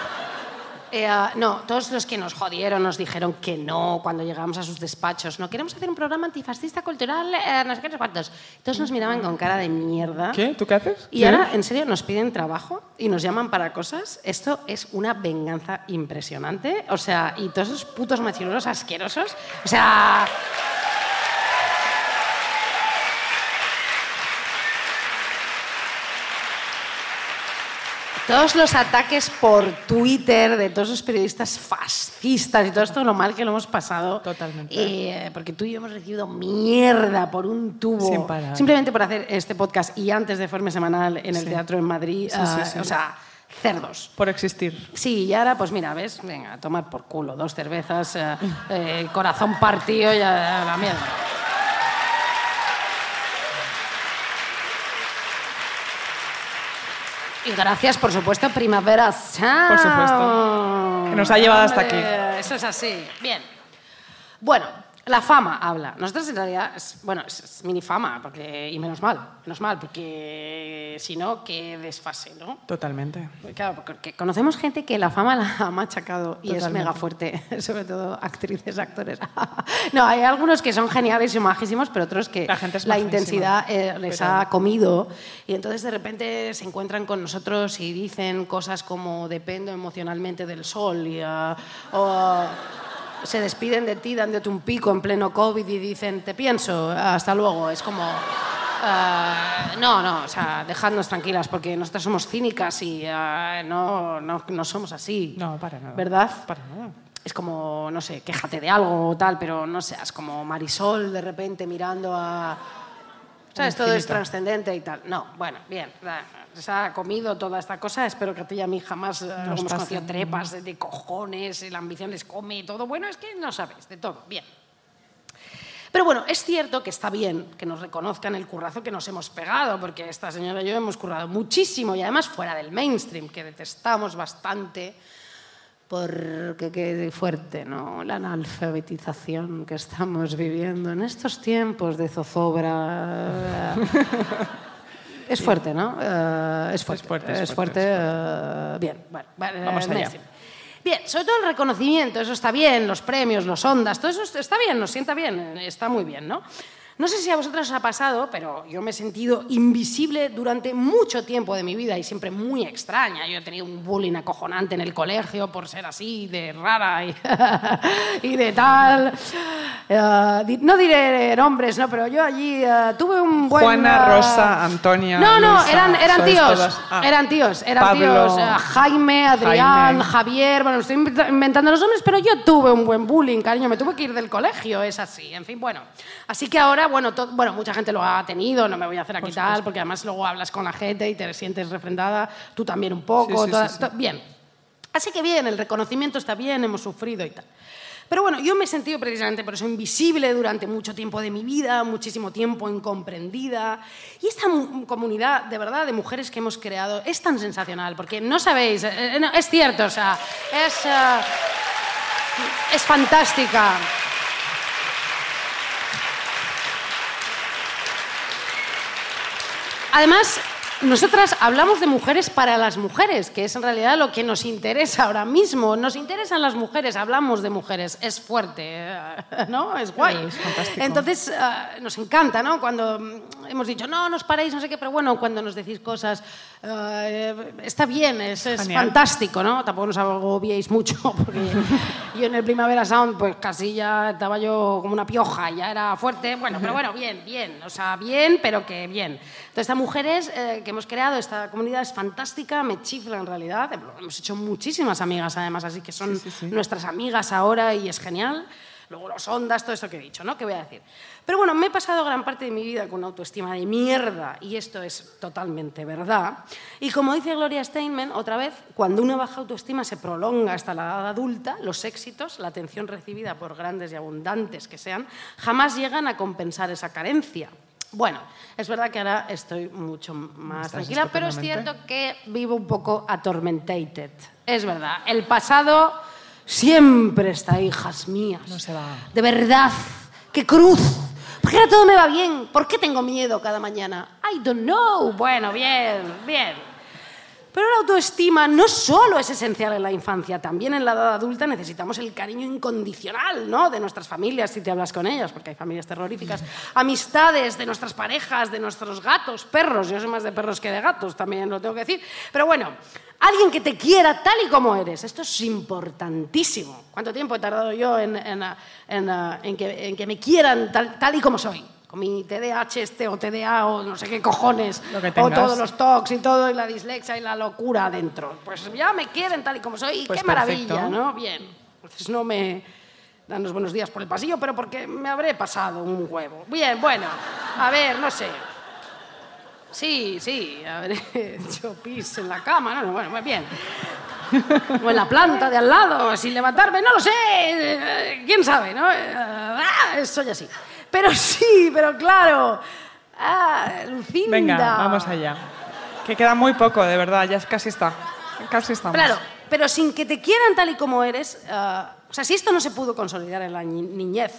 Eh, ah, no, todos los que nos jodieron, nos dijeron que no cuando llegamos a sus despachos. No queremos hacer un programa antifascista cultural, eh, no sé qué, no sé cuántos. Todos nos miraban con cara de mierda. ¿Qué? ¿Tú qué haces? Y ¿Qué? ahora, en serio, nos piden trabajo y nos llaman para cosas. Esto es una venganza impresionante. O sea, y todos esos putos machirulos asquerosos. O sea. Todos los ataques por Twitter de todos esos periodistas fascistas y todo esto, lo mal que lo hemos pasado. Totalmente. Eh, porque tú y yo hemos recibido mierda por un tubo. Sin parar. Simplemente por hacer este podcast y antes de Forme Semanal en el Sí. teatro en Madrid. Sí, sí, ah, sí. O sea, cerdos. Por existir. Sí, y ahora, pues mira, ¿ves? Venga, tomar por culo. Dos cervezas, eh, eh, corazón partido y a la mierda. Y gracias, por supuesto, Primavera Sound. Por supuesto. Que nos ha llevado hasta aquí. Eso es así. Bien. Bueno, la fama habla. Nosotros en realidad, es, bueno, es, es mini fama, porque, y menos mal, menos mal, porque si no, qué desfase, ¿no? Totalmente. Claro, porque conocemos gente que la fama la ha machacado y es Totalmente. mega fuerte, <laughs> sobre todo actrices, actores. <laughs> no, hay algunos que son geniales y majísimos, pero otros que La gente es la majísima. intensidad eh, les Pero- ha comido y entonces de repente se encuentran con nosotros y dicen cosas como dependo emocionalmente del sol y, ah, o se despiden de ti dándote un pico en pleno COVID y dicen te pienso, hasta luego. Es como... ah, no, no, o sea, dejadnos tranquilas porque nosotras somos cínicas y ah, no, no, no somos así. No, para nada. ¿Verdad? Para nada. Es como, no sé, quéjate de algo o tal, pero no seas como Marisol de repente mirando a... ¿Sabes? Todo es trascendente y tal. No, bueno, bien. Se ha comido toda esta cosa. Espero que a ti y a mí jamás eh, Nos hemos conocido trepas de, cojones, la ambición les come y todo. Bueno, es que no sabes, de todo. Bien. Pero bueno, es cierto que está bien que nos reconozcan el currazo que nos hemos pegado, porque esta señora y yo hemos currado muchísimo y además fuera del mainstream, que detestamos bastante, porque qué fuerte, ¿no? La analfabetización que estamos viviendo en estos tiempos de zozobra. <laughs> Es fuerte, ¿no? Eh, es fuerte. fuerte, es Es fuerte. eh, bien, bueno, vale, Vamos eh, allá. mainstream. Bien, sobre todo el reconocimiento, eso está bien, los premios, los ondas, todo eso está bien, nos sienta bien, eh, está muy bien, ¿no? No sé si a vosotros os ha pasado, pero yo me he sentido invisible durante mucho tiempo de mi vida y siempre muy extraña. Yo he tenido un bullying acojonante en el colegio por ser así, de rara y, <laughs> y de tal. Eh, no diré nombres, ¿no? Pero yo allí eh, tuve un buen... Juana, eh, Rosa, Antonia, No, no, Luisa, eran, eran tíos. ah. Eran tíos, eran Pablo, tíos. Jaime, Adrián, Jaime. Javier, bueno, estoy inventa- inventando los nombres, pero yo tuve un buen bullying, cariño, me tuve que ir del colegio, es así, en fin, bueno. Así que ahora, bueno, mucha gente lo ha tenido, no me voy a hacer aquí tal, porque además luego hablas con la gente y te sientes refrendada, tú también un poco, Sí, sí, toda- sí, sí. to- bien. Así que bien, el reconocimiento está bien, hemos sufrido y tal. Pero bueno, yo me he sentido precisamente por eso invisible durante mucho tiempo de mi vida, muchísimo tiempo incomprendida. Y esta mu- comunidad, de verdad, de mujeres que hemos creado es tan sensacional, porque no sabéis, eh, eh, no, es cierto, o sea, es, eh, es fantástica. Además, nosotras hablamos de mujeres para las mujeres, que es en realidad lo que nos interesa ahora mismo. Nos interesan las mujeres, hablamos de mujeres. Es fuerte, eh, ¿no? Es guay. Es fantástico. Entonces, eh, nos encanta, ¿no? Cuando mm, hemos dicho, no, no os paréis, no sé qué, pero bueno, cuando nos decís cosas, eh, está bien, es, es fantástico, ¿no? Tampoco nos agobiéis mucho, <laughs> porque yo en el Primavera Sound, pues casi ya estaba yo como una pioja, ya era fuerte. Bueno, pero bueno, bien, bien, o sea, bien, pero que bien. Entonces, estas mujeres eh, que hemos creado, esta comunidad es fantástica, me chifla en realidad. Hemos hecho muchísimas amigas, además, así que son nuestras amigas ahora y es genial. Luego los ondas, todo esto que he dicho, ¿no? ¿Qué voy a decir? Pero bueno, me he pasado gran parte de mi vida con una autoestima de mierda y esto es totalmente verdad. Y como dice Gloria Steinman, otra vez, cuando una baja autoestima se prolonga hasta la edad adulta, los éxitos, la atención recibida por grandes y abundantes que sean, jamás llegan a compensar esa carencia. Bueno, es verdad que ahora estoy mucho más tranquila, pero es cierto que vivo un poco atormentated. Es verdad, el pasado siempre está, hijas mías. No se va. De verdad, qué cruz. ¿Por qué ahora todo me va bien? ¿Por qué tengo miedo cada mañana? I don't know. Bueno, bien, bien. Pero la autoestima no solo es esencial en la infancia, también en la edad adulta necesitamos el cariño incondicional ¿no? de nuestras familias, si te hablas con ellas, porque hay familias terroríficas, amistades de nuestras parejas, de nuestros gatos, perros, yo soy más de perros que de gatos, también lo tengo que decir, pero bueno, alguien que te quiera tal y como eres, esto es importantísimo. ¿Cuánto tiempo he tardado yo en, en que, me quieran tal y como soy? Con mi TDAH este o TDA o no sé qué cojones, o todos los TOCs y todo, y la dislexia y la locura adentro. Pues ya me quieren tal y como soy, y Pues qué maravilla, perfecto. ¿no? Bien. Entonces no me dan los buenos días por el pasillo, pero porque me habré pasado un huevo. Bien, bueno, a ver, no sé. Sí, sí, habré <laughs> hecho pis en la cama, no, no, bueno, muy bien. O en la planta de al lado, sin levantarme, no lo sé, eh, quién sabe, ¿no? Ah, soy así. Pero sí, pero claro. Ah, Lucinda. Venga, vamos allá. Que queda muy poco, de verdad, ya casi está. Casi estamos. Claro, pero sin que te quieran tal y como eres, ah, o sea, si esto no se pudo consolidar en la ni- niñez,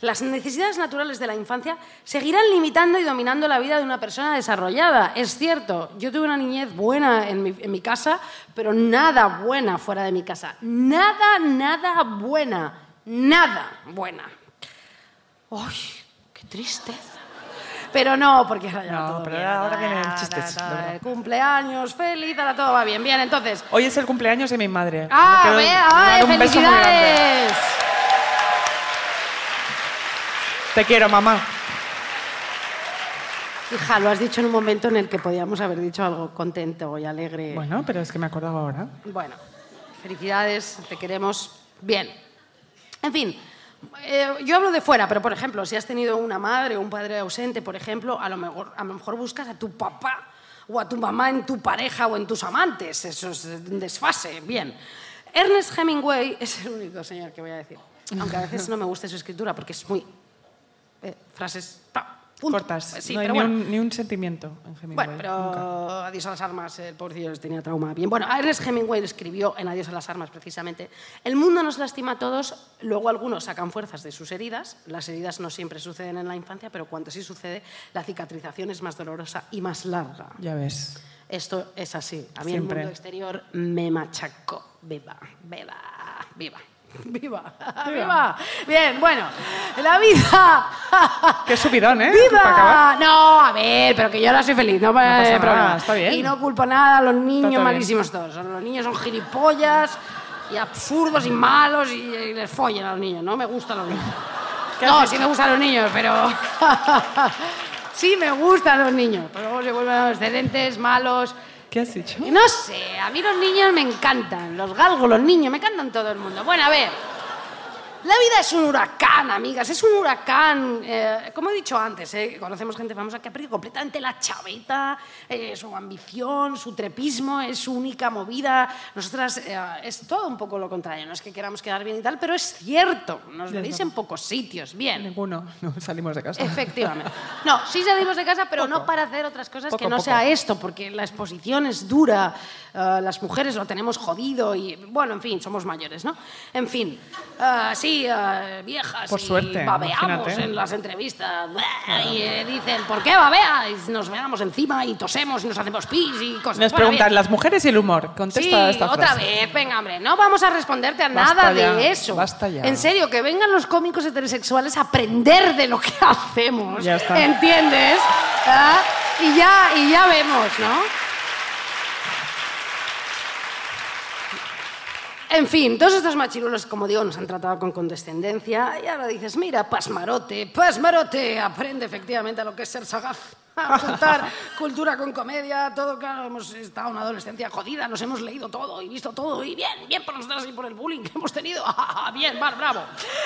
las necesidades naturales de la infancia seguirán limitando y dominando la vida de una persona desarrollada. Es cierto, yo tuve una niñez buena en mi, en mi casa, pero nada buena fuera de mi casa. Nada, nada buena. Nada buena. ¡Ay, qué tristeza! Pero no, porque ahora ya No, todo pero bien. ahora vienen Ah, chistes, de verdad. Cumpleaños, feliz, ahora todo va bien. Bien, entonces, Hoy es el cumpleaños de mi madre. ¡Ah, quiero vea! dar ¡Ay, un beso muy grande. felicidades! Te quiero, mamá. Hija, lo has dicho en un momento en el que podíamos haber dicho algo contento y alegre. Bueno, pero es que me acordaba ahora. Bueno, felicidades, te queremos. Bien. En fin, eh, yo hablo de fuera, pero por ejemplo, si has tenido una madre o un padre ausente, por ejemplo, a lo mejor, a lo mejor buscas a tu papá o a tu mamá en tu pareja o en tus amantes. Eso es un desfase. Bien. Ernest Hemingway <laughs> es el único señor que voy a decir. Aunque a veces no me gusta su escritura porque es muy. eh, frases. pa, punto. Cortas. Sí, no hay pero ni, bueno. un, ni un sentimiento en Hemingway. Bueno, pero nunca. Adiós a las armas, el pobrecillo tenía trauma. Bien, bueno, Ernest Hemingway escribió en Adiós a las armas precisamente, el mundo nos lastima a todos, luego algunos sacan fuerzas de sus heridas, las heridas no siempre suceden en la infancia, pero cuando sí sucede, la cicatrización es más dolorosa y más larga. Ya ves. Esto es así. A mí Siempre. el mundo exterior me machacó. Viva, viva, viva. <laughs> Viva, viva. Bien, bueno, la vida. <laughs> Qué subidón, ¿eh? ¡Viva! No, a ver, pero que yo ahora soy feliz, no, pasa hay nada, problema. está bien. Y no culpo nada a los niños bien. malísimos todos. Los niños son gilipollas y absurdos y malos y, y les follen a los niños. No me gustan los niños. ¿Qué No, sí me gustan los niños, pero... <laughs> sí me gustan los niños, pero luego se vuelven excedentes, malos... ¿Qué has dicho? No sé, a mí los niños me encantan, los galgos, los niños, me encantan todo el mundo. Bueno, a ver, La vida es un huracán, amigas, es un huracán. Eh, como he dicho antes, eh, conocemos gente famosa que ha perdido completamente la chaveta, eh, su ambición, su trepismo, es su única movida. Nosotras eh, es todo un poco lo contrario, no es que queramos quedar bien y tal, pero es cierto, nos veis en pocos sitios, bien. Ninguno, no salimos de casa. Efectivamente. No, sí salimos de casa, pero no para hacer otras cosas que Poco, no poco. sea esto, porque la exposición es dura, eh, las mujeres lo tenemos jodido y, bueno, en fin, somos mayores, ¿no? En fin, eh, sí, eh, viejas Por y suerte, babeamos imagínate. en las entrevistas y eh, dicen, ¿por qué babeáis? Nos veamos encima y tosemos y nos hacemos pis y cosas. Nos Bueno, preguntan bien. las mujeres y el humor. Contesta Sí, esta otra frase. vez, venga, hombre, no vamos a responderte a Basta nada ya, de eso. basta ya. En serio, que vengan los cómicos heterosexuales a aprender de lo que <laughs> hacemos. Ya está. ¿Entiendes? ¿Ah? Y ya, y ya vemos, ¿no? En fin, todos estos machirulos, como digo, nos han tratado con condescendencia y ahora dices, mira, pasmarote, pasmarote, aprende efectivamente a lo que es ser sagaz. A juntar <laughs> cultura con comedia, todo, claro, hemos estado en una adolescencia jodida, nos hemos leído todo y visto todo, y bien, bien por nosotros y por el bullying que hemos tenido. <laughs> bien, Mar, bravo.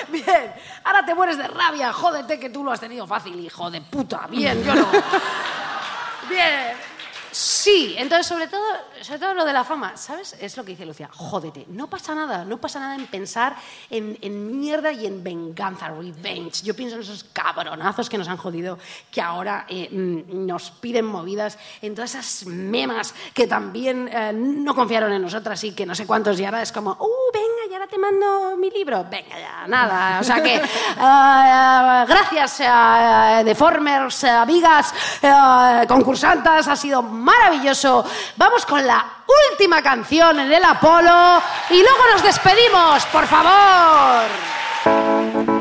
Bien, ahora te mueres de rabia, jódete que tú lo has tenido fácil, hijo de puta. Bien, yo no. <laughs> Bien. Sí, entonces sobre todo, sobre todo lo de la fama, ¿sabes? Es lo que dice Lucía, jódete, no pasa nada, no pasa nada en pensar en, en mierda y en venganza, revenge. Yo pienso en esos cabronazos que nos han jodido, que ahora eh, mm, nos piden movidas, en todas esas memas que también eh, no confiaron en nosotras y que no sé cuántos y ahora es como, uh, venga, y ahora te mando mi libro. Venga ya, nada. O sea que, <laughs> eh, gracias, eh, Deformers, amigas, eh, concursantas, ha sido maravilloso. Vamos con la última canción en el Apolo y luego nos despedimos, por favor.